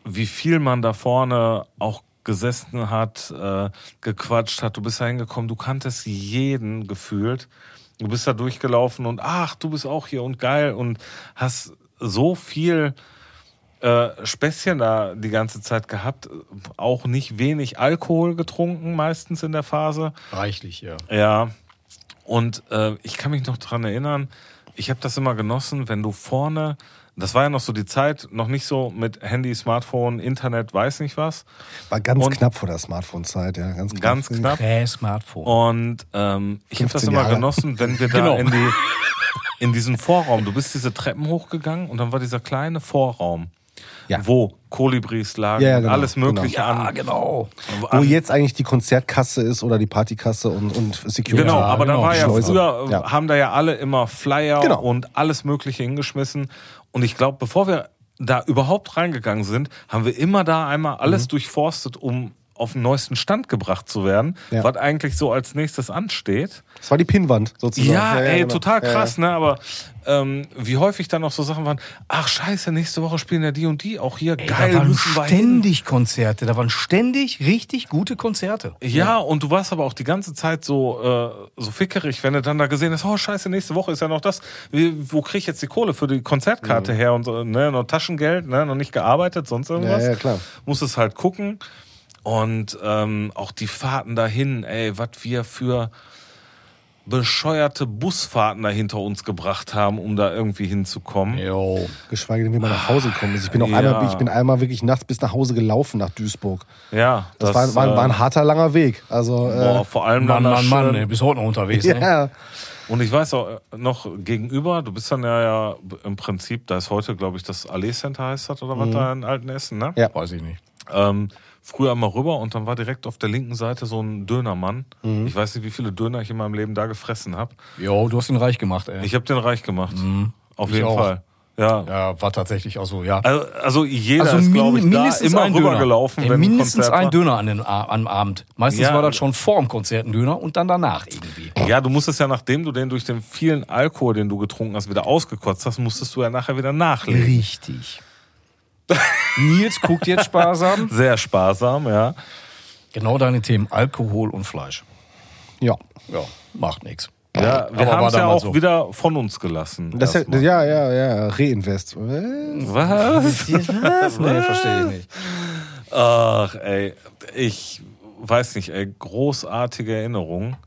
wie viel man da vorne auch gesessen hat, äh, gequatscht hat. Du bist da hingekommen, du kanntest jeden gefühlt. Du bist da durchgelaufen und ach, du bist auch hier und geil und hast so viel äh, Späßchen da die ganze Zeit gehabt. Auch nicht wenig Alkohol getrunken, meistens in der Phase. Reichlich, ja. Ja. Und äh, ich kann mich noch dran erinnern, ich habe das immer genossen, wenn du vorne, das war ja noch so die Zeit, noch nicht so mit Handy, Smartphone, Internet, weiß nicht was. War ganz Und- knapp vor der Smartphone-Zeit, ja. Ganz knapp. Ganz knapp. Prä-Smartphone. Und ähm, ich habe das 15 immer Jahre. genossen, wenn wir [laughs] da Genau. in, die, in diesen Vorraum, du bist diese Treppen hochgegangen und dann war dieser kleine Vorraum, Ja. wo Kolibris lagen, Ja, ja, genau, alles Mögliche ja, an. genau. Wo an jetzt eigentlich die Konzertkasse ist oder die Partykasse und, und Security. Genau, Ja, aber genau, da war ja Schleuse. früher, Ja. haben da ja alle immer Flyer Genau. und alles Mögliche hingeschmissen. Und ich glaube, bevor wir da überhaupt reingegangen sind, haben wir immer da einmal alles Mhm. durchforstet, um auf den neuesten Stand gebracht zu werden, Ja. was eigentlich so als nächstes ansteht. Das war die Pinnwand sozusagen. Ja, ey, genau. total Ja, krass, ne? Aber ähm, wie häufig dann noch so Sachen waren, ach scheiße, nächste Woche spielen ja die und die auch hier, Ey, geil, da waren müssen wir hin. ständig Konzerte. Da waren ständig richtig gute Konzerte. Ja, und du warst aber auch die ganze Zeit so, äh, so fickerig, wenn du dann da gesehen hast, oh scheiße, nächste Woche ist ja noch das. Wie, wo krieg ich jetzt die Kohle für die Konzertkarte her und so, ne? Noch Taschengeld, ne? Noch nicht gearbeitet, sonst irgendwas. Ja, ja, klar. Muss es halt gucken. Und ähm, auch die Fahrten dahin, ey, was wir für bescheuerte Busfahrten da hinter uns gebracht haben, um da irgendwie hinzukommen. Jo. Geschweige denn, wie man nach Hause kommt. Also ich bin auch Ja. einmal, ich bin einmal wirklich nachts bis nach Hause gelaufen nach Duisburg. Ja, Das, war, war, war äh, ein harter, langer Weg. Also, boah, äh, vor allem Mann, Mann, Mann, ey, bis heute noch unterwegs. Ne? ja. Und ich weiß auch äh, noch gegenüber, du bist dann ja, ja im Prinzip, da ist heute, glaube ich, das Allee Center heißt das oder was da in Altenessen, ne? Ja. Weiß ich nicht. Ähm, früher mal rüber und dann war direkt auf der linken Seite so ein Dönermann. Ich weiß nicht, wie viele Döner ich in meinem Leben da gefressen habe. Jo, du hast ihn reich gemacht, ey. Ich habe den reich gemacht. Auf Ich jeden auch. Fall. Ja. ja, war tatsächlich auch so, ja. Also, also jeder Also ist, glaube ich, da mindestens immer ein rübergelaufen, Ey, wenn ein mindestens ein war. Döner an den, am Abend. Meistens Ja. war das schon vor dem Konzert ein Döner und dann danach irgendwie. Ja, du musstest ja, nachdem du den durch den vielen Alkohol, den du getrunken hast, wieder ausgekotzt hast, musstest du ja nachher wieder nachlegen. Richtig. Nils guckt jetzt sparsam. [laughs] Sehr sparsam, ja. Genau deine Themen Alkohol und Fleisch. Ja. Ja, macht nichts. Ja, wir haben es ja damals auch so. wieder von uns gelassen. Das ja, ja, ja, ja, Reinvest. Äh, Was? [laughs] Nee, verstehe ich nicht. Ach, ey, ich weiß nicht, ey, großartige Erinnerung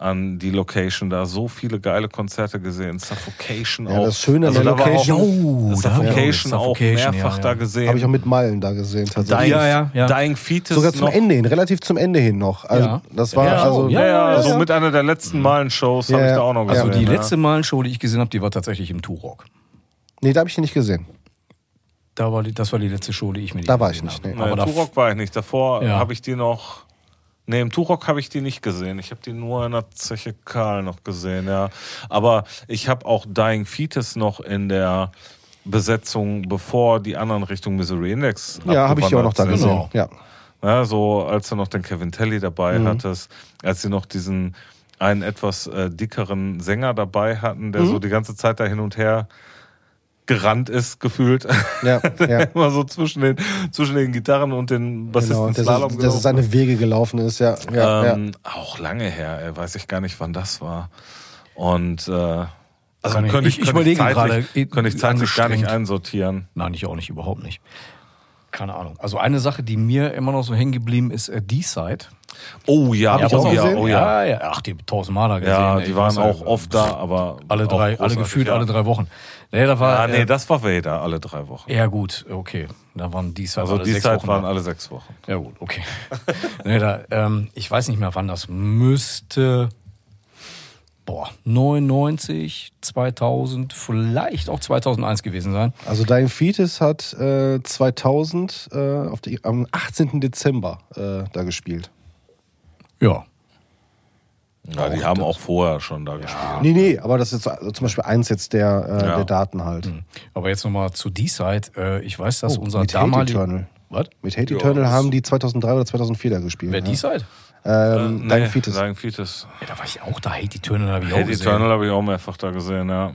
an die Location da. So viele geile Konzerte gesehen. Suffocation Ja, auch. das Schöne an der Location- Auch, auch Suffocation auch Suffocation, mehrfach ja, ja. da gesehen. Habe ich auch mit Meilen da gesehen, tatsächlich. Dying, Ja, ja, ja. Dying Fetus Sogar zum noch. Ende hin, relativ zum Ende hin noch. Also, Ja. das war Ja, also. Ja, ja, ja, so ja. mit einer der letzten Malen-Shows habe ich da auch noch Also gesehen. Also die ja. letzte Mal-Show, die ich gesehen habe, die war tatsächlich im Turok. Nee, da habe ich ihn nicht gesehen. Da war die, das war die letzte Show, die ich mir Da war gesehen ich nicht, habe. nee. Aber Turok war ich nicht. Davor Ja. habe ich die noch. Nee, im Turok habe ich die nicht gesehen. Ich habe die nur in der Zeche Karl noch gesehen, ja. Aber ich habe auch Dying Fetus noch in der Besetzung, bevor die anderen Richtung Misery Index Ja, habe ich die auch noch da sind. gesehen. Ja. Ja, so als du noch den Kevin Telly dabei Mhm. hattest, als sie noch diesen einen etwas äh, dickeren Sänger dabei hatten, Mhm. der so die ganze Zeit da hin und her gerannt ist, gefühlt. Ja, [laughs] ja. Immer so zwischen den, zwischen den Gitarren und den Bassisten Genau, dass, Slalom dass gelaufen. seine Wege gelaufen ist, ja. ja, ja. ähm, Auch lange her, ey, weiß ich gar nicht, wann das war. Und äh, also ich- könnte ich- ich könnte überlege zeitlich, gerade, könnte ich zeitlich gar nicht einsortieren. Nein, ich auch nicht, überhaupt nicht. Keine Ahnung. Also eine Sache, die mir immer noch so hängen geblieben ist, äh, D-Side. Oh ja, Hab ich oh auch ja, gesehen. oh ja. ja. Ach, die tausendmaler gesehen. Ja, ey. die Ich waren ja, auch oft da, aber Alle drei, alle gefühlt ja. alle drei Wochen. Nee, da war. Ah, nee, äh, das war Vader, alle drei Wochen. ja, gut, okay. Da waren D-Side Also alle die sechs Zeit Wochen waren alle sechs Wochen. Ja, gut, okay. [laughs] nee, da, ähm, ich weiß nicht mehr, wann das müsste. Boah, 99, 2000, vielleicht auch 2001 gewesen sein. Also Dying Fetus hat äh, 2000 äh, auf die, am 18. Dezember äh, da gespielt. Ja. Ja, die haben auch vorher schon da gespielt. Nee, nee, aber das ist also zum Beispiel eins jetzt der, äh, Ja. der Daten halt. Aber jetzt nochmal zu D-Side. Äh, ich weiß, dass Oh, unser mit Hate damaliger. Eternal. Was? Mit Hate Ja, Eternal haben die 2003 oder 2004 da gespielt. Wer ja. D-Side? Ähm, Äh, Dying Fetus. Dying Fetus. Ja, da war ich auch da. Hate Eternal habe ich auch Hate gesehen. Eternal habe ich auch mehrfach da gesehen, ja.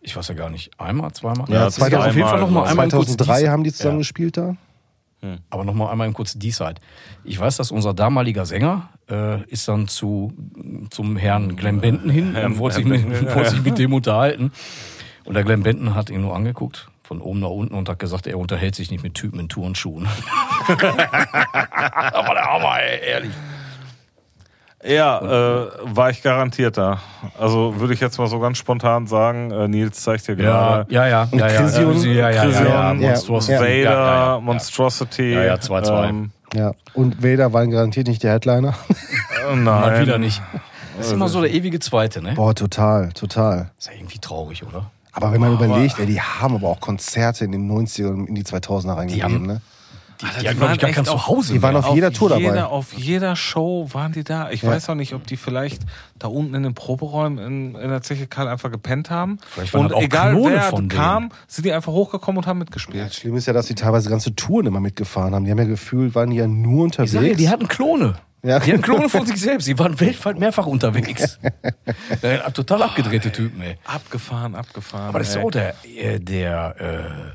Ich weiß ja gar nicht. Einmal, zweimal? Ja, Das ist auf jeden 2000 Fall nochmal einmal kurz 2003 D-Side. haben die zusammen Ja. gespielt da. Aber nochmal einmal im kurz D-Side. Ich weiß, dass unser damaliger Sänger äh, ist dann zu, zum Herrn Glenn Benton hin Herrn- und wollte sich, mit, Benton, ja, wollte sich ja. mit [laughs] dem unterhalten. Und der Glenn Benton hat ihn nur angeguckt, von oben nach unten, und hat gesagt, er unterhält sich nicht mit Typen in Turnschuhen. [laughs] Aber der Hammer, ey, ehrlich. Ja, äh, war ich garantiert da. Also würde ich jetzt mal so ganz spontan sagen, äh, Nils zeigt dir Ja, gerade. ja, ja. ja, ja, Chrysion- ja, ja, ja, ja, Chrysion, ja, Monstrosity. Ja. Vader, Ja, ja, ja. Monstrosity. Ja, ja, 2-2. Ähm, Ja. Und Vader waren garantiert nicht der Headliner. äh, nein. Mal wieder nicht. Das ist immer so der ewige Zweite, ne? Boah, total, total. ist ja irgendwie traurig, oder? Aber wenn man überlegt, ey, die haben aber auch Konzerte in den 90ern und in die 2000er reingegeben, haben- ne? Die, Alter, die, die haben, glaube waren ich, gar kein auf- Zuhause die waren mehr. auf jeder Tour dabei. Jeder, auf jeder Show waren die da. Ich Ja. weiß auch nicht, ob die vielleicht da unten in den Proberäumen in, in der Zeche Karl einfach gepennt haben. Vielleicht waren und das auch egal Klone wer von denen. kam, sind die einfach hochgekommen und haben Ja, mitgespielt. das Schlimme ist ja, dass die teilweise ganze Touren immer mitgefahren haben. Die haben ja gefühlt, waren die ja nur Ich unterwegs. sage ja, die hatten Klone. Ja. Die hatten Klone von [laughs] sich selbst. Die waren weltweit mehrfach unterwegs. [laughs] Ja, Total abgedrehte Typen, ey. Abgefahren, abgefahren. Aber das ist ey. auch der, äh, der äh,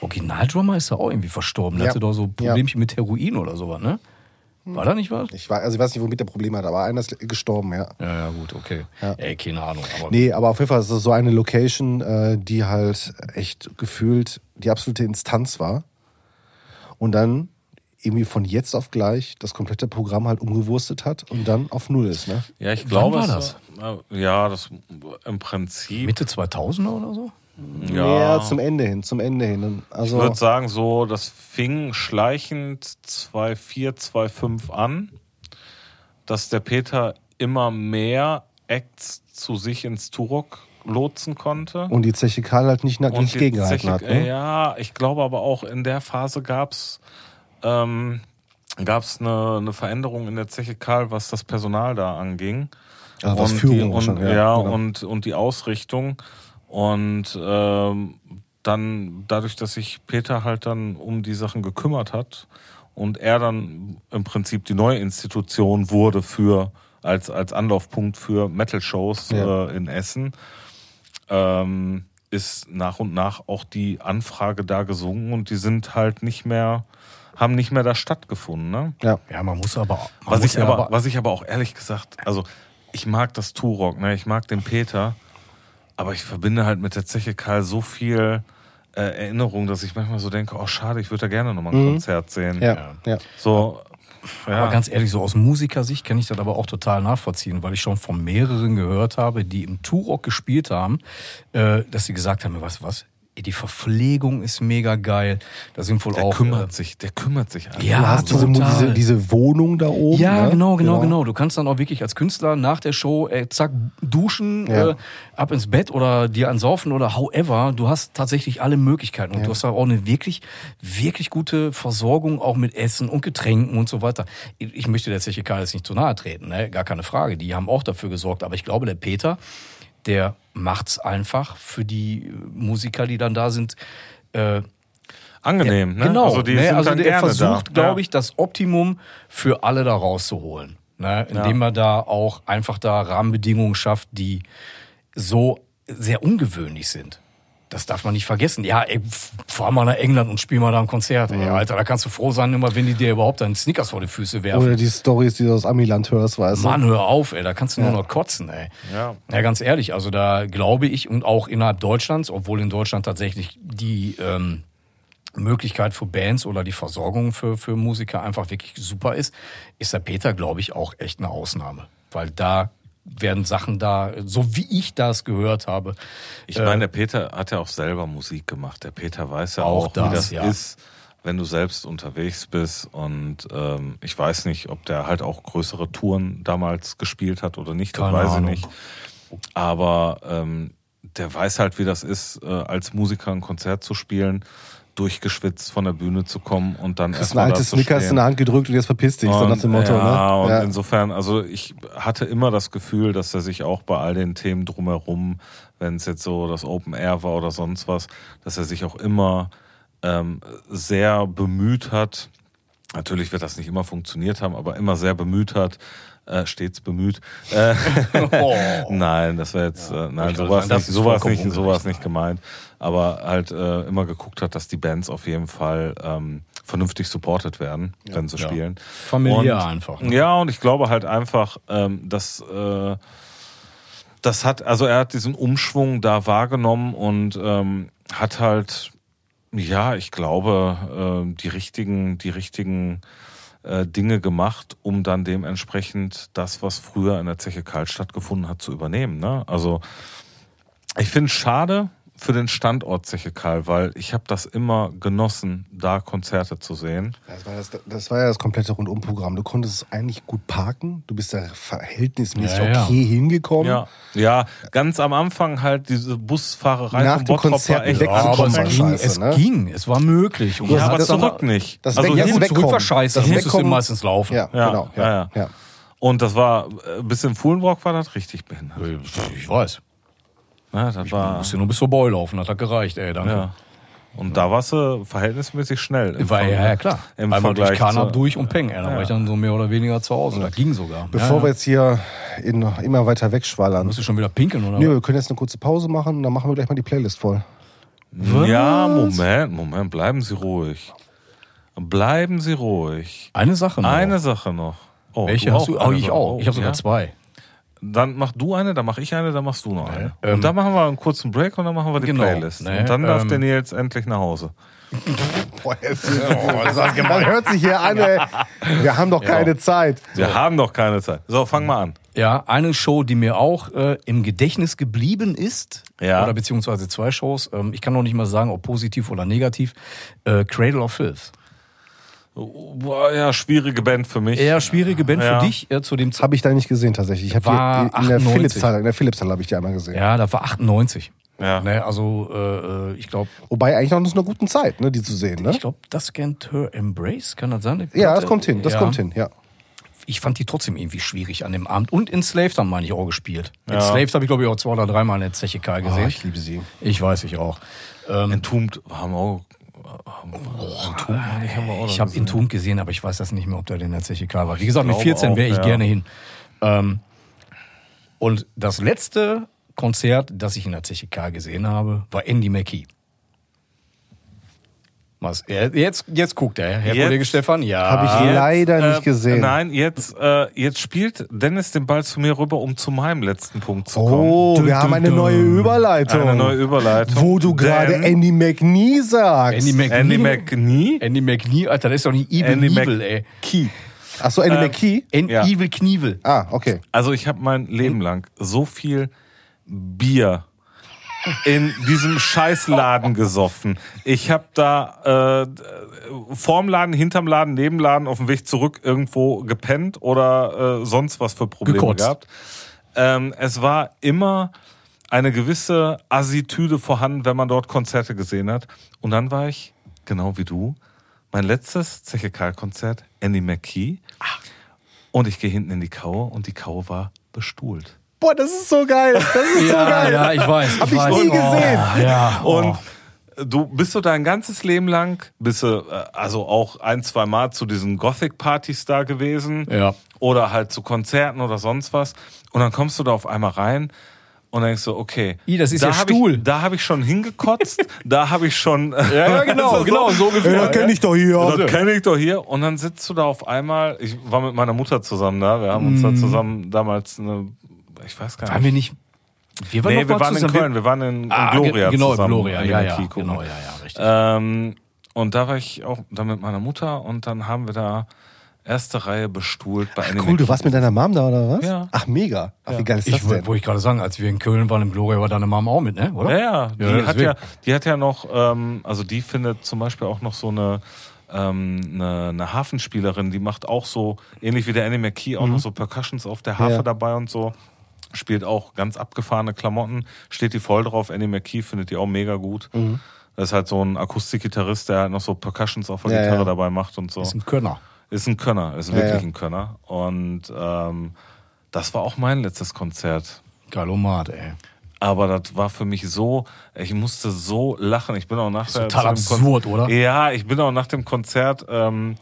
Originaldrummer ist ja auch irgendwie verstorben. Der Ja. hatte doch so Problemchen mit Heroin oder sowas, ne? War da nicht was? ich, weiß, also ich weiß nicht, womit der Problem hat, aber einer ist gestorben, ja. Ja, ja, gut, okay. Ey, keine Ahnung. Aber Nee, aber auf jeden Fall ist es so eine Location, äh, die halt echt gefühlt die absolute Instanz war. Und dann irgendwie von jetzt auf gleich das komplette Programm halt umgewurstet hat und dann auf Null ist, ne? Ja, ich glaube, war es das? war- Ja, das im Prinzip. Mitte 2000er oder so? Ja, zum Ende hin, zum Ende hin. Und ich Also, würde sagen, so, das fing schleichend 2,4, 2,5 an, dass der Peter immer mehr Acts zu sich ins Turok lotsen konnte. und die Zeche Karl halt nicht, nicht gegengehalten Zeche- hat. Ne? Ja, ich glaube aber auch in der Phase gab's ähm, gab's eine, eine Veränderung in der Zeche Karl, was das Personal da anging. Also was und Führung die, und, schon, ja, ja, genau. und, und die Ausrichtung. Und ähm, dann dadurch, dass sich Peter halt dann um die Sachen gekümmert hat und er dann im Prinzip die neue Institution wurde für als, als Anlaufpunkt für Metal-Shows Ja. äh, in Essen, ähm, ist nach und nach auch die Anfrage da gesungen und die sind halt nicht mehr, haben nicht mehr da stattgefunden. Ne? Ja. Ja, man muss aber. Man Was muss ich, ja aber, was ich aber auch ehrlich gesagt, also ich mag das Turok, ne? ich mag den Peter, aber ich verbinde halt mit der Zeche Karl so viel äh, Erinnerung, dass ich manchmal so denke, oh schade, ich würde da gerne nochmal ein Konzert sehen. Ja, ja. So, ja. Aber ganz ehrlich, so aus Musikersicht kann ich das aber auch total nachvollziehen, weil ich schon von mehreren gehört habe, die im Turok gespielt haben, äh, dass sie gesagt haben, was, was? Die Verpflegung ist mega geil. Da sind wohl der auch. kümmert äh, sich, der kümmert sich einfach. Ja, Du hast diese, total. diese, diese Wohnung da oben. Ja, ne? genau, genau, genau. Du kannst dann auch wirklich als Künstler nach der Show, äh, zack, duschen, Ja. äh, ab ins Bett oder dir ansaufen oder however. Du hast tatsächlich alle Möglichkeiten und du hast auch eine wirklich, wirklich gute Versorgung auch mit Essen und Getränken und so weiter. Ich ich möchte der Zeche Karl jetzt nicht zu nahe treten, ne? gar keine Frage. Die haben auch dafür gesorgt. Aber ich glaube, der Peter, der macht's einfach für die Musiker, die dann da sind. Äh, Angenehm, ne? Genau, Also ne? also der versucht, glaube Ja. ich, das Optimum für alle da rauszuholen. Ne? Indem er da auch einfach da Rahmenbedingungen schafft, die so sehr ungewöhnlich sind. Das darf man nicht vergessen. Ja, ey, fahr mal nach England und spiel mal da ein Konzert. Ey, Alter, da kannst du froh sein, immer wenn die dir überhaupt einen Snickers vor die Füße werfen. Oder die Stories, die du aus Amiland hörst, weißt du. Mann, hör auf, ey, da kannst du nur noch kotzen, ey. Ja. Ja, ganz ehrlich, also da glaube ich und auch innerhalb Deutschlands, obwohl in Deutschland tatsächlich die ähm, Möglichkeit für Bands oder die Versorgung für, für Musiker einfach wirklich super ist, ist der Peter, glaube ich, auch echt eine Ausnahme. Weil da werden Sachen da, so wie ich das gehört habe. Ich meine, der Peter hat ja auch selber Musik gemacht. Der Peter weiß ja Auch auch, das, wie das ja. ist, wenn du selbst unterwegs bist. Und ähm, ich weiß nicht, ob der halt auch größere Touren damals gespielt hat oder nicht. Das Keine weiß Ahnung. ich nicht. Aber ähm, der weiß halt, wie das ist, äh, als Musiker ein Konzert zu spielen, durchgeschwitzt von der Bühne zu kommen und dann ein erstmal da altes Snickers stehen. in der Hand gedrückt und jetzt verpiss dich, so nach dem Motto, ja, ne? und Ja. insofern, also ich hatte immer das Gefühl, dass er sich auch bei all den Themen drumherum, wenn es jetzt so das Open Air war oder sonst was, dass er sich auch immer ähm, sehr bemüht hat. Natürlich wird das nicht immer funktioniert haben, aber immer sehr bemüht hat, äh, stets bemüht. Äh, [laughs] nein, das wäre jetzt, äh, nein, sowas nicht, vollkommen nicht, sowas ungerecht, nicht gemeint. Aber halt äh, immer geguckt hat, dass die Bands auf jeden Fall ähm, vernünftig supported werden, wenn sie Ja. spielen. Familiär Und- einfach. Ne? Ja, und ich glaube halt einfach, ähm, dass äh, das hat, also er hat diesen Umschwung da wahrgenommen und ähm, hat halt, ja, ich glaube, äh, die richtigen, die richtigen äh, Dinge gemacht, um dann dementsprechend das, was früher in der Zeche Karl stattgefunden hat, zu übernehmen. Ne? Also ich finde es schade für den Standort Zeche Karl, weil ich habe das immer genossen, da Konzerte zu sehen. Das war, das, das war ja das komplette Rundumprogramm. Du konntest es eigentlich gut parken. Du bist da verhältnismäßig Ja, ja. okay hingekommen. Ja, ja, ganz am Anfang halt diese Busfahrerei Nach war Konzerten echt weg Ja, aber es war ging, scheiße, es ne? ging, es war möglich. Und Ja, du aber zurück nicht. Das also Weg- Ja, gut, zurück war scheiße, Das musstest du meistens laufen. Ja, Ja, genau. Ja, ja, ja. ja. Und das war äh, bis in Fuhlenbrock war das richtig behindert. Ich weiß. Ja, das Du war musst ja nur bis zur Boy laufen, das hat gereicht, ey, danke. ja. Und da warst du verhältnismäßig schnell. im War, ja, ja, klar. Im Einmal durch Vergleich Kanab zu- durch und Peng. Ey, dann war ich dann so mehr oder weniger zu Hause. Das ging sogar. Bevor ja, wir jetzt hier in, immer weiter wegschwallern. Musst du schon wieder pinkeln, oder? Nö, wir können jetzt eine kurze Pause machen und dann machen wir gleich mal die Playlist voll. Ja, Moment, Moment, bleiben Sie ruhig. Bleiben Sie ruhig. Eine Sache noch. Eine Sache noch. Oh, Welche du hast du? Oh, ich auch. Ich habe sogar ja? zwei. Dann mach du eine, dann mach ich eine, dann machst du noch eine. Ähm, und dann machen wir einen kurzen Break und dann machen wir die Genau. Playlist. Nee, und dann darf ähm, der Nils endlich nach Hause. [laughs] Boah, jetzt, [laughs] Man hört sich hier an, ey. Wir haben doch keine Zeit. Wir haben doch keine Zeit. So, fang mal an. Ja, eine Show, die mir auch äh, im Gedächtnis geblieben ist, Ja. oder beziehungsweise zwei Shows, ähm, ich kann noch nicht mal sagen, ob positiv oder negativ, äh, Cradle of Filth. Boah, ja, schwierige Band für mich. Eher schwierige Band Ja. für dich, äh, zu dem Zeitpunkt. Habe ich da nicht gesehen tatsächlich. Ich habe War in der 98. Philips-Halle, in der Philips-Halle habe ich die einmal gesehen. Ja, da war 98. Ja. Ne, also äh, ich glaube, Wobei eigentlich noch zu einer guten Zeit, ne, die zu sehen, ne? ich glaube, das kennt Her Embrace, kann das sein? Ja, das kommt hin, das Ja. kommt hin, ja. Ich fand die trotzdem irgendwie schwierig an dem Abend. Und Enslaved haben meine ich auch gespielt. Ja. Enslaved habe ich glaube ich auch zwei oder dreimal in der Zeche Karl gesehen. Oh, ich liebe sie. ich weiß, ich auch. Ähm, Entombed haben auch. Meine ich, habe. Entombed gesehen, aber ich weiß das nicht mehr, ob der in der Karl war. Wie gesagt, mit glaube 14 wäre ich ja. gerne hin. Ähm, und das letzte Konzert, das ich in der CCK gesehen habe, war Andy McKee. Was? Er- Jetzt, jetzt guckt er, Herr Jetzt? Kollege Stefan. Ja. Hab ich Jetzt, leider nicht gesehen. Nein, jetzt, äh, jetzt spielt Dennis den Ball zu mir rüber, um zu meinem letzten Punkt zu kommen. Oh, wir haben eine neue Überleitung. Eine neue Überleitung. Wo du gerade Andy McNee sagst. Andy McKee. Andy McNee. Andy McKee, Alter, das ist doch nicht Evil Andy Knievel, ey. McKee. Ach so, Andy McKee? An Ja. Evil Knievel. Ah, okay. Also ich habe mein Leben lang so viel Bier in diesem Scheißladen gesoffen. Ich habe da äh, vorm Laden, hinterm Laden, neben Laden auf dem Weg zurück irgendwo gepennt oder äh, sonst was für Probleme Gekotzt. gehabt. Ähm, es war immer eine gewisse Assitüde vorhanden, wenn man dort Konzerte gesehen hat. Und dann war ich, genau wie du, mein letztes Zeche-Karl-Konzert, Andy McKee. Und ich gehe hinten in die Kaue und die Kaue war bestuhlt. Boah, das ist so geil. Das ist so Ja, geil. ja, ich weiß. Hab ich weiß. nie gesehen. Oh, ja, oh. Und du bist so dein ganzes Leben lang, bist du äh, also auch ein, zwei Mal zu diesen Gothic-Partys da gewesen. Ja. Oder halt zu Konzerten oder sonst was. Und dann kommst du da auf einmal rein und denkst so, okay. Ih, das ist da ja Stuhl. Ich, da habe ich schon hingekotzt, [laughs] da habe ich schon. Ja, ja, genau, [laughs] genau, so Ey, ungefähr. das kenn ich doch hier. Das kenne ich doch hier. Und dann sitzt du da auf einmal. Ich war mit meiner Mutter zusammen da. Wir haben uns da zusammen damals eine. Ich weiß gar Waren nicht. wir nicht. Wir waren, nee, wir waren in. Köln. Wir waren in, in Ah, Gloria ge- genau, zusammen. in Gloria, ja, ja, Key genau, ja, ja, richtig. Ähm, und da war ich auch da mit meiner Mutter und dann haben wir da erste Reihe bestuhlt bei Anime. Cool, du warst mit deiner Mom da oder was? Ja. Ach, mega. Ach, wie geil ist das Ich, denn? wollte ich gerade sagen, als wir in Köln waren im Gloria, war deine Mama auch mit, ne? Oder? Ja, ja, die, Ja, hat ja, die hat ja noch, ähm, also die findet zum Beispiel auch noch so eine, ähm, eine, eine Hafenspielerin, die macht auch so, ähnlich wie der Annie McKee, auch noch so Percussions auf der Harfe Ja. dabei und so. Spielt auch ganz abgefahrene Klamotten, steht die voll drauf. Annie McKee findet die auch mega gut. Das ist halt so ein Akustikgitarrist, der halt noch so Percussions auf der Ja, Gitarre ja. dabei macht und so. Ist ein Könner. Ist ein Könner, ist Ja, wirklich ein Könner. Und ähm, das war auch mein letztes Konzert. Galomat, ey. Aber das war für mich so, ich musste so lachen. Ich bin auch nach der, total zu dem Kon- absurd, oder? Ja, ich bin auch nach dem Konzert ähm,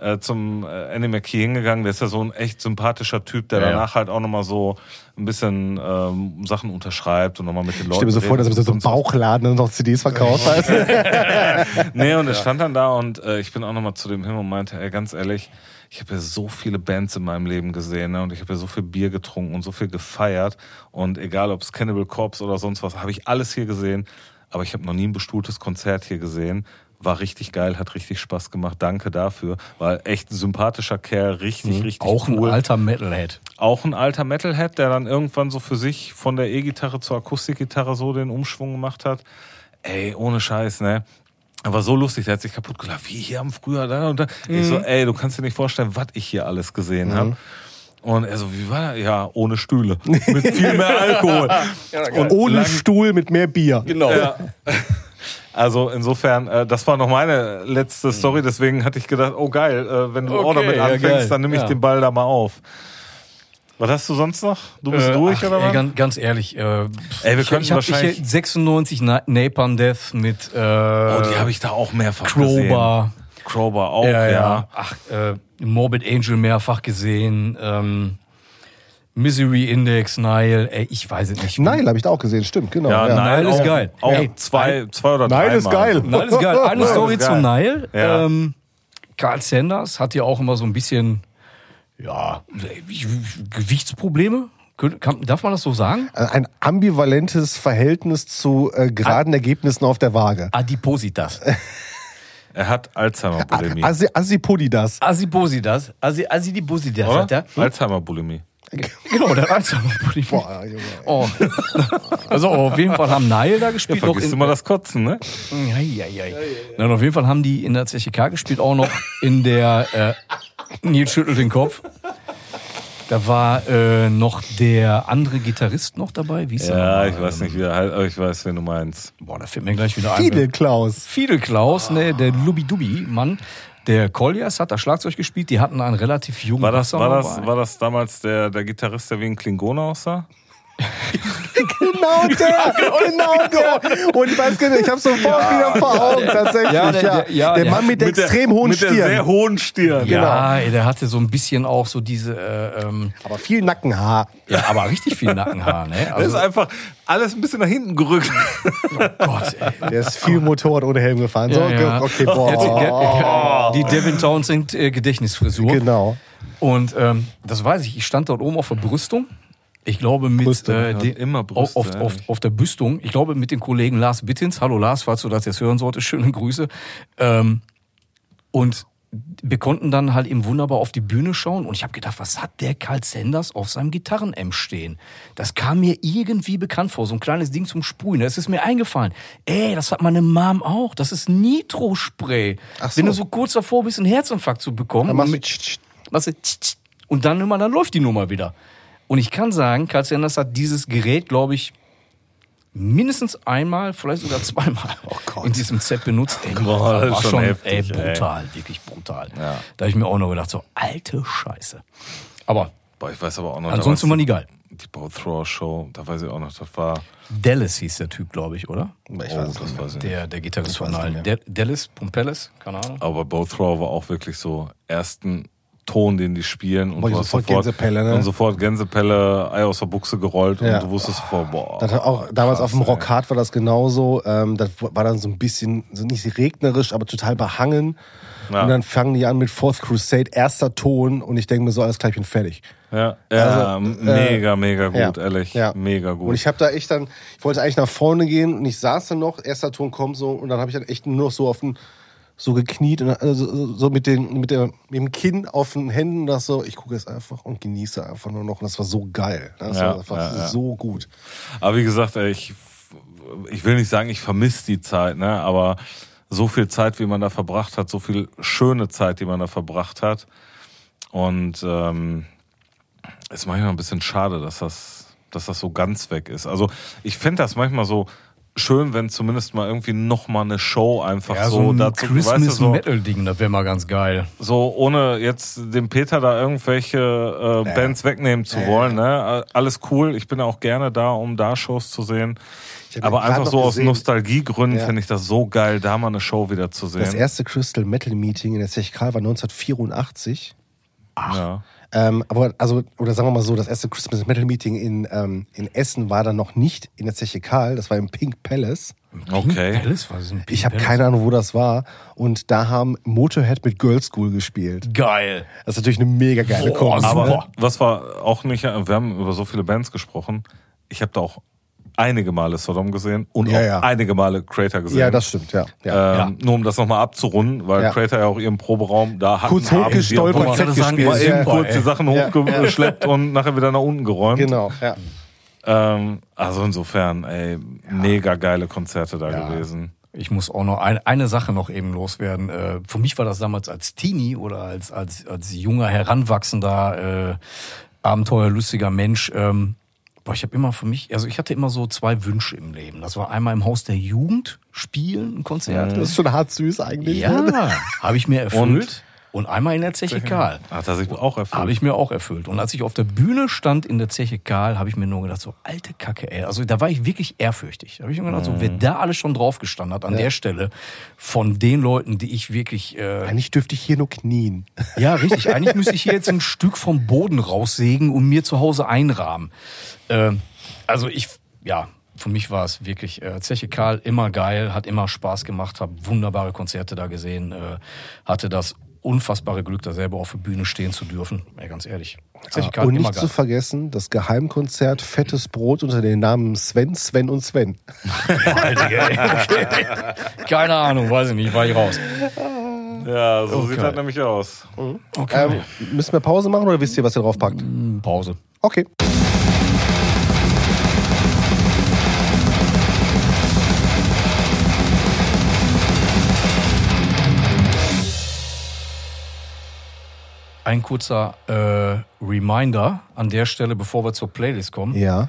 äh, zum äh, Andy McKee hingegangen. Der ist ja so ein echt sympathischer Typ, der Ja, ja. danach halt auch nochmal so ein bisschen ähm, Sachen unterschreibt und nochmal mit den Leuten Ich stell mir so vor, dass er so und einem Bauchladen und noch CDs verkauft hat. [laughs] Nee, und er stand dann da und äh, ich bin auch nochmal zu dem hin und meinte, ey, ganz ehrlich, ich habe ja so viele Bands in meinem Leben gesehen ne? und ich habe ja so viel Bier getrunken und so viel gefeiert und egal ob es Cannibal Corpse oder sonst was, habe ich alles hier gesehen, aber ich habe noch nie ein bestuhltes Konzert hier gesehen. War richtig geil, hat richtig Spaß gemacht. Danke dafür. War echt ein sympathischer Kerl, richtig, richtig Auch ein cool. alter Metalhead. Auch ein alter Metalhead, der dann irgendwann so für sich von der E-Gitarre zur Akustikgitarre so den Umschwung gemacht hat. Ey, ohne Scheiß, ne? Aber so lustig, der hat sich kaputt gelacht. Wie hier am früher da und da. Ich so, ey, du kannst dir nicht vorstellen, was ich hier alles gesehen habe. Und er so, wie war das? Ja, ohne Stühle. Mit viel mehr [laughs] Alkohol. und Ohne lang- Stuhl mit mehr Bier. Genau. ja. [laughs] Also insofern, äh, das war noch meine letzte Story, deswegen hatte ich gedacht, oh geil, äh, wenn du auch Okay, damit ja, anfängst, geil. dann nehme ich Ja. den Ball da mal auf. Was hast du sonst noch? Du bist durch Ach, oder ey, was? ganz, ganz ehrlich. Äh, Ey, wir hab, wahrscheinlich- Ich, 96 Na Napalm Death mit äh, Oh, die habe ich da auch mehrfach gesehen. Crowbar. Crowbar auch, ja. Ja, ja. Ach, äh, Morbid Angel mehrfach gesehen. Ähm, Misery Index, Nile. Ey, ich weiß es nicht. Nile habe ich da auch gesehen, stimmt, genau. Ja, ja. Nile Nile ist auch, geil. Auch Ey, zwei, zwei oder drei Nile ist Mal. geil. Nile ist geil. [laughs] Eine Story zu. Nile. Ja. Ähm, Carl Sanders hat ja auch immer so ein bisschen, ja, Gewichtsprobleme. Kann, darf man das so sagen? Ein ambivalentes Verhältnis zu äh, geraden Ergebnissen auf der Waage. Adipositas. [laughs] Er hat Alzheimer-Bulimie. Asi Asipodidas. Asipositas. Asi, Asidipositas hat er. Alzheimer-Bulimie. Genau, der hat Alzheimer. Boah, Junge. Oh. [laughs] Also auf jeden Fall haben Nile da gespielt. noch Vergisst in, immer das Kotzen, ne? Eieiei. Nein, auf jeden Fall haben die in der CCK gespielt, auch noch in der äh, Nils schüttelt den Kopf. Da war äh, noch der andere Gitarrist noch dabei. Wie der Ja, ich weiß nicht, wie er heißt, aber ich weiß, wen du meinst. Boah, da fällt mir gleich wieder ein. Fidel Klaus. Fidel Klaus, ne, der Lubidubi-Mann. Der Koljas hat da Schlagzeug gespielt. Die hatten einen relativ jungen War das, war das, war das damals der, der Gitarrist, der wie ein Klingoner aussah? [laughs] genau der, genau der. Und ich weiß genau, ich habe sofort wieder vor Augen, tatsächlich. Ja, Ja, der, der- der, der- ja, der Mann mit der Mit der- extrem hohen mit der Stirn. sehr hohen Stirn. Ja, ey, der hatte so ein bisschen auch so diese, äh, ähm, aber viel Nackenhaar. ja, aber richtig viel Nackenhaar, ne? Das ist Also, einfach alles ein bisschen nach hinten gerückt. Gott, ey. Der ist viel Motorrad ohne Helm gefahren. So, Ja, ja. okay, Der boah. der- Die Devin Townsend äh, Gedächtnisfrisur. Genau. Und ähm, das weiß ich. Ich stand dort oben auf der Brüstung. Ich glaube mit Brüstung, äh, ja. den, Immer Brüste, auf, auf, auf, der Brüstung. Ich glaube mit dem Kollegen Lars Bittins. Hallo Lars, falls du das jetzt hören solltest, schöne Grüße. Ähm, und wir konnten dann halt eben wunderbar auf die Bühne schauen und ich habe gedacht, was hat der Carl Sanders auf seinem Gitarren-M stehen? Das kam mir irgendwie bekannt vor, so ein kleines Ding zum Sprühen. Das ist mir eingefallen. Ey, das hat meine Mom auch. Das ist Nitro-Spray. Ach so. Wenn du so kurz davor bist, einen Herzinfarkt zu bekommen. Dann machst du mit- machst du tsch, tsch, und dann immer, dann läuft die Nummer wieder. Und ich kann sagen, Carl Sanders hat dieses Gerät, glaube ich, mindestens einmal, vielleicht sogar zweimal in diesem Set benutzt. Ey, Oh Boah, das war ist schon schon heftig, ey, ey. brutal, wirklich brutal. Ja. Da habe ich mir auch noch gedacht, so alte Scheiße. Aber Boah, ich weiß aber auch noch. ansonsten war nie geil. Die Bow Show, da weiß ich auch noch, das war. Dallas hieß der Typ, glaube ich, oder? Ich Oh, weiß es das weiß ich. Der, der Gitarrist von allen. Dallas, Pompeles, keine Ahnung. Aber Bow war auch wirklich so ersten Ton, den die spielen und Boah, du hast sofort Gänsepelle, ne? und sofort Gänsepelle, Ei aus der Buchse gerollt Ja. und du wusstest sofort, boah. Das hat auch damals krass, auf dem ey. Rock Hard war das genauso. Ähm, das war dann so ein bisschen, so nicht regnerisch, aber total behangen. Ja. Und dann fangen die an mit Fourth Crusade, erster Ton. Und ich denke mir so, alles klar, ich bin fertig. Ja, ja Also, mega, mega gut, ja, ehrlich. ja. Mega gut. Und ich habe da echt dann, ich wollte eigentlich nach vorne gehen und ich saß dann noch, erster Ton kommt so und dann habe ich dann echt nur noch so auf den, so gekniet und also, so- mit, den, mit, der, mit dem Kinn auf den Händen das so, ich gucke jetzt einfach und genieße einfach nur noch. Und das war so geil. Das Ja, war, war ja, so gut. Aber wie gesagt, ich, ich will nicht sagen, ich vermisse die Zeit, ne? aber so viel Zeit, wie man da verbracht hat, so viel schöne Zeit, die man da verbracht hat. Und ähm, ist manchmal ein bisschen schade, dass das, dass das so ganz weg ist. Also ich fände das manchmal so schön, wenn zumindest mal irgendwie noch mal eine Show einfach Ja, so, so ein dazu, Christmas weißt du, so, Metal Ding, das wäre mal ganz geil. so ohne jetzt dem Peter da irgendwelche äh, Bands wegnehmen zu wollen. Ne? Alles cool. Ich bin auch gerne da, um da Shows zu sehen. Aber einfach so aus gesehen- Nostalgiegründen Ja. finde ich das so geil, da mal eine Show wieder zu sehen. Das erste Crystal Metal Meeting in der Zechkal war 1984. ja. Ähm, aber, also, oder sagen wir mal so, das erste Christmas Metal Meeting in, ähm, in Essen war dann noch nicht in der Zeche Karl, das war im Pink Palace. Okay. Palace? Was ist ein Pink Ich habe keine Ahnung, wo das war. Und da haben Motorhead mit Girl School gespielt. Geil. Das ist natürlich eine mega geile Kombi. Aber Super. was war auch nicht, wir haben über so viele Bands gesprochen. Ich habe da auch einige Male Sodom gesehen und Ja, auch ja. einige Male Crater gesehen. Ja, das stimmt, ja. ja. ähm, Ja. Nur um das nochmal abzurunden, weil Ja. Crater ja auch ihren Proberaum da hatten. Kurz haben hochgestolpert, sie- Set gerade sagen. Mal eben kurz die. Sachen Ja. hochgeschleppt und nachher wieder nach unten geräumt. Genau, ja. Ähm, also insofern, ey, mega geile Konzerte da Ja. gewesen. Ich muss auch noch eine, eine Sache noch eben loswerden. Äh, für mich war das damals als Teenie oder als, als, als junger, heranwachsender, äh, abenteuerlustiger Mensch. Ähm, boah, ich habe immer für mich, also ich hatte immer so zwei Wünsche im Leben. Das war einmal im Haus der Jugend spielen, Konzerte. Das ist schon hart süß eigentlich. Ja, [laughs] habe ich mir erfüllt. Und, einmal in der Zeche Karl. Hat er sich auch erfüllt. Habe ich mir auch erfüllt. Und als ich auf der Bühne stand in der Zeche Karl, habe ich mir nur gedacht, so alte Kacke, ey. Also da war ich wirklich ehrfürchtig. Da habe ich mir gedacht, so wer da alles schon drauf gestanden hat an der Stelle von den Leuten, die ich wirklich äh, Eigentlich dürfte ich hier nur knien. ja, richtig. Eigentlich müsste ich hier jetzt ein [laughs] Stück vom Boden raussägen und mir zu Hause einrahmen. Ähm, also ich, ja, für mich war es wirklich äh, Zeche Karl immer geil, hat immer Spaß gemacht, habe wunderbare Konzerte da gesehen, äh, hatte das unfassbare Glück, da selber auf der Bühne stehen zu dürfen. Ja, ganz ehrlich. Karl Und immer nicht zu vergessen, das Geheimkonzert Fettes Brot unter den Namen Sven, Sven und Sven. [laughs] Alter, ey, okay. Keine Ahnung, weiß ich nicht, war ich raus. Ja, so Okay. sieht das nämlich aus. Okay. Ähm, müssen wir Pause machen oder wisst ihr, was ihr drauf packt? Pause. Okay. Ein kurzer äh, Reminder an der Stelle, bevor wir zur Playlist kommen. Ja.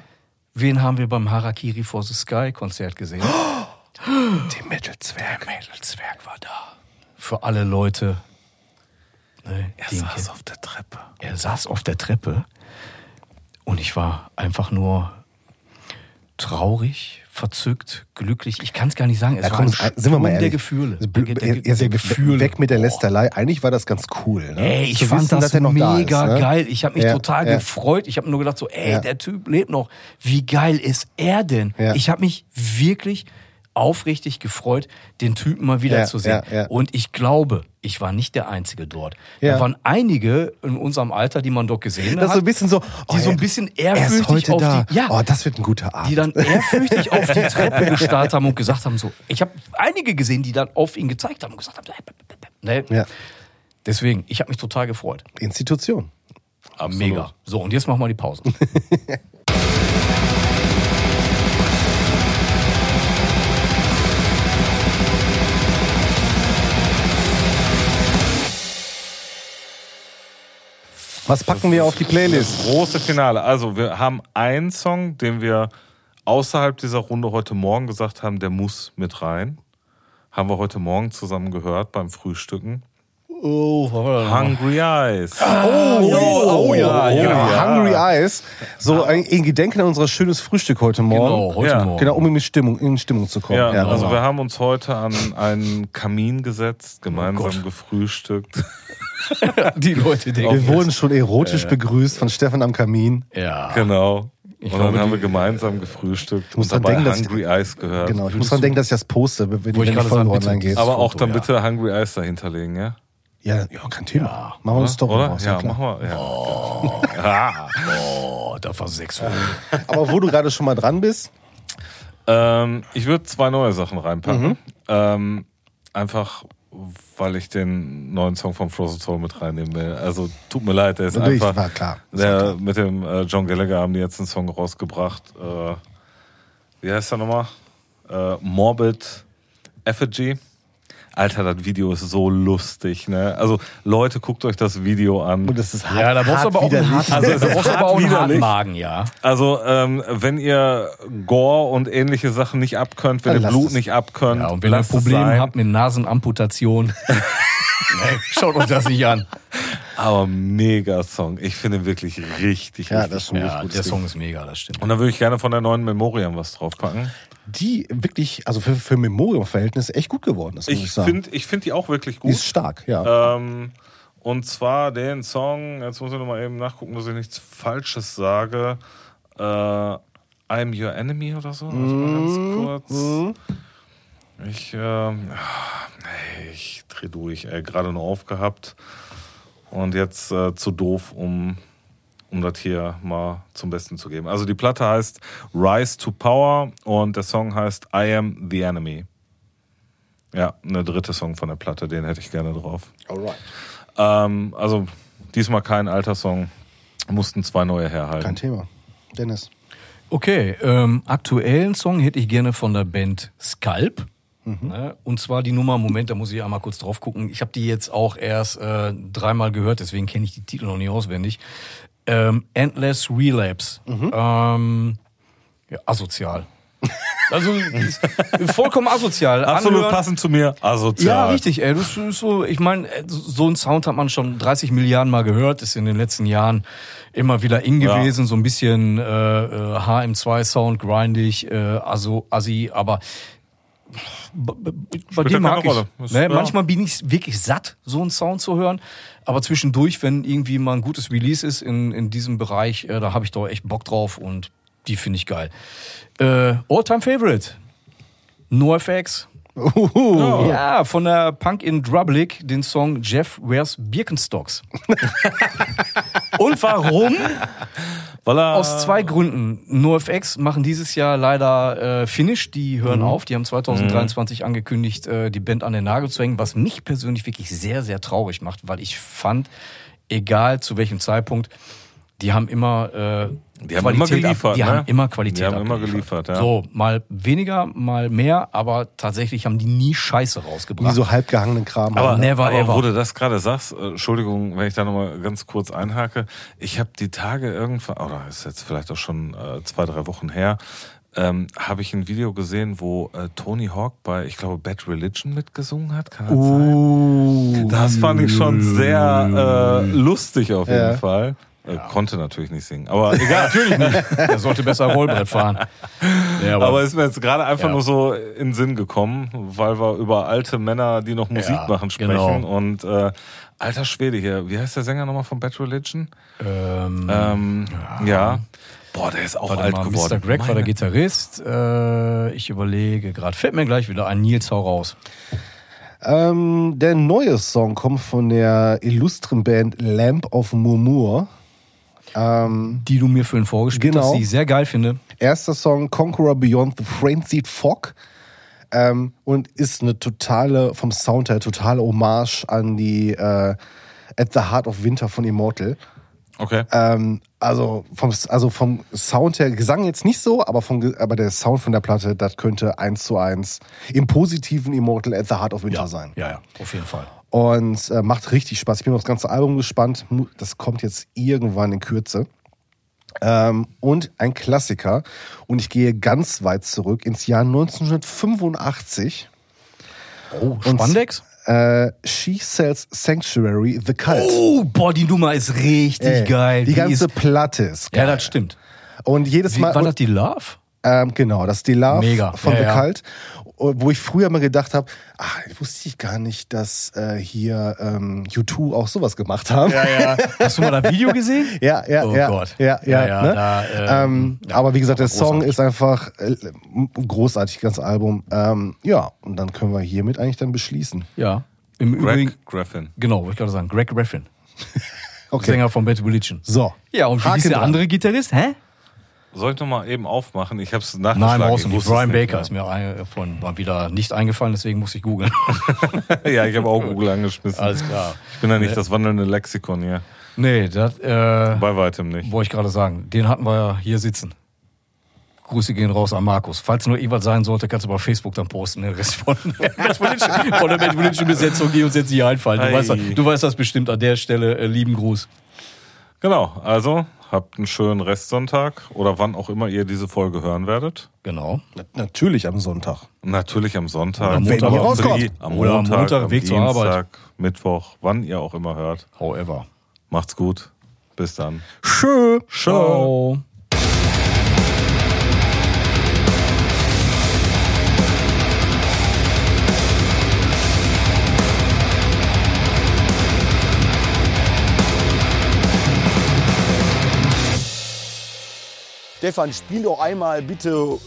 Wen haben wir beim Harakiri for the Sky Konzert gesehen? Den Metal-Zwerg. Mädelzwerg war da. Für alle Leute. Ne, Er ihn saß auf der Treppe. er saß auf der Treppe und ich war einfach nur traurig, verzückt, glücklich. Ich kann es gar nicht sagen. Es Ja, war komm, ein sind wir mal ehrlich. der Gefühle. Also, Der, der, jetzt der Gefühle. Weg mit der. Lästerlei. Eigentlich war das ganz cool. Ne? Ey, ich Zu fand wissen, das noch da mega ist, ne? geil. Ich habe mich Ja, total ja. gefreut. Ich habe nur gedacht so, ey, der Typ lebt noch. Wie geil ist er denn? Ich habe mich wirklich aufrichtig gefreut, den Typen mal Ja, wiederzusehen. ja, ja. Und ich glaube, ich war nicht der Einzige dort. Ja. Da waren einige in unserem Alter, die man dort gesehen Das hat, so ein bisschen so, oh, die so ein bisschen er ist ehrfürchtig heute auf da. die, ja, Oh, das wird ein guter Abend. die dann [laughs] ehrfürchtig auf die Treppe gestarrt haben und gesagt haben so, ich habe einige gesehen, die dann auf ihn gezeigt haben und gesagt haben, ne? ja. deswegen, ich habe mich total gefreut. Institution. Mega. So, und jetzt machen wir die Pause. [laughs] Was packen wir auf die Playlist? Große Finale. Also, wir haben einen Song, den wir außerhalb dieser Runde heute Morgen gesagt haben, der muss mit rein. Haben wir heute Morgen zusammen gehört beim Frühstücken. Oh, Hungry Eyes. Oh, oh, ja, ja. Hungry Eyes. So ein, in Gedenken an unser schönes Frühstück heute Morgen. Genau, heute Ja. Morgen. Genau, um in Stimmung, in Stimmung zu kommen. Ja, Ja, also genau. wir haben uns heute an einen Kamin gesetzt, gemeinsam Gott. gefrühstückt. [laughs] Die Leute denken. Wir wurden schon erotisch begrüßt von Stefan am Kamin. Ja. Genau. Und glaube, dann haben wir gemeinsam gefrühstückt muss und dabei denken, dass ich- Hungry Eyes gehört. Genau, ich muss dran denken, dass ich das poste, wenn ich die gerade Folge online geht. Aber auch Foto, dann ja. bitte Hungry Eyes dahinterlegen, ja? Ja, ja, kein Thema. Machen wir eine Story Oder? raus. Ja, klar. machen wir. Ja. Oh, [laughs] da war sechs [laughs] Euro. Aber wo du gerade schon mal dran bist, Ähm, ich würde zwei neue Sachen reinpacken. Mhm. Ähm, einfach, weil ich den neuen Song von Frozen Soul mit reinnehmen will. Also tut mir leid, der ist Natürlich, einfach. war klar. Der, mit dem äh, John Gallagher haben die jetzt einen Song rausgebracht. Äh, wie heißt der nochmal? Äh, Morbid Effigy. Alter, das Video ist so lustig, ne? Also Leute, guckt euch das Video an. und das ist hart, Ja, da brauchst du aber auch einen harten, Also, es da brauchst aber auch einen harten. Magen, ja. Also, ähm, wenn ihr Gore und ähnliche Sachen nicht abkönnt, wenn ihr Blut es. nicht abkönnt, Ja, und wenn ihr ein lasst es Problem sein. habt mit Nasenamputation, [laughs] nee, schaut euch das nicht an. Aber mega Song. Ich finde ihn wirklich richtig, Ja, richtig das gut. Ja, der Song ist mega, das stimmt. Und dann würde ich gerne von der neuen Memoriam was draufpacken. Die wirklich, also für, für Memorium-Verhältnisse echt gut geworden ist, ich, Ich finde ich find die auch wirklich Die ist gut. stark, ja. Ähm, und zwar den Song, jetzt muss ich nochmal eben nachgucken, dass ich nichts Falsches sage. Äh, I'm Your Enemy oder so. Warte mal ganz kurz. Ich, ähm, ich dreh durch, ey, gerade nur aufgehabt. Und jetzt äh, zu doof, um, um das hier mal zum Besten zu geben. Also die Platte heißt Rise to Power und der Song heißt I Am the Enemy. Ja, eine dritte Song von der Platte, den hätte ich gerne drauf. Alright. Ähm, also diesmal kein alter Song, mussten zwei neue herhalten. Kein Thema. Dennis. Okay, ähm, aktuellen Song hätte ich gerne von der Band Scalp. Ne? Und zwar die Nummer, Moment, da muss ich einmal kurz drauf gucken. Ich habe die jetzt auch erst äh, dreimal gehört, deswegen kenne ich die Titel noch nicht auswendig. Ähm, Endless Relapse. Ähm, ja, asozial. Also vollkommen asozial. Absolut Anhören- passend zu mir. Asozial. Ja, richtig, ey. Das ist so, ich meine, so einen Sound hat man schon 30 Milliarden Mal gehört, ist in den letzten Jahren immer wieder in Ja. gewesen, so ein bisschen äh, äh, HM2-Sound, grindig, äh, also assi, aber bei Spielt ja dem mag ich. Ne, ja. Manchmal bin ich wirklich satt, so einen Sound zu hören, aber zwischendurch, wenn irgendwie mal ein gutes Release ist in, in diesem Bereich, äh, da habe ich doch echt Bock drauf und die finde ich geil. Äh, All-Time Favorite. NoFX. Uhu. Ja, von der Punk in Drublic, den Song Jeff Wears Birkenstocks. [laughs] Und warum? Weil er, Aus zwei Gründen. NoFX machen dieses Jahr leider äh, Finish, die hören Mhm. auf. Die haben 2023 angekündigt, äh, die Band an den Nagel zu hängen, was mich persönlich wirklich sehr, sehr traurig macht, weil ich fand, egal zu welchem Zeitpunkt, die haben immer äh, Die haben immer geliefert, Ab, die ne? haben immer Qualität Die haben immer abgeliefert. geliefert, ja. So, mal weniger, mal mehr, aber tatsächlich haben die nie Scheiße rausgebracht. so halbgehangenen Kram. aber, haben. never aber ever. wo du das gerade sagst, äh, Entschuldigung, wenn ich da nochmal ganz kurz einhake. Ich habe die Tage irgendwann, oder ist jetzt vielleicht auch schon äh, zwei, drei Wochen her, ähm, habe ich ein Video gesehen, wo äh, Tony Hawk bei, ich glaube, Bad Religion mitgesungen hat. Kann das sein? Uh, Das fand ich schon sehr äh, lustig auf jeden Ja. Fall. Äh, Konnte natürlich nicht singen, aber [laughs] egal. Natürlich nicht. Er sollte besser Rollbrett fahren. Ja, aber, Aber ist mir jetzt gerade einfach Ja. nur so in den Sinn gekommen, weil wir über alte Männer, die noch Musik Ja, machen, sprechen. genau. Und äh, alter Schwede hier, wie heißt der Sänger nochmal von Bad Religion? ähm, Ähm, ja. Boah, der ist auch warte alt mal, geworden. Mr. Greg war der Meine- Gitarrist. Äh, ich überlege gerade. Fällt mir gleich wieder ein. Nils, hau raus. Ähm, der neue Song kommt von der illustren Band Lamp of Murmur. Ähm, Die du mir vorhin vorgespielt Genau. hast, die ich sehr geil finde. erster Song Conqueror Beyond the Frenzied Fog. Ähm, und ist eine totale, vom Sound her, totale Hommage an die äh, At the Heart of Winter von Immortal. Okay. Ähm, also, vom, also vom Sound her, Gesang jetzt nicht so, aber, vom, aber der Sound von der Platte, das könnte eins zu eins im positiven Immortal at the Heart of Winter sein. Ja, ja, auf jeden Fall. Und äh, macht richtig Spaß. Ich bin auf das ganze Album gespannt. Das kommt jetzt irgendwann in Kürze. Ähm, und ein Klassiker. Und ich gehe ganz weit zurück ins Jahr 1985. Oh, Spandex? Äh, She Sells Sanctuary, The Cult. Oh, boah, die Nummer ist richtig Ey, geil. Die ganze ist, Platte ist geil. Ja, das stimmt. Und jedes Wie, Mal. war das die Love? Ähm, genau, das ist die Love Mega. von Ja, The ja. Cult. Wo ich früher mal gedacht habe, ah, wusste ich gar nicht, dass äh, hier ähm, U2 auch sowas gemacht haben. Ja, ja, [laughs] Hast du mal das Video gesehen? ja, ja. Oh ja, Gott. Ja, ja. Ja, ja, ne? da, ähm, ähm, ja, aber wie gesagt, der aber Song großartig. ist einfach äh, großartig, das Album. Ähm, ja, und dann können wir hiermit eigentlich dann beschließen. Ja. Im Übrigen, Greg Graffin. genau, wollte ich gerade sagen, Greg Graffin. [laughs] Okay. Sänger von Bad Religion. So. Ja, und wie Haken hieß der dran. andere Gitarrist? Hä? Soll ich noch mal eben aufmachen? Ich habe es Nein, nachgeschlagen. brauchst du nicht. Brian Baker ist mir ein- von mal wieder nicht eingefallen, deswegen muss ich googeln. [laughs] ja, ich habe auch Google angeschmissen. Alles klar. Ich bin ja nicht das wandelnde Lexikon hier. Nee, das äh, Bei weitem nicht. wollte ich gerade sagen. Den hatten wir ja hier sitzen. Grüße gehen raus an Markus. Falls nur Ewald sein sollte, kannst du bei Facebook dann posten, den Rest von, [laughs] von der Religion Besetzung, die uns jetzt nicht einfallen. Du, Ei. weißt, das- du weißt das bestimmt an der Stelle. Äh, lieben Gruß. Genau, also habt einen schönen Restsonntag oder wann auch immer ihr diese Folge hören werdet. Genau. Natürlich am Sonntag. Natürlich am Sonntag. Oder Montag, am ihr rauskommt. Drie- Am am Montag, Montag, am Weg zur Dienstag, Arbeit. Mittwoch, wann ihr auch immer hört. However. Macht's gut. Bis dann. Schön. Ciao. Stefan, spiel doch einmal bitte